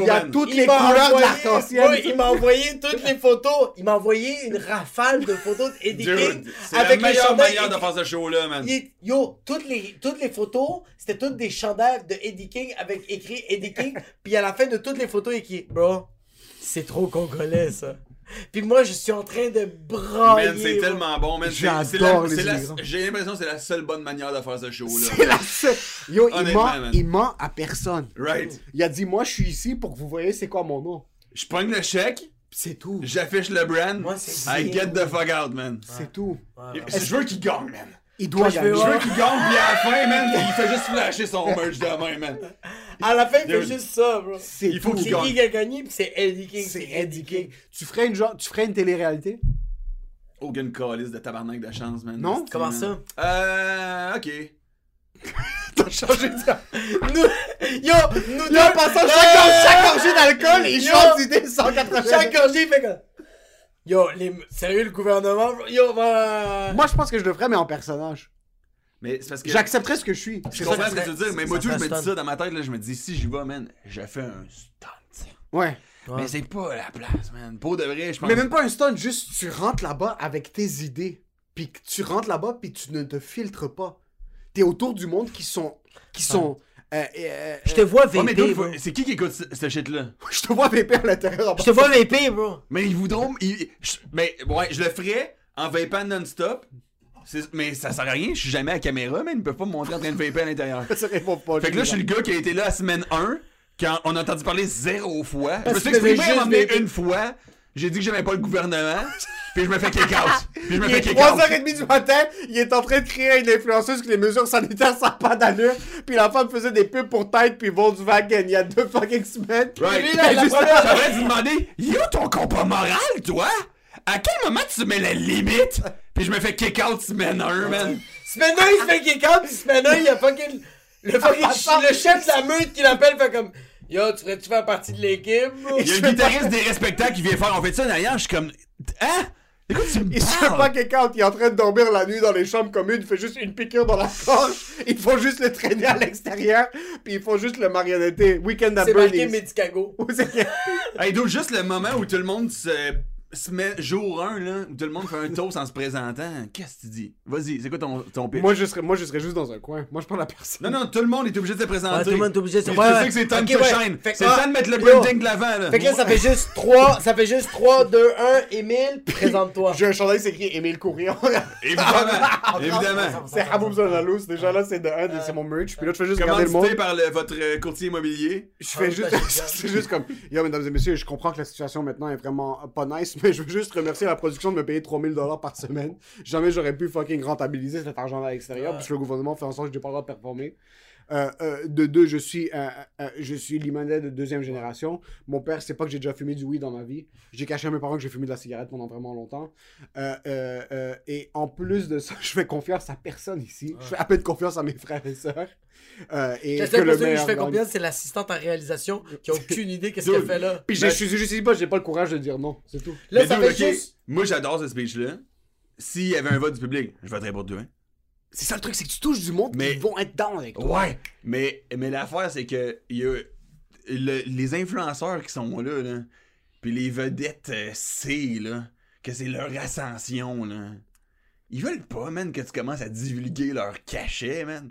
Il y a toutes Il les couleurs de l'arc-en-ciel. Ouais, il m'a envoyé toutes les photos. Il m'a envoyé une rafale de photos d'Eddie King c'est la meilleure manière de Eddie- faire ce show-là, man. Yo, toutes les, toutes les photos, c'était toutes des chandails de Eddie King avec écrit Eddie King. puis à la fin de toutes les photos, écrit Bro, c'est trop congolais ça. Puis moi, je suis en train de brailler. Man, c'est tellement bon, man. C'est- c'est J'adore la- les c'est la- immigrants. J'ai l'impression que c'est la seule bonne manière de faire ce show-là. C'est la seule. Yo, il ment, man. il ment à personne. Right. Il a dit Moi, je suis ici pour que vous voyez c'est quoi mon nom. Je pogne le chèque, C'est tout. j'affiche le brand, Moi, c'est I get the fuck out, man. C'est tout. Je veux qu'il gagne, man. Il doit gagner. Je veux qu'il gagne, puis à la fin, man, il fait juste flasher son merch de main, man. À la fin, il fait juste ça, bro. C'est Il faut. C'est qu'il gagne. qui qui a gagné, puis c'est Eddie King. C'est Eddie King. Tu ferais une genre, tu ferais une télé-réalité? Aucune calice de tabarnak de chance, man. Non? Comment Man. ça? Euh, ok. T'as changé de Nous, yo, nous Yo, en passant, chaque, gorgée d'alcool, il Yo. change d'idée 180. Chaque gorgée, il fait comme. Yo, les... sérieux, le gouvernement, bro? Yo, va. Moi, je pense que je le ferais, mais en personnage. Mais c'est parce que. J'accepterais ce que je suis. Je comprends ce que tu veux dire, mais moi, je me dis ça dans ma tête, là, je me dis, si j'y vais, man, je fais un stunt. Ouais. Mais c'est pas la place, man. Pour de vrai, je pense. Mais même pas un stunt, juste tu rentres là-bas avec tes idées. Puis que tu rentres là-bas, puis tu ne te filtres pas. T'es autour du monde qui sont. qui sont. Euh, euh, Je te vois VP, c'est qui qui écoute ce, ce shit-là? je te vois VP à l'intérieur. Je te vois VP, bro. Mais ils voudront. ils- je- mais ouais, je le ferais en vapant non-stop. Mais ça sert à rien, je suis jamais à la caméra, mais ils peuvent pas me montrer en train de vaper à l'intérieur. Ça répond pas. Fait que là, je suis le gars qui a été là à semaine 1, quand on a entendu parler zéro fois. Je me suis que exprimé juste une fois. J'ai dit que j'aimais pas le gouvernement. puis je me fais kick out. Puis je me Il fais kick out. 3h30 du matin, il est en train de créer une influenceuse que les mesures sanitaires ça pas d'allure. Puis la femme faisait des pubs pour Tide puis Volkswagen il y a deux fucking semaines. Right. Lui, là, J'aurais dû demander Yo, ton compas moral, toi? À quel moment tu mets la limite? Puis je me fais kick out semaine 1, man. Semaine 1, il se fait kick out, puis semaine 1, il y a fucking. Le, fucking le chef de la meute qui l'appelle, fait comme. Yo, tu ferais-tu faire partie de l'équipe? Il y a un guitariste des respectables qui vient faire On fait ça derrière. Je suis comme Hein? Écoute, tu me Il se fait pas kick out, il est en train de dormir la nuit dans les chambres communes, il fait juste une piqûre dans la gorge, ils font juste le traîner à l'extérieur, puis ils font juste le marionnetter. Weekend à C'est marqué. Medicago. Que- Hey, donc, juste le moment où tout le monde se, se met jour 1, là, où tout le monde fait un toast en se présentant. Qu'est-ce que tu dis? Vas-y, c'est quoi ton, ton pitch? Moi, je serais, moi, je serais juste dans un coin. Moi, je prends la personne. Non, non, tout le monde est obligé de se présenter. Ouais, tout le monde est obligé de se- Mais ouais, Tu ouais. sais que c'est time Ok, to ouais. shine. Fait que- C'est le ah, temps de mettre le branding de l'avant, là. Fait que là, ça fait juste 3, ça fait juste 3, 2, 1, Émile, présente-toi. J'ai un chandail, c'est écrit Émile Courrier. Évidemment, évidemment. c'est Haboub Zonalous. Déjà là, c'est de un, c'est mon merch. Puis là, je fais juste regarder le monde. Par le- votre euh, courtier immobilier? Je fais Ah, juste, c'est juste comme, yo, mesdames et messieurs, je comprends que la situation maintenant est vraiment pas nice, mais je veux juste remercier la production de me payer 3000 dollars par semaine. Jamais j'aurais pu fucking rentabiliser cet argent-là à l'extérieur, puisque le gouvernement fait en sorte que je n'ai pas le droit de performer. Euh, euh, de deux, je suis, euh, je suis limonade de deuxième génération. Mon père, c'est pas que j'ai déjà fumé du weed dans ma vie. J'ai caché à mes parents que j'ai fumé de la cigarette pendant vraiment longtemps. Euh, et en plus de ça, je fais confiance à personne ici. Je fais à peine confiance à mes frères et sœurs. Euh, et que le que je fais confiance, c'est l'assistante en réalisation qui a aucune idée qu'est-ce qu'elle fait là. Puis je je suis juste ici, pas, j'ai pas le courage de dire non, c'est tout. Là, Mais ça dude, fait ok, juste. Moi, j'adore ce speech-là. S'il y avait un vote du public, je voterais pour deux. Hein. C'est ça le truc, c'est que tu touches du monde, Mais- ils vont être down avec toi. Ouais. Mais, mais l'affaire, c'est que il y a le- les influenceurs qui sont là, là puis les vedettes euh, C, là, que c'est leur ascension, là. Ils veulent pas, man, que tu commences à divulguer leur cachet, man.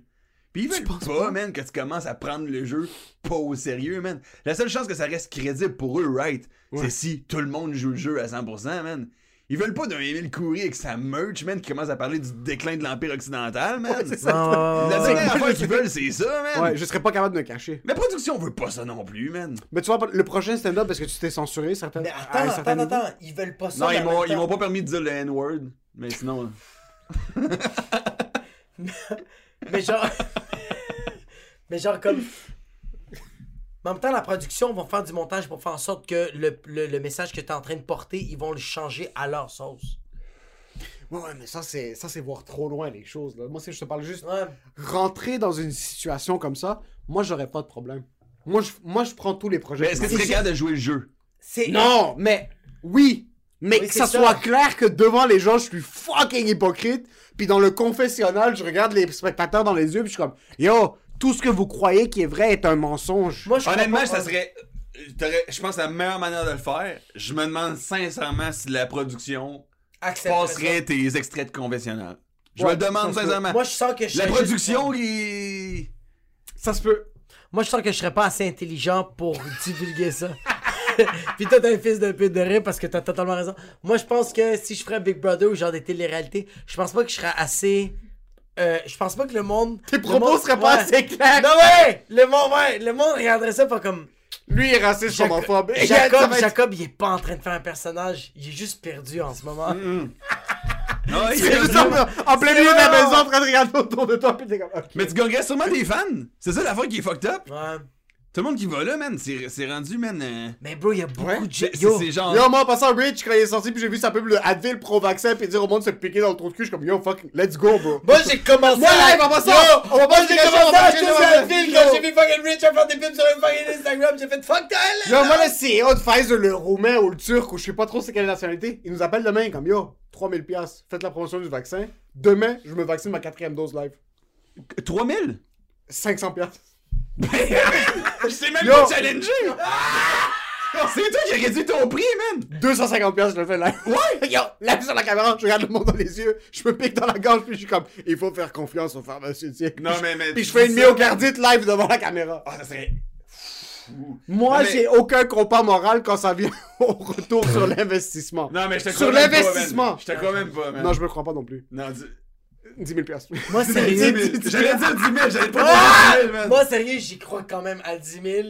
Puis ils veulent pas, man, que tu commences à prendre le jeu pas au sérieux, man. La seule chance que ça reste crédible pour eux, right, c'est si tout le monde joue le jeu à 100%, man. Ils veulent pas d'un Émile Coury avec sa merch, man, qui commence à parler du déclin de l'Empire occidental, man. c'est ça. Ouais, ouais, La dernière affaire qu'ils veulent, c'est ça, man. Ouais, je serais pas capable de me cacher. La production veut pas ça non plus, man. Mais tu vois, le prochain stand-up, est-ce que tu t'es censuré certaines Mais attends, attends, attends, ils veulent pas ça. Non, mais ils m'ont pas permis de dire le N-word. Mais sinon. Mais genre. mais genre comme. Mais en même temps, la production va faire du montage pour faire en sorte que le, le, le message que tu es en train de porter, ils vont le changer à leur sauce. Ouais, ouais, mais ça, c'est ça, c'est voir trop loin les choses. Là. Moi, c'est, je te parle juste. Ouais. Rentrer dans une situation comme ça, moi, j'aurais pas de problème. Moi, je, moi, je prends tous les projets. Mais est-ce que tu capable de jouer le jeu? C'est. Non, mais oui. Mais Oui, que ça, ça. soit clair que devant les gens, je suis fucking hypocrite. Puis dans le confessionnal, je regarde les spectateurs dans les yeux, puis je suis comme, yo, tout ce que vous croyez qui est vrai est un mensonge. Moi, je Honnêtement, pas- ça serait. Je pense que la meilleure manière de le faire, je me demande sincèrement si la production Accepterais passerait tes extraits de conventionnel. Je Ouais, me le demande sincèrement. Moi, je sens que je la production, il. Ça se peut. Moi, je sens que je serais pas assez intelligent pour divulguer ça. Puis toi, t'es un fils de pute de rire parce que t'as totalement raison. Moi, je pense que si je ferais Big Brother ou genre des téléréalités, je pense pas que je serais assez. Euh, je pense pas que le monde. Tes propos monde- seraient pas ouais. assez clairs. Non, ouais! Le monde, ouais! Le monde regarderait ça pas comme. Lui il est raciste, Jacob, homophobe. Jacob, Jacob, il est pas en train de faire un personnage. Il est juste perdu en ce moment. Non, il est juste en, en plein milieu de la maison en train de regarder autour de toi, puis t'es comme, ok. Mais tu gagnerais sûrement des fans. C'est ça la fois qui est fucked up. Ouais. Tout le monde qui va là, man, c'est c'est rendu, man. euh, Mais bro, il y a beaucoup Ouais. de gens. Yo! genre. Yo, moi, en passant, Rich, quand il est sorti, puis j'ai vu sa pub, le Advil pro-vaccin, puis dire au monde de se piquer dans le trou de cul, je suis comme, yo, fuck, let's go, bro. Moi, j'ai commencé Moi, à... live, en passant, Yo! on va pas j'ai commencé à acheter sur ville quand j'ai vu fucking Rich à faire des pubs sur un fucking Instagram. J'ai fait fuck that, Yo, moi, le CEO de Pfizer, le roumain ou le turc, ou je sais pas trop c'est quelle nationalité, il nous appelle demain, comme, yo, 3000 piastres, faites la promotion du vaccin. Demain, je me vaccine ma quatrième dose live. 3000 500 piastres. Je sais même pas challenger. C'est toi qui as réduit ton prix, man. 250 piastres, je le fais live. Ouais! Yo, live sur la caméra, je regarde le monde dans les yeux, je me pique dans la gorge, puis je suis comme, il faut faire confiance aux pharmaceutiques. Non, mais- mais Puis tu je fais une myocardite live devant la caméra. Ah, ça serait. Moi, mais- j'ai aucun compas moral quand ça vient au retour sur l'investissement. Non, mais je te Sur crois même pas, l'investissement. Je te crois même pas, man. Non, je me crois pas non plus. Non, dis. 10 000 piastres. Moi, sérieux. J'allais dire 10 000, j'allais pas Ah! dire 10 000, man. Moi, sérieux, j'y crois quand même à 10 000.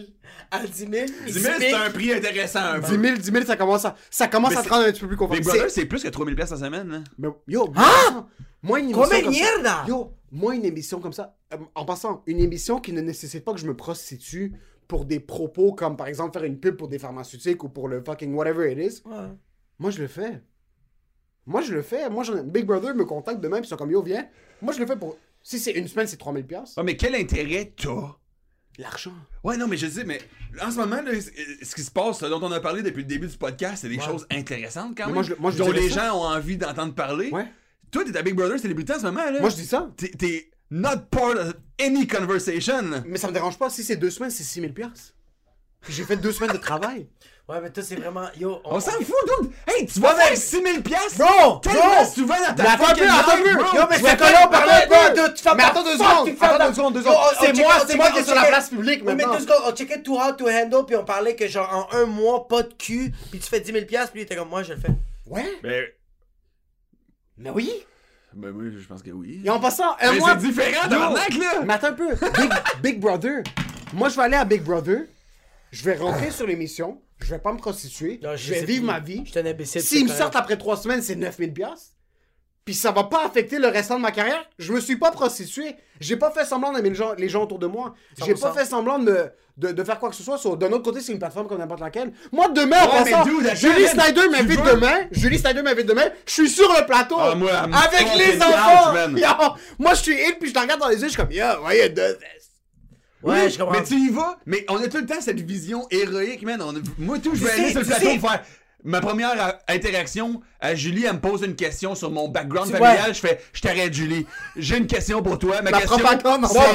À 10 000. 10 000, c'est un prix intéressant, un 10 peu. 000, 10 000, ça commence à, ça commence Mais à te rendre un petit peu plus confortable. Brother, C'est- plus que 3000 pièces la semaine, là. Mais, yo, Hein? moi, une émission comme ça-! Yo, moi, une émission comme ça, euh, en passant, une émission qui ne nécessite pas que je me prostitue pour des propos comme, par exemple, faire une pub pour des pharmaceutiques ou pour le fucking whatever it is, Ouais. moi, je le fais. Moi, je le fais. Moi, ai- Big Brother me contacte demain, puis ils sont comme, yo, viens. Moi, je le fais pour... Si c'est une semaine, c'est 3000 piastres. Ouais, mais quel intérêt t'as? L'argent. Ouais, non, mais je sais, mais en ce moment, là, c- ce qui se passe, ce dont on a parlé depuis le début du podcast, c'est des choses intéressantes quand même. moi, je- moi, je dont les ça. gens ont envie d'entendre parler. Ouais. Toi, t'es à Big Brother célébrité en ce moment, là. Moi, je dis ça. T'es- not part of any conversation. Mais ça me dérange pas. Si c'est deux semaines, c'est 6000 piastres. Puis J'ai fait deux semaines de travail. Ouais, mais toi, c'est vraiment. Yo, On s'en fout, dude! Hey, tu vas mais- faire 6000 piastres? Bro! tellement bro! souvent dans ta Mais attends un fucking peu, attends un life, peu. bro! Yo, mais c'est pas là, de. Tu fermes Mais attends deux secondes, attends deux secondes, deux Yo, secondes. on- on C'est moi- on c'est moi checkait- qui est on sur la place publique mais deux secondes, on checkait Too Hot to Handle, puis on parlait que genre en un mois, pas de cul, puis tu fais 10 000 piastres, puis il était comme moi, je le fais. Ouais. Ben, Mais oui. ben oui, je pense que oui. Et en passant, un Mais mois. c'est différent, tabarnak, là! Mais attends un peu. Big, Big Brother. Moi, je vais aller à Big Brother. Je vais rentrer sur l'émission. Je vais pas me prostituer. Non, je vais vivre plus. ma vie. Je suis un imbécile. S'ils me sortent après trois semaines, c'est 9000 piastres. Puis ça va pas affecter le restant de ma carrière. Je me suis pas prostitué. J'ai pas fait semblant d'aimer les gens, les gens autour de moi. J'ai pas 100%. fait semblant de, me- de, de faire quoi que ce soit. Sur- D'un autre côté, c'est une plateforme comme n'importe laquelle. Moi, demain, en Ouais, mais passant, dude, attends, Julie Snyder m'invite veux- demain. Julie Snyder m'invite demain. Je suis sur le plateau. Ah, moi, avec les enfants. Yo, moi, je suis in, puis je te regarde dans les yeux. Je suis comme, yo, voyez, deux Ouais, Oui, je comprends. Mais tu y vas, mais on a tout le temps cette vision héroïque, man. On a- Moi, tout, je vais aller sais, sur le plateau sais- faire. Ma première euh, interaction, à Julie, elle me pose une question sur mon background Tu- familial. ouais. Je fais, je t'arrête, Julie. J'ai une question pour toi. Ma question,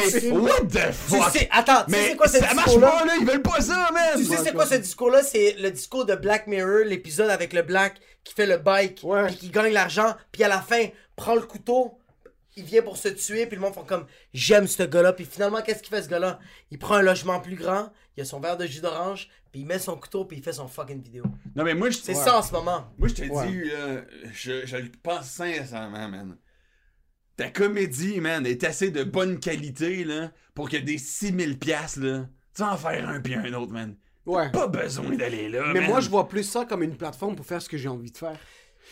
c'est. What the Tu fuck? sais, attends, tu sais mais c'est quoi ce ça marche discours-là? pas, là. Ils veulent pas ça, man. Tu sais, c'est quoi ce discours-là? C'est le discours de Black Mirror, l'épisode avec le Black qui fait le bike, Ouais. puis qui gagne l'argent, puis à la fin, prend le couteau, il vient pour se tuer, puis le monde font comme j'aime ce gars-là, puis finalement, qu'est-ce qu'il fait ce gars-là? Il prend un logement plus grand, il a son verre de jus d'orange, puis il met son couteau, puis il fait son fucking vidéo. Non, mais moi, je C'est ça en ce moment. Moi, je te Ouais. dis, là, je, je le pense sincèrement, man. Ta comédie, man, est assez de bonne qualité, là, pour que des 6000 piastres, là, tu vas en faire un puis un autre, man. Ouais. Pas besoin d'aller là, Mais man. moi, je vois plus ça comme une plateforme pour faire ce que j'ai envie de faire.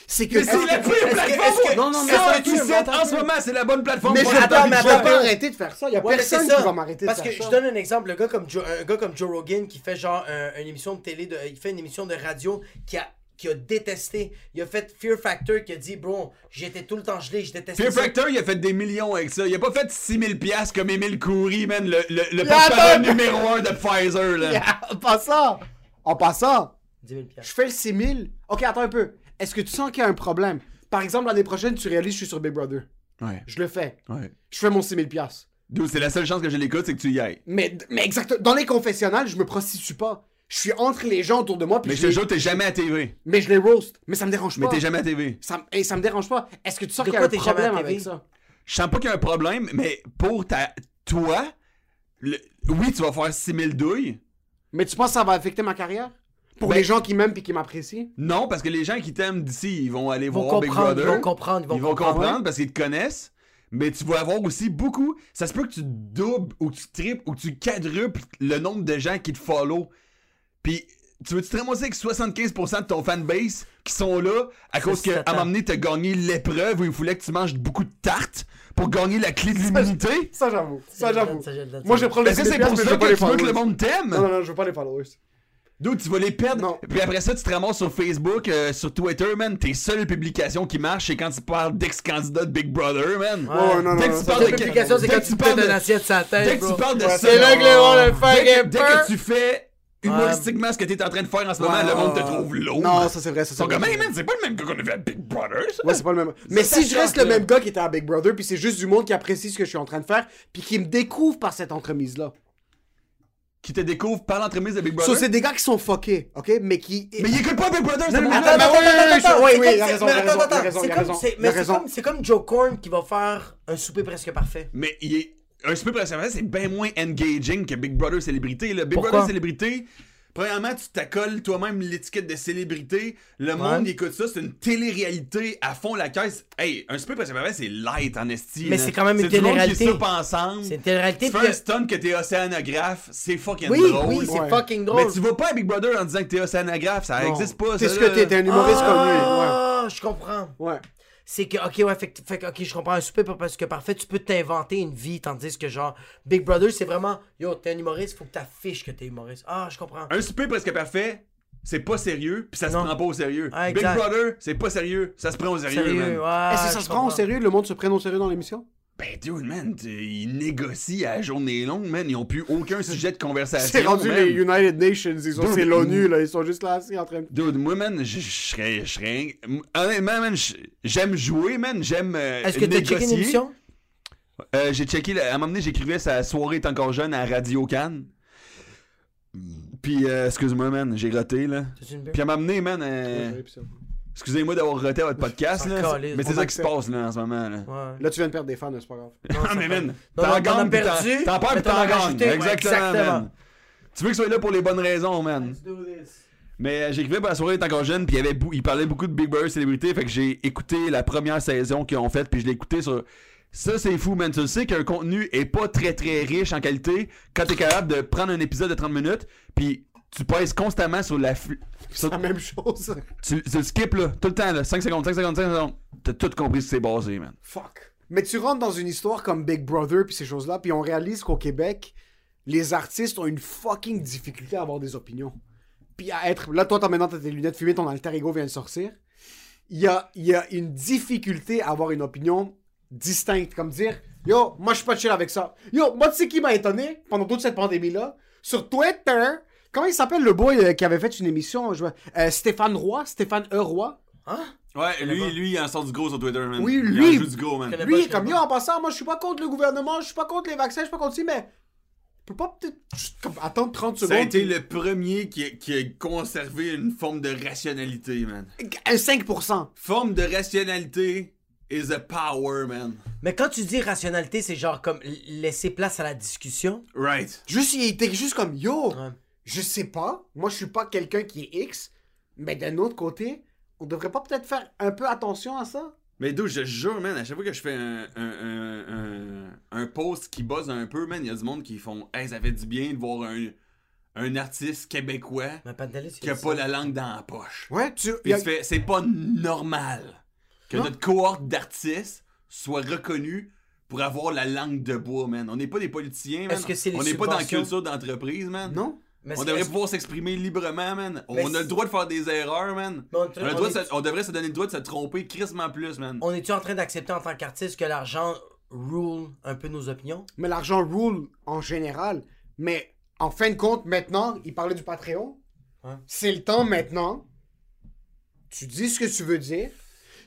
C'est que. Mais c'est la pire que- plateforme! que- Non, non, mais ça, tu sais, en ce moment, c'est la bonne plateforme Mais attends, je mais vais attends, pas arrêter de faire ça. Il y a personne qui va m'arrêter de Parce faire que ça. je donne un exemple, le gars comme Joe, un gars comme Joe Rogan qui fait genre un- une émission de télé, il fait une émission de radio qui a qui a détesté. Il a fait Fear Factor qui a dit bro, j'étais tout le temps gelé, je détestais Fear ça. Factor, il a fait des millions avec ça. Il a pas fait 6000 piastres comme Émile Coury, man, le, le, le numéro 1 de Pfizer, là. En passant, en passant, 10 000 Je fais le 6000. Ok, attends un peu. Est-ce que tu sens qu'il y a un problème? Par exemple, l'année prochaine, tu réalises que je suis sur Big Brother. Ouais. Je le fais. Ouais. Je fais mon 6000 piastres. Dude, c'est la seule chance que je l'écoute, c'est que tu y ailles. Mais, mais exactement. Dans les confessionnals, je me prostitue pas. Je suis entre les gens autour de moi. puis Mais je te les- jure, t'es jamais à TV. Mais je les roast. Mais ça me dérange Mais pas. t'es jamais à TV. Ça, et ça me dérange pas. Est-ce que tu sens qu'il y a un problème avec ça? Je sens pas qu'il y a un problème, mais pour ta... toi, le- oui, tu vas faire 6000 douilles. Mais tu penses que ça va affecter ma carrière? Pour Ben- les gens qui m'aiment et qui m'apprécient? Non, parce que les gens qui t'aiment d'ici, ils vont aller Ils vont voir Big comprendre, Brother. ils vont comprendre, ils vont Ils vont comprendre. comprendre parce qu'ils te connaissent. Mais tu vas avoir aussi beaucoup. Ça se peut que tu doubles ou tu triples ou tu quadruples le nombre de gens qui te follow. Puis tu veux-tu te ramasser avec 75% de ton fanbase qui sont là à cause qu'à un moment donné, t'as gagné l'épreuve où il voulait que tu manges beaucoup de tartes pour gagner la clé de l'immunité? Ça, j'avoue. Ça, j'avoue. Moi, je prends les Est-ce que 10 c'est 000 pour ça que les tu veux que le monde t'aime? Non, non, non, je veux pas les followers. D'où tu vas les perdre. Non. Puis après ça, tu te ramasses sur Facebook, euh, sur Twitter, man. Tes seules publications qui marchent, c'est quand tu parles d'ex-candidat de Big Brother, man. Ouais, non, non, Dès que non, tu ça, parles de publication, c'est quand que tu parles de- assiette la tête, Dès que tu parles de Ouais, ça, c'est là que les gens le dès, que, que tu fais humoristiquement ce que t'es en train de faire en ce moment, Ouais, le monde te ouais, trouve ouais. lourd. Non, ça c'est vrai, ça c'est vrai. man, c'est pas le même gars qu'on a vu à Big Brother, ça. Ouais, c'est pas le même. Mais si je reste le même gars qui était à Big Brother, puis c'est juste du monde qui apprécie ce que je suis en train de faire, puis qui me découvre par cette entremise-là. Qui te découvre par l'entremise de Big Brother? So, c'est des gars qui sont fuckés, ok? Mais qui. Mais il écoute pas Big Brother, c'est attends, Attends, c'est comme- Joe Corn qui va faire un souper presque parfait. Mais il est. Un super précédent, c'est bien moins engaging que Big Brother Célébrité. là. Big? Brother Célébrité, premièrement, tu t'accoles toi-même l'étiquette de célébrité. Le monde écoute ça, c'est une télé-réalité à fond la caisse. Hey, un super précédent, c'est light en esti. Mais c'est quand même une télé-réalité. soupe ensemble. C'est une télé-réalité, Tu fais un stunt que t'es océanographe, c'est fucking Oui, drôle. oui, c'est Ouais. fucking drôle. Mais tu vas pas à Big Brother en disant que t'es océanographe, ça Non. existe pas. C'est ce que t'es, t'es un humoriste comme lui. Ah, je comprends. Ouais. C'est que, ok, ouais, fait, que- fait que, ok, je comprends un super parce que parfait, tu peux t'inventer une vie, tandis que, genre, Big Brother, c'est vraiment, yo, t'es un humoriste, faut que t'affiches que t'es humoriste. Ah, je comprends. Un souper presque parfait, c'est pas sérieux, puis ça se Non. prend pas au sérieux. Ah, Big. Brother, c'est pas sérieux, ça se prend au sérieux, Sérieux, ouais. Est-ce que ça se prend au sérieux? Le monde se prenne au sérieux dans l'émission? Ben, dude, man, t- ils négocient à la journée longue, man. Ils ont plus aucun sujet de conversation. C'est rendu man. les United Nations, ils sont, Dude, c'est l'ONU, là, ils sont juste là assis en train de. Dude, moi, man, je serais. Honnêtement, man, j'aime jouer, man. J'aime. euh, Est-ce que t'as checké une émission? Euh, j'ai checké. À un moment donné, j'écrivais sa soirée est encore jeune à Radio Cannes. Puis, euh, excuse-moi, man, j'ai roté, là. Puis à m'amener, man, euh, excusez-moi d'avoir roté à votre podcast, là. Mais c'est ça qui se passe, là, en ce moment, là. Ouais. Là, tu viens de perdre des fans, c'est pas grave. Ah, mais man, Non, t'en non, gagnes, t'en- perdu, t'en perds, t'en gagnes. Exactement, exactement. man. Tu veux que ce soit là pour les bonnes raisons, man. Mais euh, j'écrivais pour la soirée est encore jeune, puis il, y avait bou- il parlait beaucoup de Big Brother célébrité, fait que j'ai écouté la première saison qu'ils ont faite, puis je l'ai écouté sur. Ça, c'est fou, man. Tu le sais qu'un contenu est pas très très riche en qualité quand t'es capable de prendre un épisode de 30 minutes, puis tu pèses constamment sur la. C'est la même chose. tu, tu le skip là, tout le temps, là, 5 secondes, 5 secondes, 5 secondes. T'as tout compris ce que c'est basé, man. Fuck. Mais tu rentres dans une histoire comme Big Brother puis ces choses-là, puis on réalise qu'au Québec, les artistes ont une fucking difficulté à avoir des opinions. Puis à être. Là, toi, t'as maintenant t'as tes lunettes fumées, ton alter ego vient de sortir. Il y a, il y a une difficulté à avoir une opinion distincte. Comme dire, yo, moi, je suis pas chill avec ça. Yo, moi, tu sais qui m'a étonné pendant toute cette pandémie-là? Sur Twitter, comment il s'appelle le boy euh, qui avait fait une émission? je vois- euh, Stéphane Roy? Stéphane E. Roy? Ouais, lui, lui, il en sort du gros sur Twitter, man. Oui, Il lui- en joue du gros, man. Lui, pas, il je est comme yo, en passant, moi je suis pas contre le gouvernement, je suis pas contre les vaccins, je suis pas contre ci, mais. On peut pas peut-être attendre 30 Ça a secondes. été le premier qui a, qui a conservé une forme de rationalité, man. Un 5%. Forme de rationalité is a power, man. Mais quand tu dis rationalité, c'est genre comme laisser place à la discussion. Right. Juste, il était juste comme yo, Ouais. Je sais pas, moi je suis pas quelqu'un qui est X, mais d'un autre côté, on devrait pas peut-être faire un peu attention à ça? Mais d'où je te jure, man, à chaque fois que je fais un, un, un, un, un post qui buzz un peu, man, il y a du monde qui font Hey, ça fait du bien de voir un, un artiste québécois qui a pas la langue dans la poche. Ouais, tu. A- c'est pas normal que Non. notre cohorte d'artistes soit reconnue pour avoir la langue de bois, man. On n'est pas des politiciens, man. Est-ce que c'est les On n'est pas dans la culture d'entreprise, man. Non? Mais On devrait pouvoir s'exprimer librement, man. Mais On a le droit de faire des erreurs, man. On- On, a le on droit de est- se- on devrait se donner le droit de se tromper crissement plus, man. On est-tu en train d'accepter en tant qu'artiste que l'argent rule un peu nos opinions? Mais l'argent rule en général. Mais en fin de compte, maintenant, il parlait du Patreon. C'est le temps maintenant. Tu dis ce que tu veux dire.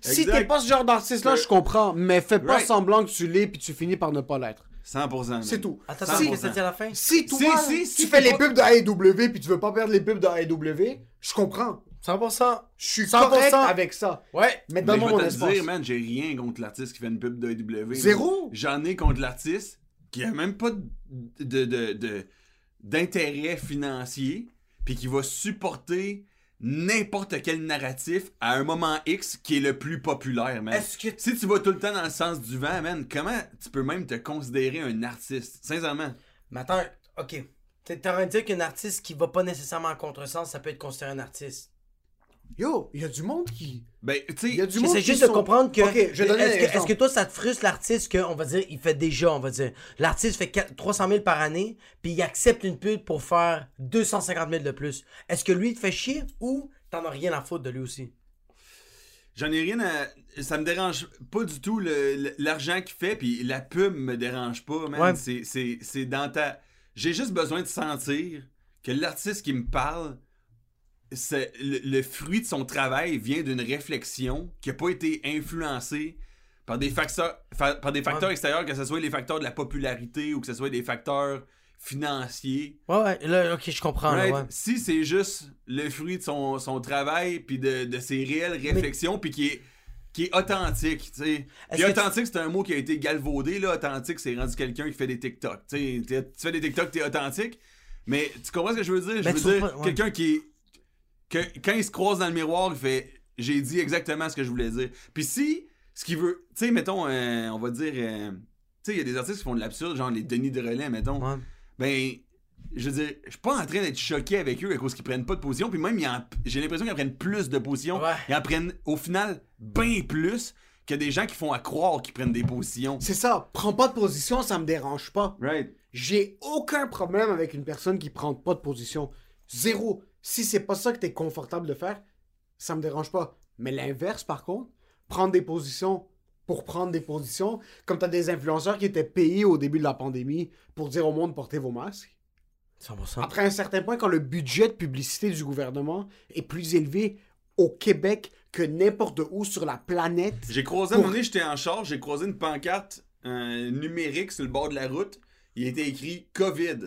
Si t'es pas ce genre d'artiste-là, je comprends. Mais fais pas Right. semblant que tu l'es puis tu finis par ne pas l'être. 100%. man. C'est tout. Attends, Si- qu'est-ce que ça dit à la fin? Si toi, Si, si, tu si fais les pas- pubs de AEW puis tu veux pas perdre les pubs de AEW, je comprends. 100%. Je suis 100%. correct avec ça. Ouais. Mais je mon vais te espace. dire, man, j'ai rien contre l'artiste qui fait une pub de AEW. Zéro? J'en ai contre l'artiste qui a même pas de, de, de- de- d'intérêt financier, puis qui va supporter n'importe quel narratif à un moment X qui est le plus populaire, man. Est-ce que Si tu vas tout le temps dans le sens du vent, man, comment tu peux même te considérer un artiste? Sincèrement. Mais attends, ok. T'es en train de dire qu'un artiste qui va pas nécessairement en contresens, ça peut être considéré un artiste. Yo, il y a du monde qui. Ben, tu Il y a sais, du monde J'essaie qui juste de comprendre que. Ok, je Est-ce que, est-ce exemple. que toi, ça te frustre l'artiste que, on va dire, il fait déjà, on va dire. L'artiste fait 4 300 000 par année, puis il accepte une pub pour faire 250 000 de plus. Est-ce que lui, il te fait chier ou t'en as rien à foutre de lui aussi? J'en ai rien à. Ça me dérange pas du tout l'argent qu'il fait, puis la pub me dérange pas, man. Ouais. C'est- C'est c'est dans ta. J'ai juste besoin de sentir que l'artiste qui me parle, c'est le, le fruit de son travail vient d'une réflexion qui a pas été influencée par des facteurs, fa- par des facteurs Ouais. extérieurs, que ce soit les facteurs de la popularité ou que ce soit des facteurs financiers. Ouais, ouais, là, ok, je comprends, là, Right? ouais. Si c'est juste le fruit de son, son travail puis de, de ses réelles réflexions puis qui est qui est authentique, tu sais. Puis que authentique, c'est un mot qui a été galvaudé là, authentique, c'est rendu quelqu'un qui fait des TikTok. Tu sais, t'es- tu fais des TikTok, t'es authentique. Mais tu comprends ce que je veux dire? Ben, Je veux dire trouves pas- ouais. quelqu'un qui est que quand il se croise dans le miroir, il fait j'ai dit exactement ce que je voulais dire. Puis si ce qu'il veut, tu sais mettons euh, on va dire euh, tu sais il y a des artistes qui font de l'absurde, genre les Denis de relais mettons Ouais. ben, je veux dire, je suis pas en train d'être choqué avec eux à cause qu'ils prennent pas de position, puis même, j'ai l'impression qu'ils en prennent plus de positions. Ouais. Ils en prennent, au final, bien plus que des gens qui font à croire qu'ils prennent des positions. C'est ça. Prends pas de position, ça me dérange pas. Right. J'ai aucun problème avec une personne qui prend pas de position. Zéro. Si c'est pas ça que t'es confortable de faire, ça me dérange pas. Mais l'inverse, par contre, prendre des positions pour prendre des positions, comme t'as des influenceurs qui étaient payés au début de la pandémie pour dire au monde portez vos masques. 100%. Après un certain point, quand le budget de publicité du gouvernement est plus élevé au Québec que n'importe où sur la planète, J'ai croisé, à un Pour- moment donné, j'étais en charge, j'ai croisé une pancarte euh, numérique sur le bord de la route. Il était écrit COVID.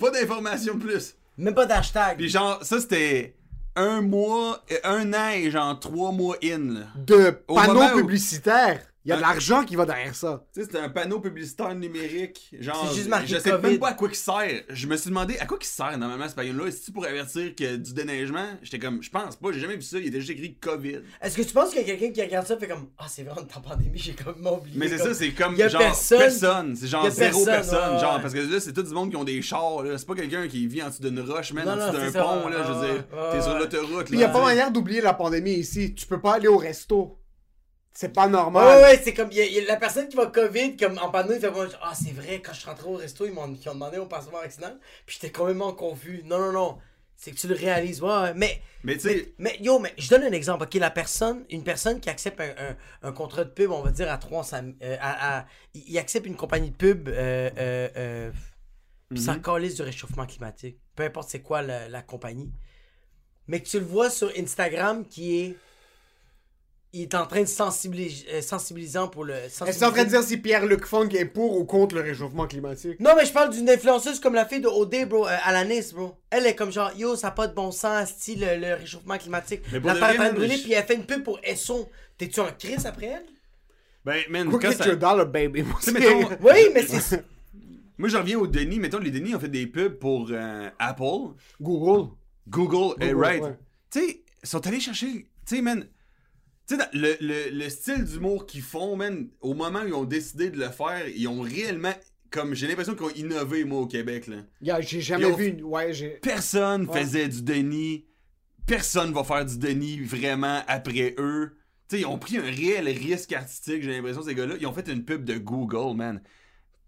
Pas d'informations plus. Même pas d'hashtag. Puis genre, ça c'était un mois, euh, un an et genre trois mois in. là. de Au panneaux moment où- publicitaires, il y a de Hein? l'argent qui va derrière ça. Tu sais, c'était un panneau publicitaire numérique. Genre, C'est juste marqué je sais COVID. même pas à quoi il sert. Je me suis demandé à quoi il sert normalement ce panneau-là. Est-ce pour avertir que du déneigement? J'étais comme, je pense pas, j'ai jamais vu ça. Il était juste écrit COVID. Est-ce que tu penses qu'il y a quelqu'un qui regarde ça et fait comme Ah, c'est vrai, on est en pandémie, j'ai comme oublié. Mais c'est comme- ça, c'est comme Y a genre personne. personne. C'est genre Y a zéro personne, personne. ouais, genre, parce que là, c'est tout du monde qui ont des chars. C'est pas quelqu'un qui vit en dessous d'une roche, Non, en dessous d'un c'est ça, pont. ouais, là, je veux ouais, dire, ouais, t'es sur l'autoroute. Il n'y a pas manière d'oublier la pandémie ici. Tu peux pas aller au resto. C'est pas normal. ouais, ouais, c'est comme y a- y a la personne qui va COVID, comme en panneau, il fait Ah, c'est vrai, quand je suis rentré au resto, ils m'ont ont demandé mon passeport vaccinal, puis j'étais complètement confus. Non, non, non. C'est que tu le réalises. Ouais, ouais. Mais, Mais tu sais, mais yo, mais je donne un exemple. Ok, la personne, une personne qui accepte un, un- un contrat de pub, on va dire à 300 euh, à, à- il accepte une compagnie de pub, euh, euh, euh, puis ça calisse du réchauffement climatique. Peu importe c'est quoi la, la compagnie. Mais que tu le vois sur Instagram qui est. Il est en train de sensibiliser, euh, sensibilisant pour le. Est-ce que t'es en train de dire si Pierre-Luc Funk est pour ou contre le réchauffement climatique? Non, mais je parle d'une influenceuse comme la fille de OD, bro, euh, Alanis, bro. Elle est comme genre, yo, ça n'a pas de bon sens, style le, le réchauffement climatique. Mais pour La terre est en vrai, train de man, brûler, je- puis elle fait une pub pour Esson. T'es-tu en crise après elle? ben, man, get ça- your dollar, baby. Mettons, Oui, mais c'est. moi je reviens au Denis. Mettons, les Denis ont fait des pubs pour euh, Apple. Google. Google, eh, Google, right. ouais. Tu sais, ils sont allés chercher. Tu sais, man. Tu sais, dans le, le, le style d'humour qu'ils font, man, au moment où ils ont décidé de le faire, ils ont réellement. Comme j'ai l'impression qu'ils ont innové, moi, au Québec, là. Yeah, j'ai jamais ont- vu. Ouais. Personne Ouais. faisait du Denis. Personne va faire du Denis vraiment après eux. Tu sais, ils ont pris un réel risque artistique, j'ai l'impression, ces gars-là. Ils ont fait une pub de Google, man.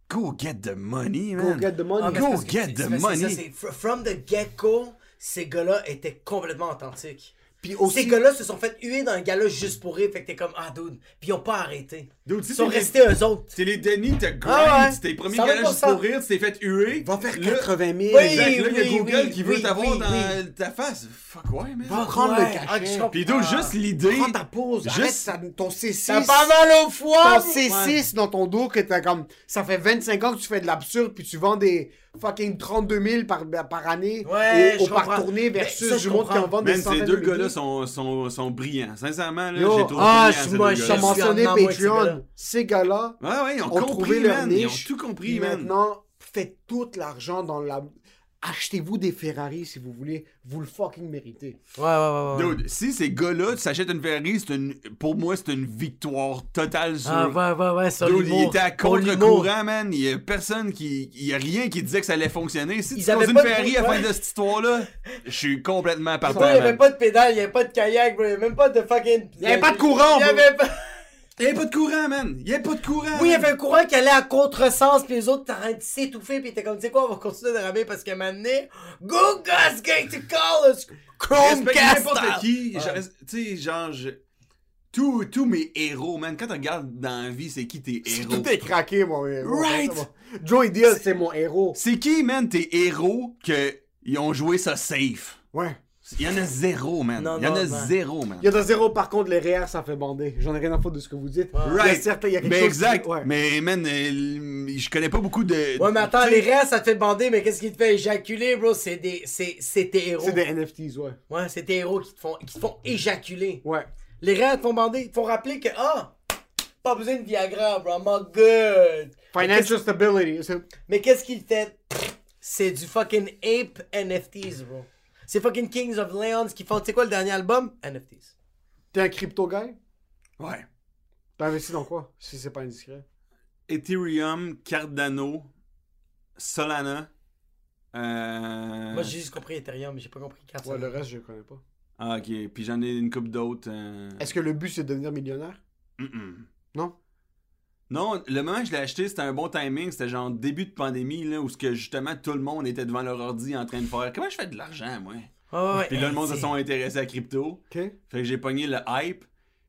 Go get the money, Go man. get the money. Ah, Go get the money. ça, From the get-go, ces gars-là étaient complètement authentiques. Puis aussi- Ces gars-là se sont fait huer dans un gala juste pour rire. Fait que t'es comme, ah, dude. Puis ils ont pas arrêté. Dude, Ils sont c'est les- restés eux autres. C'est les Denis, t'as grind, Ah ouais. c'était les premiers 100%. gars juste pour rire, tu t'es fait huer. Va faire Là- 80 000. Oui, Exact, là, il y a Google oui, qui veut oui, t'avoir oui, dans oui. ta face. Fuck ouais, man. Va prendre Ouais. le Ah, cachet. comprends. Pis dude, juste l'idée. Prends ta pause. Juste- Arrête ça- ton C6. T'as pas mal au foie. Ton C6 dans ton dos que t'as comme. Ça fait 25 ans que tu fais de l'absurde puis tu vends des fucking 32 000 par, par année Ouais, au, au par tournée Mais versus ça, du monde qui en vend des Man, centaines ces de deux gars-là milliers. sont, sont, sont brillants. Sincèrement, là, j'ai trouvé ah, brillant, je- gars-là. suis mentionné gars-là. Patreon. Ces gars-là Ouais, ouais, ils ont, ont compris, trouvé leur man. Ils ont niche. tout compris, man. maintenant, faites tout l'argent dans la. Achetez-vous des Ferrari si vous voulez. Vous le fucking méritez. Ouais, ouais, ouais. ouais. Dude, si ces gars-là, tu s'achètes une Ferrari, c'est une, pour moi, c'est une victoire totale sur. Ah, ouais, ouais, ouais, sur Dude, il était à contre-courant, man. Il y a personne qui. Il y a rien qui disait que ça allait fonctionner. Si Ils tu avaient poses une de- Ferrari à la fin de cette histoire-là, je suis complètement partant. Bro, il y avait man. pas de pédale, il y avait pas de kayak, bro. Il y avait même pas de fucking. Il y avait pas de courant, Il y bro. avait pas. Il y avait pas de courant, man. Il y avait pas de courant. Oui, il y avait un courant qui allait à contresens, puis les autres t'arrêtent de s'étouffer, puis t'es comme, tu sais quoi, on va continuer de ramer parce qu'à un moment donné, Google's going to call us Chromecast! n'importe qui. Tu sais, genre, je- tous, tous mes héros, man. Quand tu regardes dans la vie, c'est qui tes héros? Tout est craqué, mon héros. Right. C'est bon. Joe Ideal, c'est mon héros. C'est qui, man, tes héros que ils ont joué ça safe? Ouais. Il y en a zéro, man. Non, Il y en non, a man. zéro, man. Il y a de zéro, par contre, les REER, ça fait bander. J'en ai rien à foutre de ce que vous dites. Il y a Right. certes, il y a quelque mais chose exact. qui- ouais. Mais, man, euh, je connais pas beaucoup de. Ouais, mais attends, les restes, ça te fait bander, mais qu'est-ce qui te fait éjaculer, bro? C'est des. C'est c'est tes héros. C'est des NFTs, ouais. Ouais, c'est tes héros qui te font, qui te font éjaculer. Ouais. Les restes te font bander, ils te font rappeler que, ah, pas besoin de Viagra, bro, I'm all good. Financial stability. c'est- Mais qu'est-ce qu'il fait? C'est du fucking ape NFTs, bro. C'est fucking Kings of Leons qui font, tu sais quoi, le dernier album? NFTs. T'es un crypto guy? Ouais. T'as investi dans quoi? Si c'est pas indiscret? Ethereum, Cardano, Solana. Euh... Moi, j'ai juste compris Ethereum, mais j'ai pas compris Cardano. Ouais, le reste, je le connais pas. Ah, ok. Puis j'en ai une coupe d'autres. euh, Est-ce que le but, c'est de devenir millionnaire? Non? Non, le moment que je l'ai acheté, c'était un bon timing. C'était genre début de pandémie, là, où ce que justement tout le monde était devant leur ordi en train de faire Comment je fais de l'argent, moi? Ouais. Puis là, le monde se sont intéressés à crypto. Ok. Fait que j'ai pogné le hype.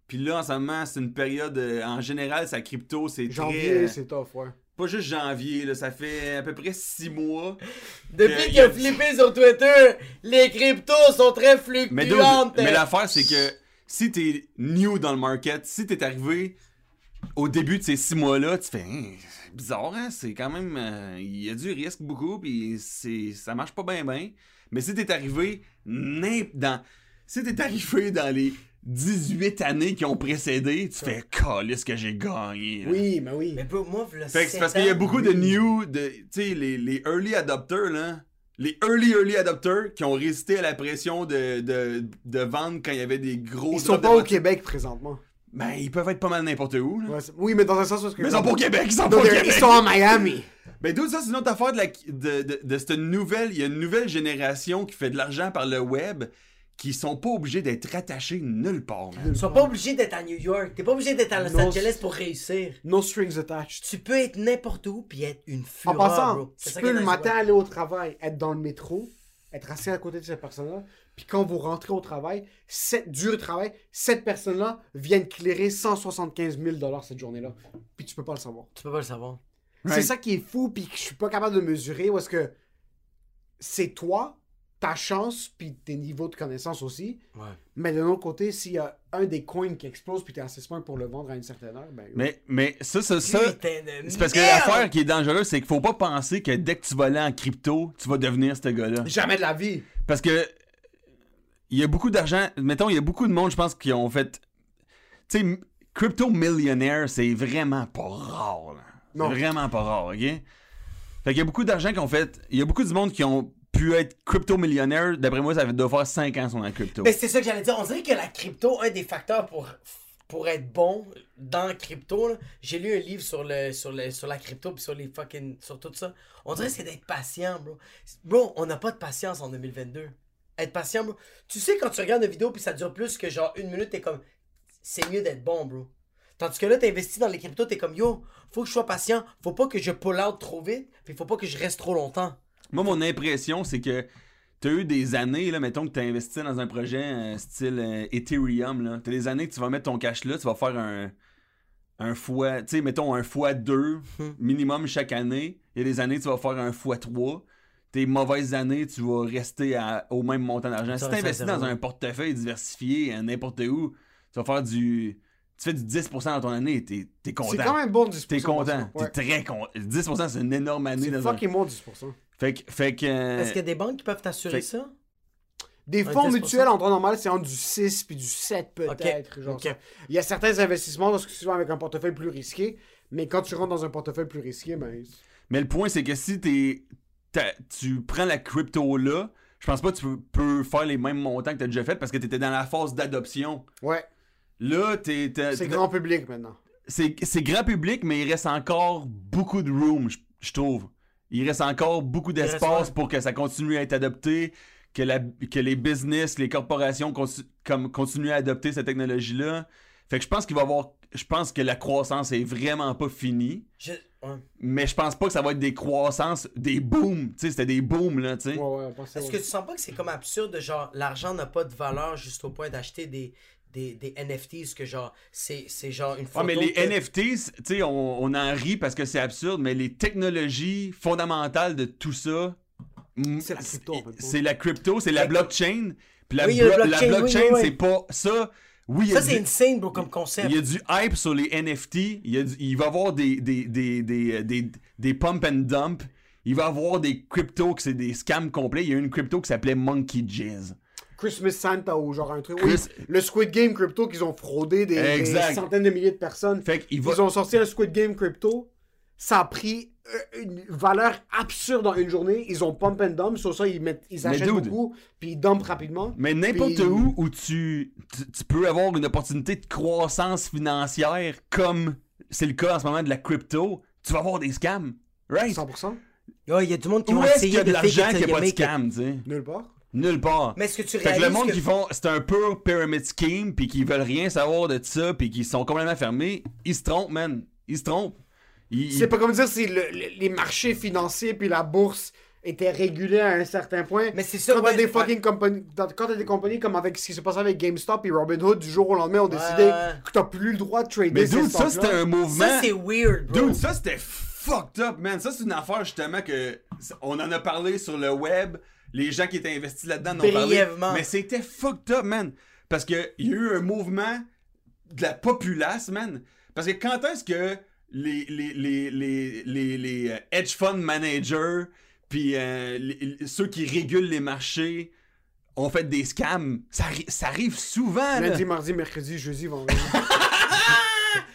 Puis là, en ce moment, c'est une période. euh, en général, sa crypto, c'est très. Janvier, c'est tough, ouais. pas juste janvier, là, ça fait à peu près six mois. Depuis que- qu'il a flippé sur Twitter, les cryptos sont très Mais, fluctuantes. mais l'affaire, c'est que si t'es new dans le market, si t'es arrivé au début de ces six mois-là, tu fais Hein, c'est bizarre, hein? C'est quand même. euh, Il y a du risque beaucoup, puis c'est ça marche pas bien, bien. Mais si t'es arrivé dans. Si t'es arrivé dans les 18 années qui ont précédé, tu fais Calisse que j'ai gagné. là. Oui, mais oui. Mais bro, moi, le Fait que c'est parce qu'il y a beaucoup de new, de, tu sais, les, les early adopters, là. Les early, early adopters qui ont résisté à la pression de, de, de vendre quand il y avait des gros. Ils sont pas au. Québec présentement. Ben, ils peuvent être pas mal n'importe où, là. Ouais, c'est- oui, mais dans un sens parce que. Mais ils sont pas au Québec, ils sont pas au Québec. Ils sont à Miami. Ben, d'où ça, c'est une autre affaire de, la, de, de, de cette nouvelle. Il y a une nouvelle génération qui fait de l'argent par le web qui sont pas obligés d'être rattachés nulle part, man. Ils sont pas obligés d'être à New York. T'es pas obligé d'être à Los Non, Angeles pour réussir. No strings attached. Tu peux être n'importe où puis être une En fureur, passant, bro. C'est tu ça peux est le nice, matin ouais. aller au travail, être dans le métro, être assis à côté de cette personne-là, puis quand vous rentrez au travail, cette, dur travail, cette personne-là vient de clairer 175 000 cette journée-là. Puis tu peux pas le savoir. Tu peux pas le savoir. C'est ça qui est fou, puis que je suis pas capable de mesurer, parce que c'est toi, ta chance, puis tes niveaux de connaissance aussi. Ouais. Mais de l'autre côté, s'il y a un des coins qui explose, puis t'es assez smart pour le vendre à une certaine heure, ben. Mais, mais ça, ça, ça. C'est parce que l'affaire qui est dangereuse, c'est qu'il faut pas penser que dès que tu vas aller en crypto, tu vas devenir ce gars-là. Jamais de la vie. Parce que il y a beaucoup d'argent. Mettons, il y a beaucoup de monde, je pense, qui ont fait. Tu sais, crypto millionnaire, c'est vraiment pas rare. là. Non. C'est vraiment pas rare, ok? Fait qu'il y a beaucoup d'argent qui ont fait. Il y a beaucoup de monde qui ont pu être crypto millionnaire. D'après moi, ça doit faire 5 ans dans la crypto. Mais c'est ça que j'allais dire. On dirait que la crypto, un des facteurs pour, pour être bon dans la crypto, j'ai lu un livre sur, le, sur, le, sur la crypto puis sur les fucking. sur tout ça. On dirait que c'est d'être patient, bro. Bro, on n'a pas de patience en 2022. Être patient, bro. Tu sais, quand tu regardes une vidéo puis ça dure plus que genre une minute, t'es comme. C'est mieux d'être bon, bro. Tandis que là, t'investis dans les cryptos, t'es comme yo, faut que je sois patient, faut pas que je pull out trop vite, puis faut pas que je reste trop longtemps. Moi, mon impression, c'est que, tu t'as eu des années, là, mettons que t'as investi dans un projet euh, style euh, Ethereum, là. T'as des années que tu vas mettre ton cash là, tu vas faire un, un fois, tu sais, mettons un fois 2 minimum chaque année. Il y a des années, tu vas faire un fois 3 Tes mauvaises années, tu vas rester à- au même montant d'argent. Si restes à t'investis dans un portefeuille diversifié, euh, n'importe où, tu vas faire du. Tu fais du 10% dans ton année, t'es t'es content. C'est quand même bon 10%. T'es content. Ouais. T'es très content. 10%, c'est une énorme année C'est dans un. fucking bon 10%. Fait que. Fait que euh, Est-ce qu'il y a des banques qui peuvent t'assurer fait- ça? Des fonds 10%. mutuels en temps normal, c'est entre du 6 puis du 7 peut-être. Il y a certains investissements parce que tu vas avec un portefeuille plus risqué, mais quand tu rentres dans un portefeuille plus risqué, ben. Mais le point, c'est que si t'es, tu prends la crypto là, je pense pas que tu peux, peux faire les mêmes montants que t'as déjà fait parce que t'étais dans la phase d'adoption. Ouais, Là, t'es. t'as- c'est grand public maintenant. c'est, c'est grand public, mais il reste encore beaucoup de room, je- je trouve. Il reste encore beaucoup d'espace pour que ça continue à être adopté, que, la, que les business, les corporations comme, continuent à adopter cette technologie-là. Fait que je pense qu'il va y avoir. Je pense que la croissance est vraiment pas finie. Je- ouais. Mais je pense pas que ça va être des croissances, des booms. Tu sais, c'était des booms, là, tu sais. Ouais, ouais, Est-ce que tu sens pas que c'est comme absurde de genre l'argent n'a pas de valeur juste au point d'acheter des, des, des NFTs que genre c'est c'est genre une photo Ouais, mais les que- NFTs, tu sais, on, on en rit parce que c'est absurde, mais les technologies fondamentales de tout ça, mm, C'est la crypto, en fait. c'est la crypto, c'est la blockchain. Puis la, Oui, il y a le blo- la blockchain, oui, blockchain, oui, oui. c'est pas ça. Oui, ça du- c'est insane bro comme concept il y a du hype sur les NFT. Il, y a du- il va y avoir des, des, des, des, des, des pump and dump. Il va y avoir des cryptos que c'est des scams complets. Il y a une crypto qui s'appelait Monkey Jizz. Christmas Santa ou genre un truc. Chris- Oui, le Squid Game crypto qu'ils ont fraudé des, centaines de milliers de personnes. Fait va. Ils ont sorti un Squid Game crypto. Ça a pris euh, une valeur absurde en une journée. Ils ont pump and dump. Sur ça, ils, mettent, ils achètent dude. beaucoup. Puis ils dumpent rapidement. Mais n'importe Puis- où où tu, tu, tu peux avoir une opportunité de croissance financière comme c'est le cas en ce moment de la crypto, tu vas avoir des scams. Right? 100%. Ouais, il y a du monde qui Où vont est-ce qu'il y essayer a de de l'argent qui till a pas de scam, tu sais? Nulle part. Nulle part. mais est-ce que tu Fait que réalises le monde que- qui font, c'est un pur pyramid scheme, puis qui veulent rien savoir de ça, puis qui sont complètement fermés, ils se trompent, man. Ils se trompent. Ils- C'est pas comme dire si le- le- les marchés financiers puis la bourse étaient régulés à un certain point. Mais c'est ça, Quand t'as ouais, des ouais. fucking compagnies, quand t'as des compagnies comme avec ce qui s'est passé avec GameStop et Robinhood, du jour au lendemain, ont décidé ouais. que t'as plus le droit de trader Mais dude, ça c'était un mouvement. ça c'est weird bro Dude, ça c'était fucked up, man. Ça c'est une affaire justement que on en a parlé sur le web. Les gens qui étaient investis là-dedans en ont parlé. Mais c'était fucked up, man. Parce que il y a eu un mouvement de la populace, man. Parce que quand est-ce que les, les, les, les, les, les, euh, hedge fund managers puis euh, ceux qui régulent les marchés ont fait des scams, ça, arri- ça arrive souvent, là. Lundi, mardi, mercredi, jeudi, vendredi.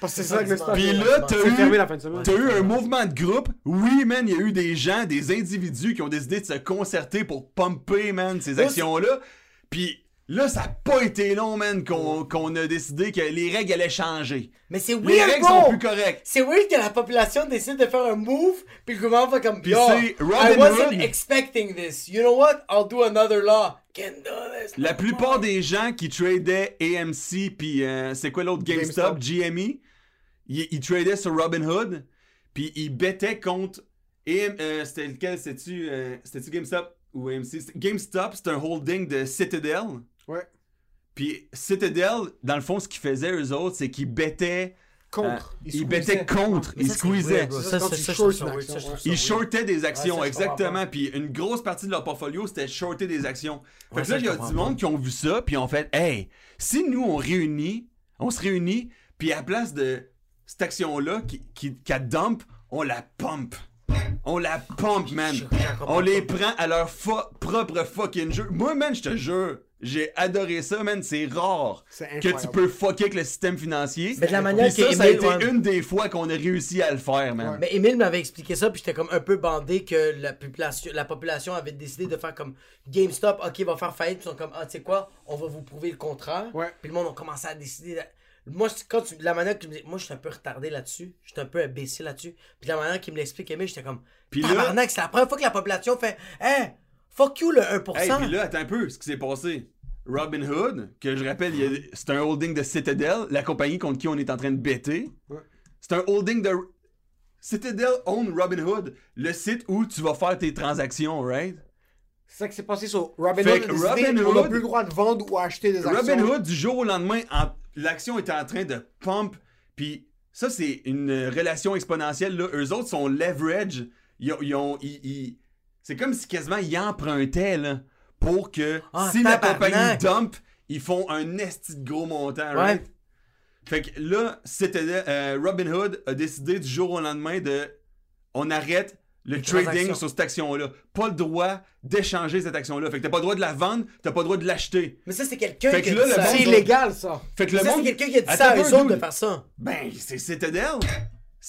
Parce que c'est ça que le stock. Puis là, t'as eu, fermé la fin de semaine. t'as eu un mouvement de groupe. Oui, man, il y a eu des gens, des individus qui ont décidé de se concerter pour pumper, man, ces actions-là. Puis là, ça a pas été long, man, qu'on qu'on a décidé que les règles allaient changer. mais c'est Les weird règles bro! sont plus correctes. c'est weird que la population décide de faire un move puis le gouvernement fait comme Puis c'est I Robin wasn't Hood. expecting this. You know what? I'll do another law. Can't do this La plupart des gens qui tradaient AMC puis euh, c'est quoi l'autre GameStop, GME, ils, ils tradaient sur Robinhood puis ils bettaient contre AM, euh, c'était lequel c'était-tu euh, GameStop ou AMC GameStop, c'est un holding de Citadel. Ouais. Puis Citadel, dans le fond ce qu'ils faisaient eux autres, c'est qu'ils bettaient Contre. euh, Ils ils squeezaient. bettaient contre, Mais ils squeezaient. Ils shortaient des actions, Ouais, exactement. Puis une grosse partie de leur portfolio, c'était shorter des actions. Fait Ouais, que ça, là, il y a du monde pas. qui ont vu ça, puis ont fait Hey, si nous, on réunit, on se réunit, puis à la place de cette action-là qui, qui, qu'elle dump, on la pump. On la pump, man. On les prend à leur fo- propre fucking jeu. Moi, man, je te jure, j'ai adoré ça, man. C'est rare que tu peux fucker avec le système financier. Mais de la manière que ça, ça a Emile- été ouais. une des fois qu'on a réussi à le faire, man. Mais Emile m'avait expliqué ça, puis j'étais comme un peu bandé que la population, la population avait décidé de faire comme GameStop, ok, va faire faillite, puis ils sont comme, ah, tu sais quoi, on va vous prouver le contraire. Ouais. Puis le monde a commencé à décider. de- Moi, quand tu... la manière que tu me dis, moi, je suis un peu retardé là-dessus, je suis un peu imbécile là-dessus. Puis la manière qu'il me l'explique, Emile, j'étais comme, Puis là- c'est la première fois que la population fait, hey, fuck you le 1%. Hey, puis là, attends un peu, ce qui s'est passé. Robin Hood, que je rappelle, c'est un holding de Citadel, la compagnie contre qui on est en train de bêter. Ouais. C'est un holding de. Citadel own Robin Hood, le site où tu vas faire tes transactions, right? C'est ça qui s'est passé sur Robin Fait Hood. que a décidé, Robin on n'a Hood- plus le droit de vendre ou acheter des actions. Robin Hood, du jour au lendemain, en- l'action était en train de pump. Puis ça, c'est une relation exponentielle. Là. Eux autres sont leverage. Ils ont, ils ont- ils- ils- C'est comme si quasiment ils empruntaient là, pour que Ah, si la compagnie dump, ils font un esti de gros montant. right? Fait que là, c'était euh, Robin Hood a décidé du jour au lendemain de on arrête le Les trading sur cette action-là. Pas le droit d'échanger cette action-là. Fait que t'as pas le droit de la vendre, t'as pas le droit de l'acheter. Mais ça, c'est quelqu'un Fait qui C'est illégal, ça. Fait que le Ça, monde. c'est quelqu'un qui a dit Attends ça à eux autres de faire ça. Ben, c'est Citadel.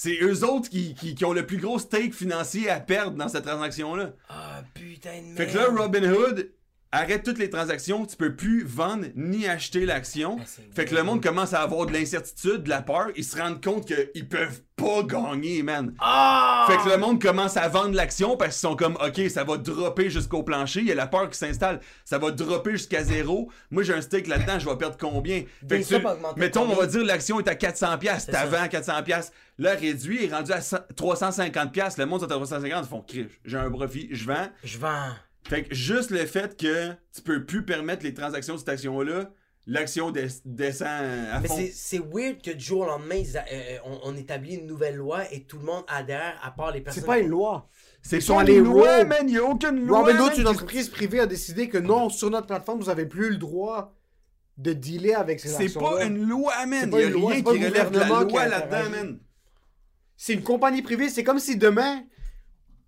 C'est eux autres qui, qui, qui ont le plus gros stake financier à perdre dans cette transaction-là. Ah, putain de merde. Fait que là, Robin Hood arrête toutes les transactions, tu peux plus vendre ni acheter l'action. Ah, fait que le monde commence à avoir de l'incertitude, de la peur, ils se rendent compte qu'ils peuvent pas gagner, man. Ah! Fait que le monde commence à vendre l'action parce qu'ils sont comme, OK, ça va dropper jusqu'au plancher. Il y a la peur qui s'installe. Ça va dropper jusqu'à zéro. Moi, j'ai un stake là-dedans, je vais perdre combien? Fait Des que tu- sommes augmentées mettons, on va dire l'action est à 400$. piastres. C'est C'était ça. avant 400$. piastres. Là, réduit, est rendu à 100 350$. piastres. Le monde est à 350$. Ils font, crif, j'ai un profit, je vends. Je vends. Fait que juste le fait que tu peux plus permettre les transactions de cette action-là, l'action des- descend à Mais fond. c'est- c'est weird que du jour au lendemain, ils a- euh, on, on établit une nouvelle loi et tout le monde adhère, à part les personnes. C'est pas une loi. C'est Ils sont allés loi, man. Il y a aucune loi. Robin Hood, une entreprise privée, a décidé que non, sur notre plateforme, vous avez plus le droit de dealer avec ces C'est actions pas une loi, man. C'est Il pas y a une loi, rien c'est qui relève de la loi là-dedans, man. C'est une compagnie privée. C'est comme si demain,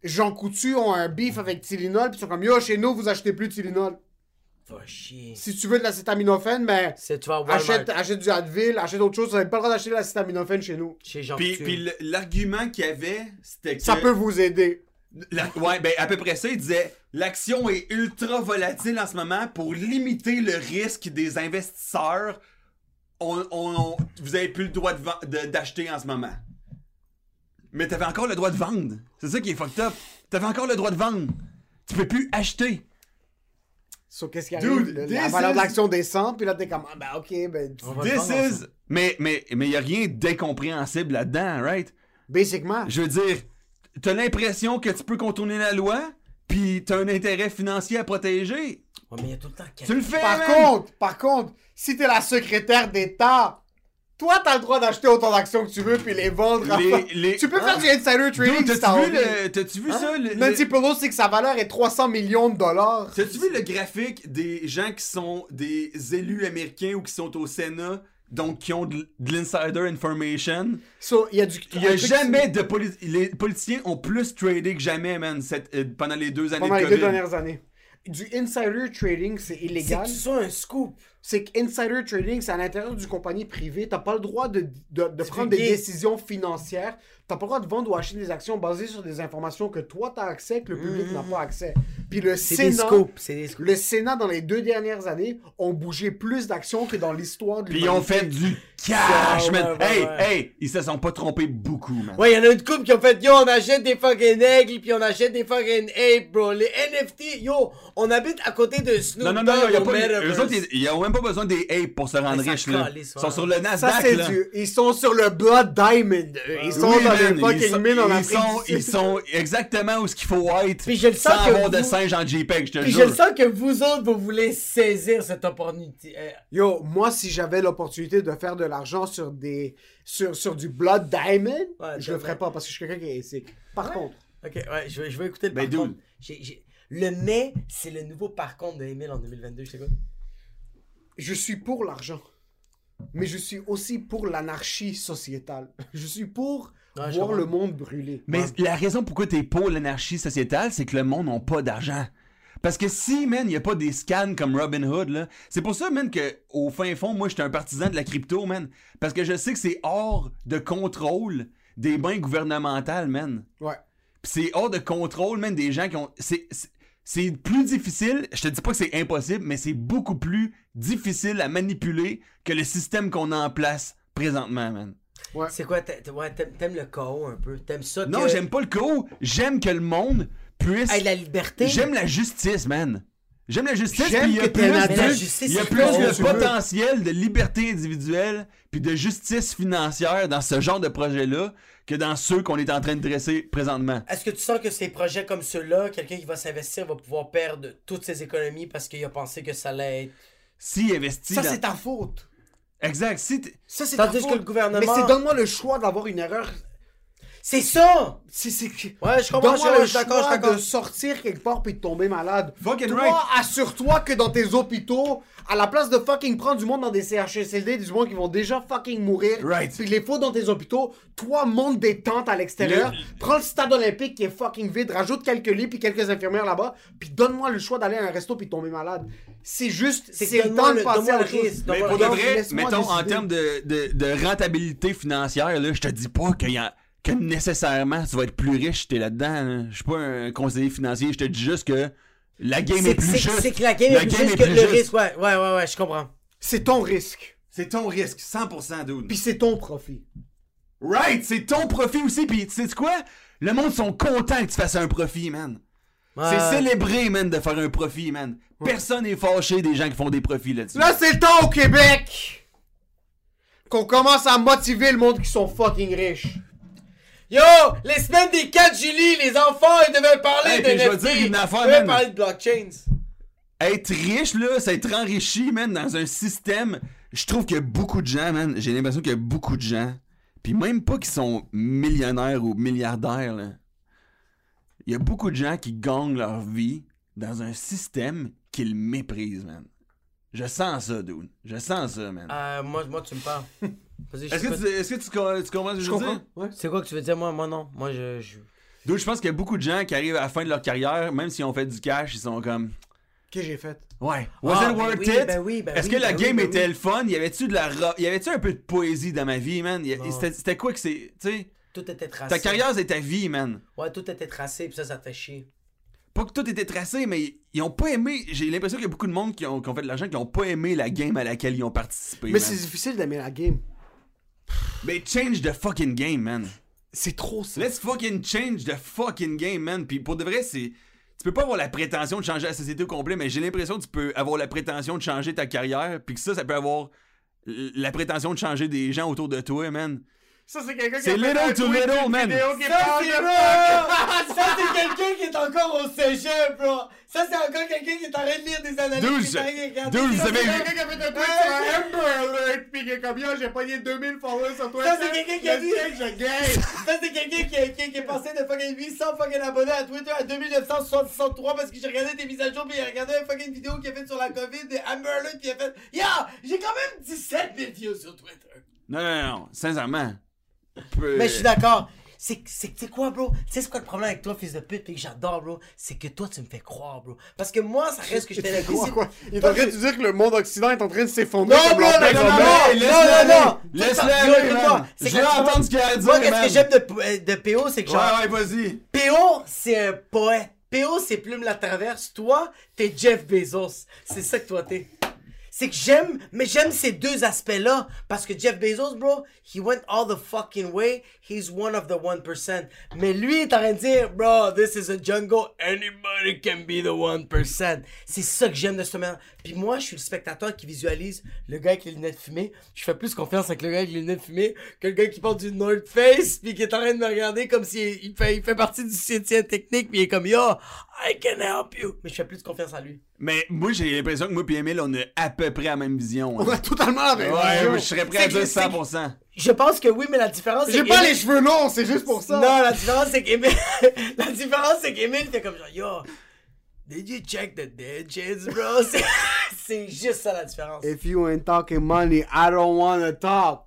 Jean Coutu ont un beef avec Tylenol, puis ils sont comme Yo, chez nous, vous achetez plus de Tylenol. Va chier. Si tu veux de l'acétaminophène, ben, C'est tu vas achète, achète du Advil, achète autre chose. Vous n'avez pas le droit d'acheter de l'acétaminophène chez nous. chez Jean Puis, Coutu. puis l'argument qu'il y avait, c'était que. Ça peut vous aider. La- ouais, ben à peu près ça, il disait l'action est ultra volatile en ce moment pour limiter le risque des investisseurs. On, on- on- vous avez plus le droit de ven- de- d'acheter en ce moment. Mais t'avais encore le droit de vendre. C'est ça qui est fucked up. T'avais encore le droit de vendre. Tu peux plus acheter. So, qu'est-ce qui Dude, arrive? Le- la valeur is- de l'action descend, puis là, t'es comme, ah, ben, ok, ben, This vendre is. Mais mais mais y a rien d'incompréhensible là-dedans, right? basiquement. Je veux dire, t'as l'impression que tu peux contourner la loi, puis t'as un intérêt financier à protéger. Ouais, mais il y a tout le temps Tu le fais, Par man! contre, par contre, si t'es la secrétaire d'État, toi, t'as le droit d'acheter autant d'actions que tu veux, puis les vendre. Les- les- Tu peux faire du insider trading Dude, si t'as t'as-tu vu, le, t'as-tu vu Hein? ça? le- Nancy le- Pelosi, que sa valeur est 300 millions de dollars. T'as-tu vu le graphique des gens qui sont des élus américains ou qui sont au Sénat, donc qui ont de, de l'insider information? So, il y a du. Il y a un truc- jamais de poli- Les politiciens ont plus tradé que jamais, man, cette- euh, pendant les deux années Pendant de les COVID. deux dernières années. Du insider trading, c'est C'est illégal. tu sois un scoop? C'est que insider trading, c'est à l'intérieur d'une compagnie privée. T'as pas le droit de, de, de prendre des décisions financières. T'as pas le droit de vendre ou acheter des actions basées sur des informations que toi t'as accès, que le public n'a pas accès. Puis le des Sénat, scoops. Des le Sénat dans les deux dernières années ont bougé plus d'actions que dans l'histoire de Puis ils ont fait du cash, man. ouais, ouais, hey, ouais. hey, ils se sont pas trompés beaucoup, man. Ouais, il y en a une couple qui ont fait Yo, on achète des fucking aigles, puis on achète des fucking apes, bro. Les NFT, yo, on habite à côté de Snoop Non, non, non, il y a pas, eux autres, ils, ils ont même pas besoin des apes pour se rendre ça riches, là. Ils sont sur le Nasdaq, là. du... Ils sont sur le Blood Diamond. Ils sont Oui, dans man, les ils fucking sont- mines en ils Afrique sont, ils sont exactement où ce qu'il faut être. Puis je le sens sans que avoir de vous- singe en JPEG, je te Puis jure. je le sens que vous autres, vous voulez saisir cette opportunité. Yo, moi, si j'avais l'opportunité de faire de l'argent sur des sur, sur du Blood Diamond, Ouais, je le ferais pas parce que je suis quelqu'un qui est éthique. Par contre, Ok, ouais, je vais, je vais écouter le Ben, par contre. Le mais, c'est le nouveau par contre de Emile en 2022, je sais quoi. Je suis pour l'argent. Mais je suis aussi pour l'anarchie sociétale. Je suis pour Ouais, voir le monde brûler. Mais la raison pourquoi t'es pour l'anarchie sociétale, c'est que le monde n'a pas d'argent. Parce que si, man, il a pas des scans comme Robin Hood, là, c'est pour ça, man, que au fin fond, moi, j'étais un partisan de la crypto, man. Parce que je sais que c'est hors de contrôle des banques gouvernementales, man. Ouais. Pis c'est hors de contrôle, même des gens qui ont. C'est, c'est- plus difficile, je te dis pas que c'est impossible, mais c'est beaucoup plus difficile à manipuler que le système qu'on a en place présentement, man. C'est quoi, t'a- t'a- ouais, t'aimes le chaos un peu? T'aimes ça Non, que... j'aime pas le chaos, j'aime que le monde puisse. Hey, la liberté. J'aime la justice, man. J'aime la justice, J'aime puis il y a plus, justice, il y a plus de potentiel de liberté individuelle puis de justice financière dans ce genre de projet-là que dans ceux qu'on est en train de dresser présentement. Est-ce que tu sens que ces projets comme ceux-là, quelqu'un qui va s'investir va pouvoir perdre toutes ses économies parce qu'il a pensé que ça allait être. S'il investit Ça, dans- c'est ta faute. Exact. Si Ça, c'est ta faute. que le gouvernement- Mais c'est donne-moi le choix d'avoir une erreur. C'est ça! C'est, c'est... Ouais, je comprends, Donne-moi je- le je suis d'accord, je suis choix d'accord. de sortir quelque part puis de tomber malade. Fucking Toi, right. assure-toi que dans tes hôpitaux, à la place de fucking prendre du monde dans des CHSLD, du monde qui vont déjà fucking mourir, Right. puis les faut dans tes hôpitaux, toi, monte des tentes à l'extérieur, Le- prends le stade olympique qui est fucking vide, rajoute quelques lits puis quelques infirmières là-bas, puis donne-moi le choix d'aller à un resto puis de tomber malade. C'est juste, C'est que le donne-moi temps de le- passer donne-moi à le autre chose. risque, Mais donne-moi pour de Donc, vrai, laisse-moi mettons en décider. termes de, de, de rentabilité financière, là, je te dis pas qu'il y a- que nécessairement tu vas être plus riche si t'es là-dedans. là. Je suis pas un conseiller financier, je te dis juste que la game est, plus juste. c'est que la game La est plus game juste est que plus le juste. risque. Ouais, ouais, ouais, ouais, je comprends. C'est ton risque, C'est ton risque, 100% dude. puis c'est ton profit. Right, c'est ton profit aussi, pis tu sais quoi? Le monde sont contents que tu fasses un profit, man. Ouais. C'est célébré, man, de faire un profit, man. Personne n'est fâché des gens qui font des profits là-dessus. Là, c'est le temps au Québec qu'on commence à motiver le monde qui sont fucking riches. Yo, les semaines des 4 juillet, les enfants, ils devaient parler Hey, de puis je NFT. dire une affaire, Ils devaient parler de blockchains. Être riche, là, c'est être enrichi, man, dans un système. Je trouve qu'il y a beaucoup de gens, man. J'ai l'impression qu'il y a beaucoup de gens. Puis même pas qui sont millionnaires ou milliardaires, là. Il y a beaucoup de gens qui gagnent leur vie dans un système qu'ils méprisent, man. Je sens ça, dude. Je sens ça, man. Euh, moi, moi, tu me parles. Est-ce que, tu, est-ce que tu, co- tu comprends ce que je, Je veux comprends. dire? Ouais. C'est quoi que tu veux dire? Moi, moi non. Moi, je. je... Dude, je pense qu'il y a beaucoup de gens qui arrivent à la fin de leur carrière, même s'ils ont fait du cash, ils sont comme. Qu'est-ce que j'ai fait? Ouais. Was Ah, it ben worth oui, it? ben oui, ben Est-ce oui, que la ben oui, game ben était oui. le fun? Y avait-tu de la ra- y avait-tu un peu de poésie dans ma vie, man? C'était quoi que c'est. Tu sais, Tout était tracé. ta carrière, c'est ta vie, man. Ouais, tout était tracé, puis ça, ça te fait chier. Pas que tout était tracé, mais ils ont pas aimé. J'ai l'impression qu'il y a beaucoup de monde qui ont, qui ont fait de l'argent qui ont pas aimé la game à laquelle ils ont participé. Mais c'est difficile d'aimer la game. Mais change the fucking game, man. C'est trop ça. Let's fucking change the fucking game, man. Puis pour de vrai, c'est. Tu peux pas avoir la prétention de changer la société au complet, mais j'ai l'impression que tu peux avoir la prétention de changer ta carrière, puis que ça, ça peut avoir la prétention de changer des gens autour de toi, man. Ça, c'est quelqu'un qui C'est a fait little un to tweet little, man. vidéo qui Ça, parle c'est! Ça, c'est quelqu'un qui est encore au cégep, bro! Ça, c'est encore quelqu'un qui est en train de lire des analyses. Dude, des- vous C'est quelqu'un qui a fait un tweet sur Amber Alert, pis qui est comme yo, j'ai pogné 2000 followers sur Twitter. Ça, c'est quelqu'un qui a dit-. Ça, c'est quelqu'un qui, est- qui, est- qui est passé de fucking 800 fucking abonnés à Twitter à 2963 parce que j'ai regardé tes mises à jour pis il a regardé une fucking vidéo qu'il a fait sur la COVID de Amber Alert pis il a fait Ya! J'ai quand même 17 000 views sur Twitter! Non, non, non, sincèrement. Peu- Mais je suis d'accord. C'est quoi, bro? Tu sais, c'est quoi le problème avec toi, fils de pute, pis que j'adore, bro? C'est que toi, tu me fais croire, bro. Parce que moi, ça reste que j'étais là. Quoi, quoi? Il est en train de dire que le monde occident est en train de s'effondrer. Non, non, non, non, non, non, non, aller. non. Laisse-le aller, Je veux entendre ce qu'il a à dire, Moi, qu'est-ce que j'aime de, de PO, c'est que genre. Ouais, ouais, vas-y. PO, c'est un poète. PO, c'est Plume la Traverse. Toi, t'es Jeff Bezos. C'est ça que toi, t'es. C'est que j'aime, mais j'aime ces deux aspects-là. Parce que Jeff Bezos, bro, he went all the fucking way. He's one of the 1%. Mais lui, est en train de dire, bro, this is a jungle. Anybody can be the 1%. C'est ça que j'aime de ce man. Puis moi, je suis le spectateur qui visualise le gars avec les lunettes fumées. Je fais plus confiance avec le gars avec les lunettes fumées que le gars qui porte du North Face puis qui est en train de me regarder comme s'il il fait, il fait partie du soutien technique puis il est comme yo, I can help you. Mais je fais plus confiance en lui. Mais moi, j'ai l'impression que moi et Emile, on a à peu près la même vision. On hein. a totalement la même Ouais, vision. je serais prêt à dire c'est que- 100%. Je pense que oui, mais la différence c'est J'ai pas les cheveux longs, c'est juste pour ça. Non, la différence c'est qu'Emile la différence c'est qu'Emile fait comme genre yo, did you check the digits, bro? C'est juste ça la différence. If you ain't talking money, I don't wanna talk.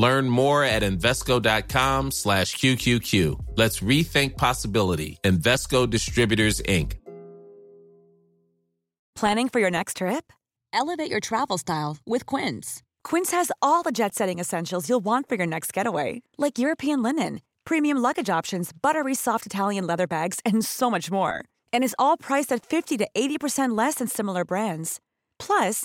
Learn more at Invesco.com slash QQQ. Let's rethink possibility. Investco Distributors, Inc. Planning for your next trip? Elevate your travel style with Quince. Quince has all the jet setting essentials you'll want for your next getaway, like European linen, premium luggage options, buttery soft Italian leather bags, and so much more. And is all priced at 50 to 80% less than similar brands. Plus,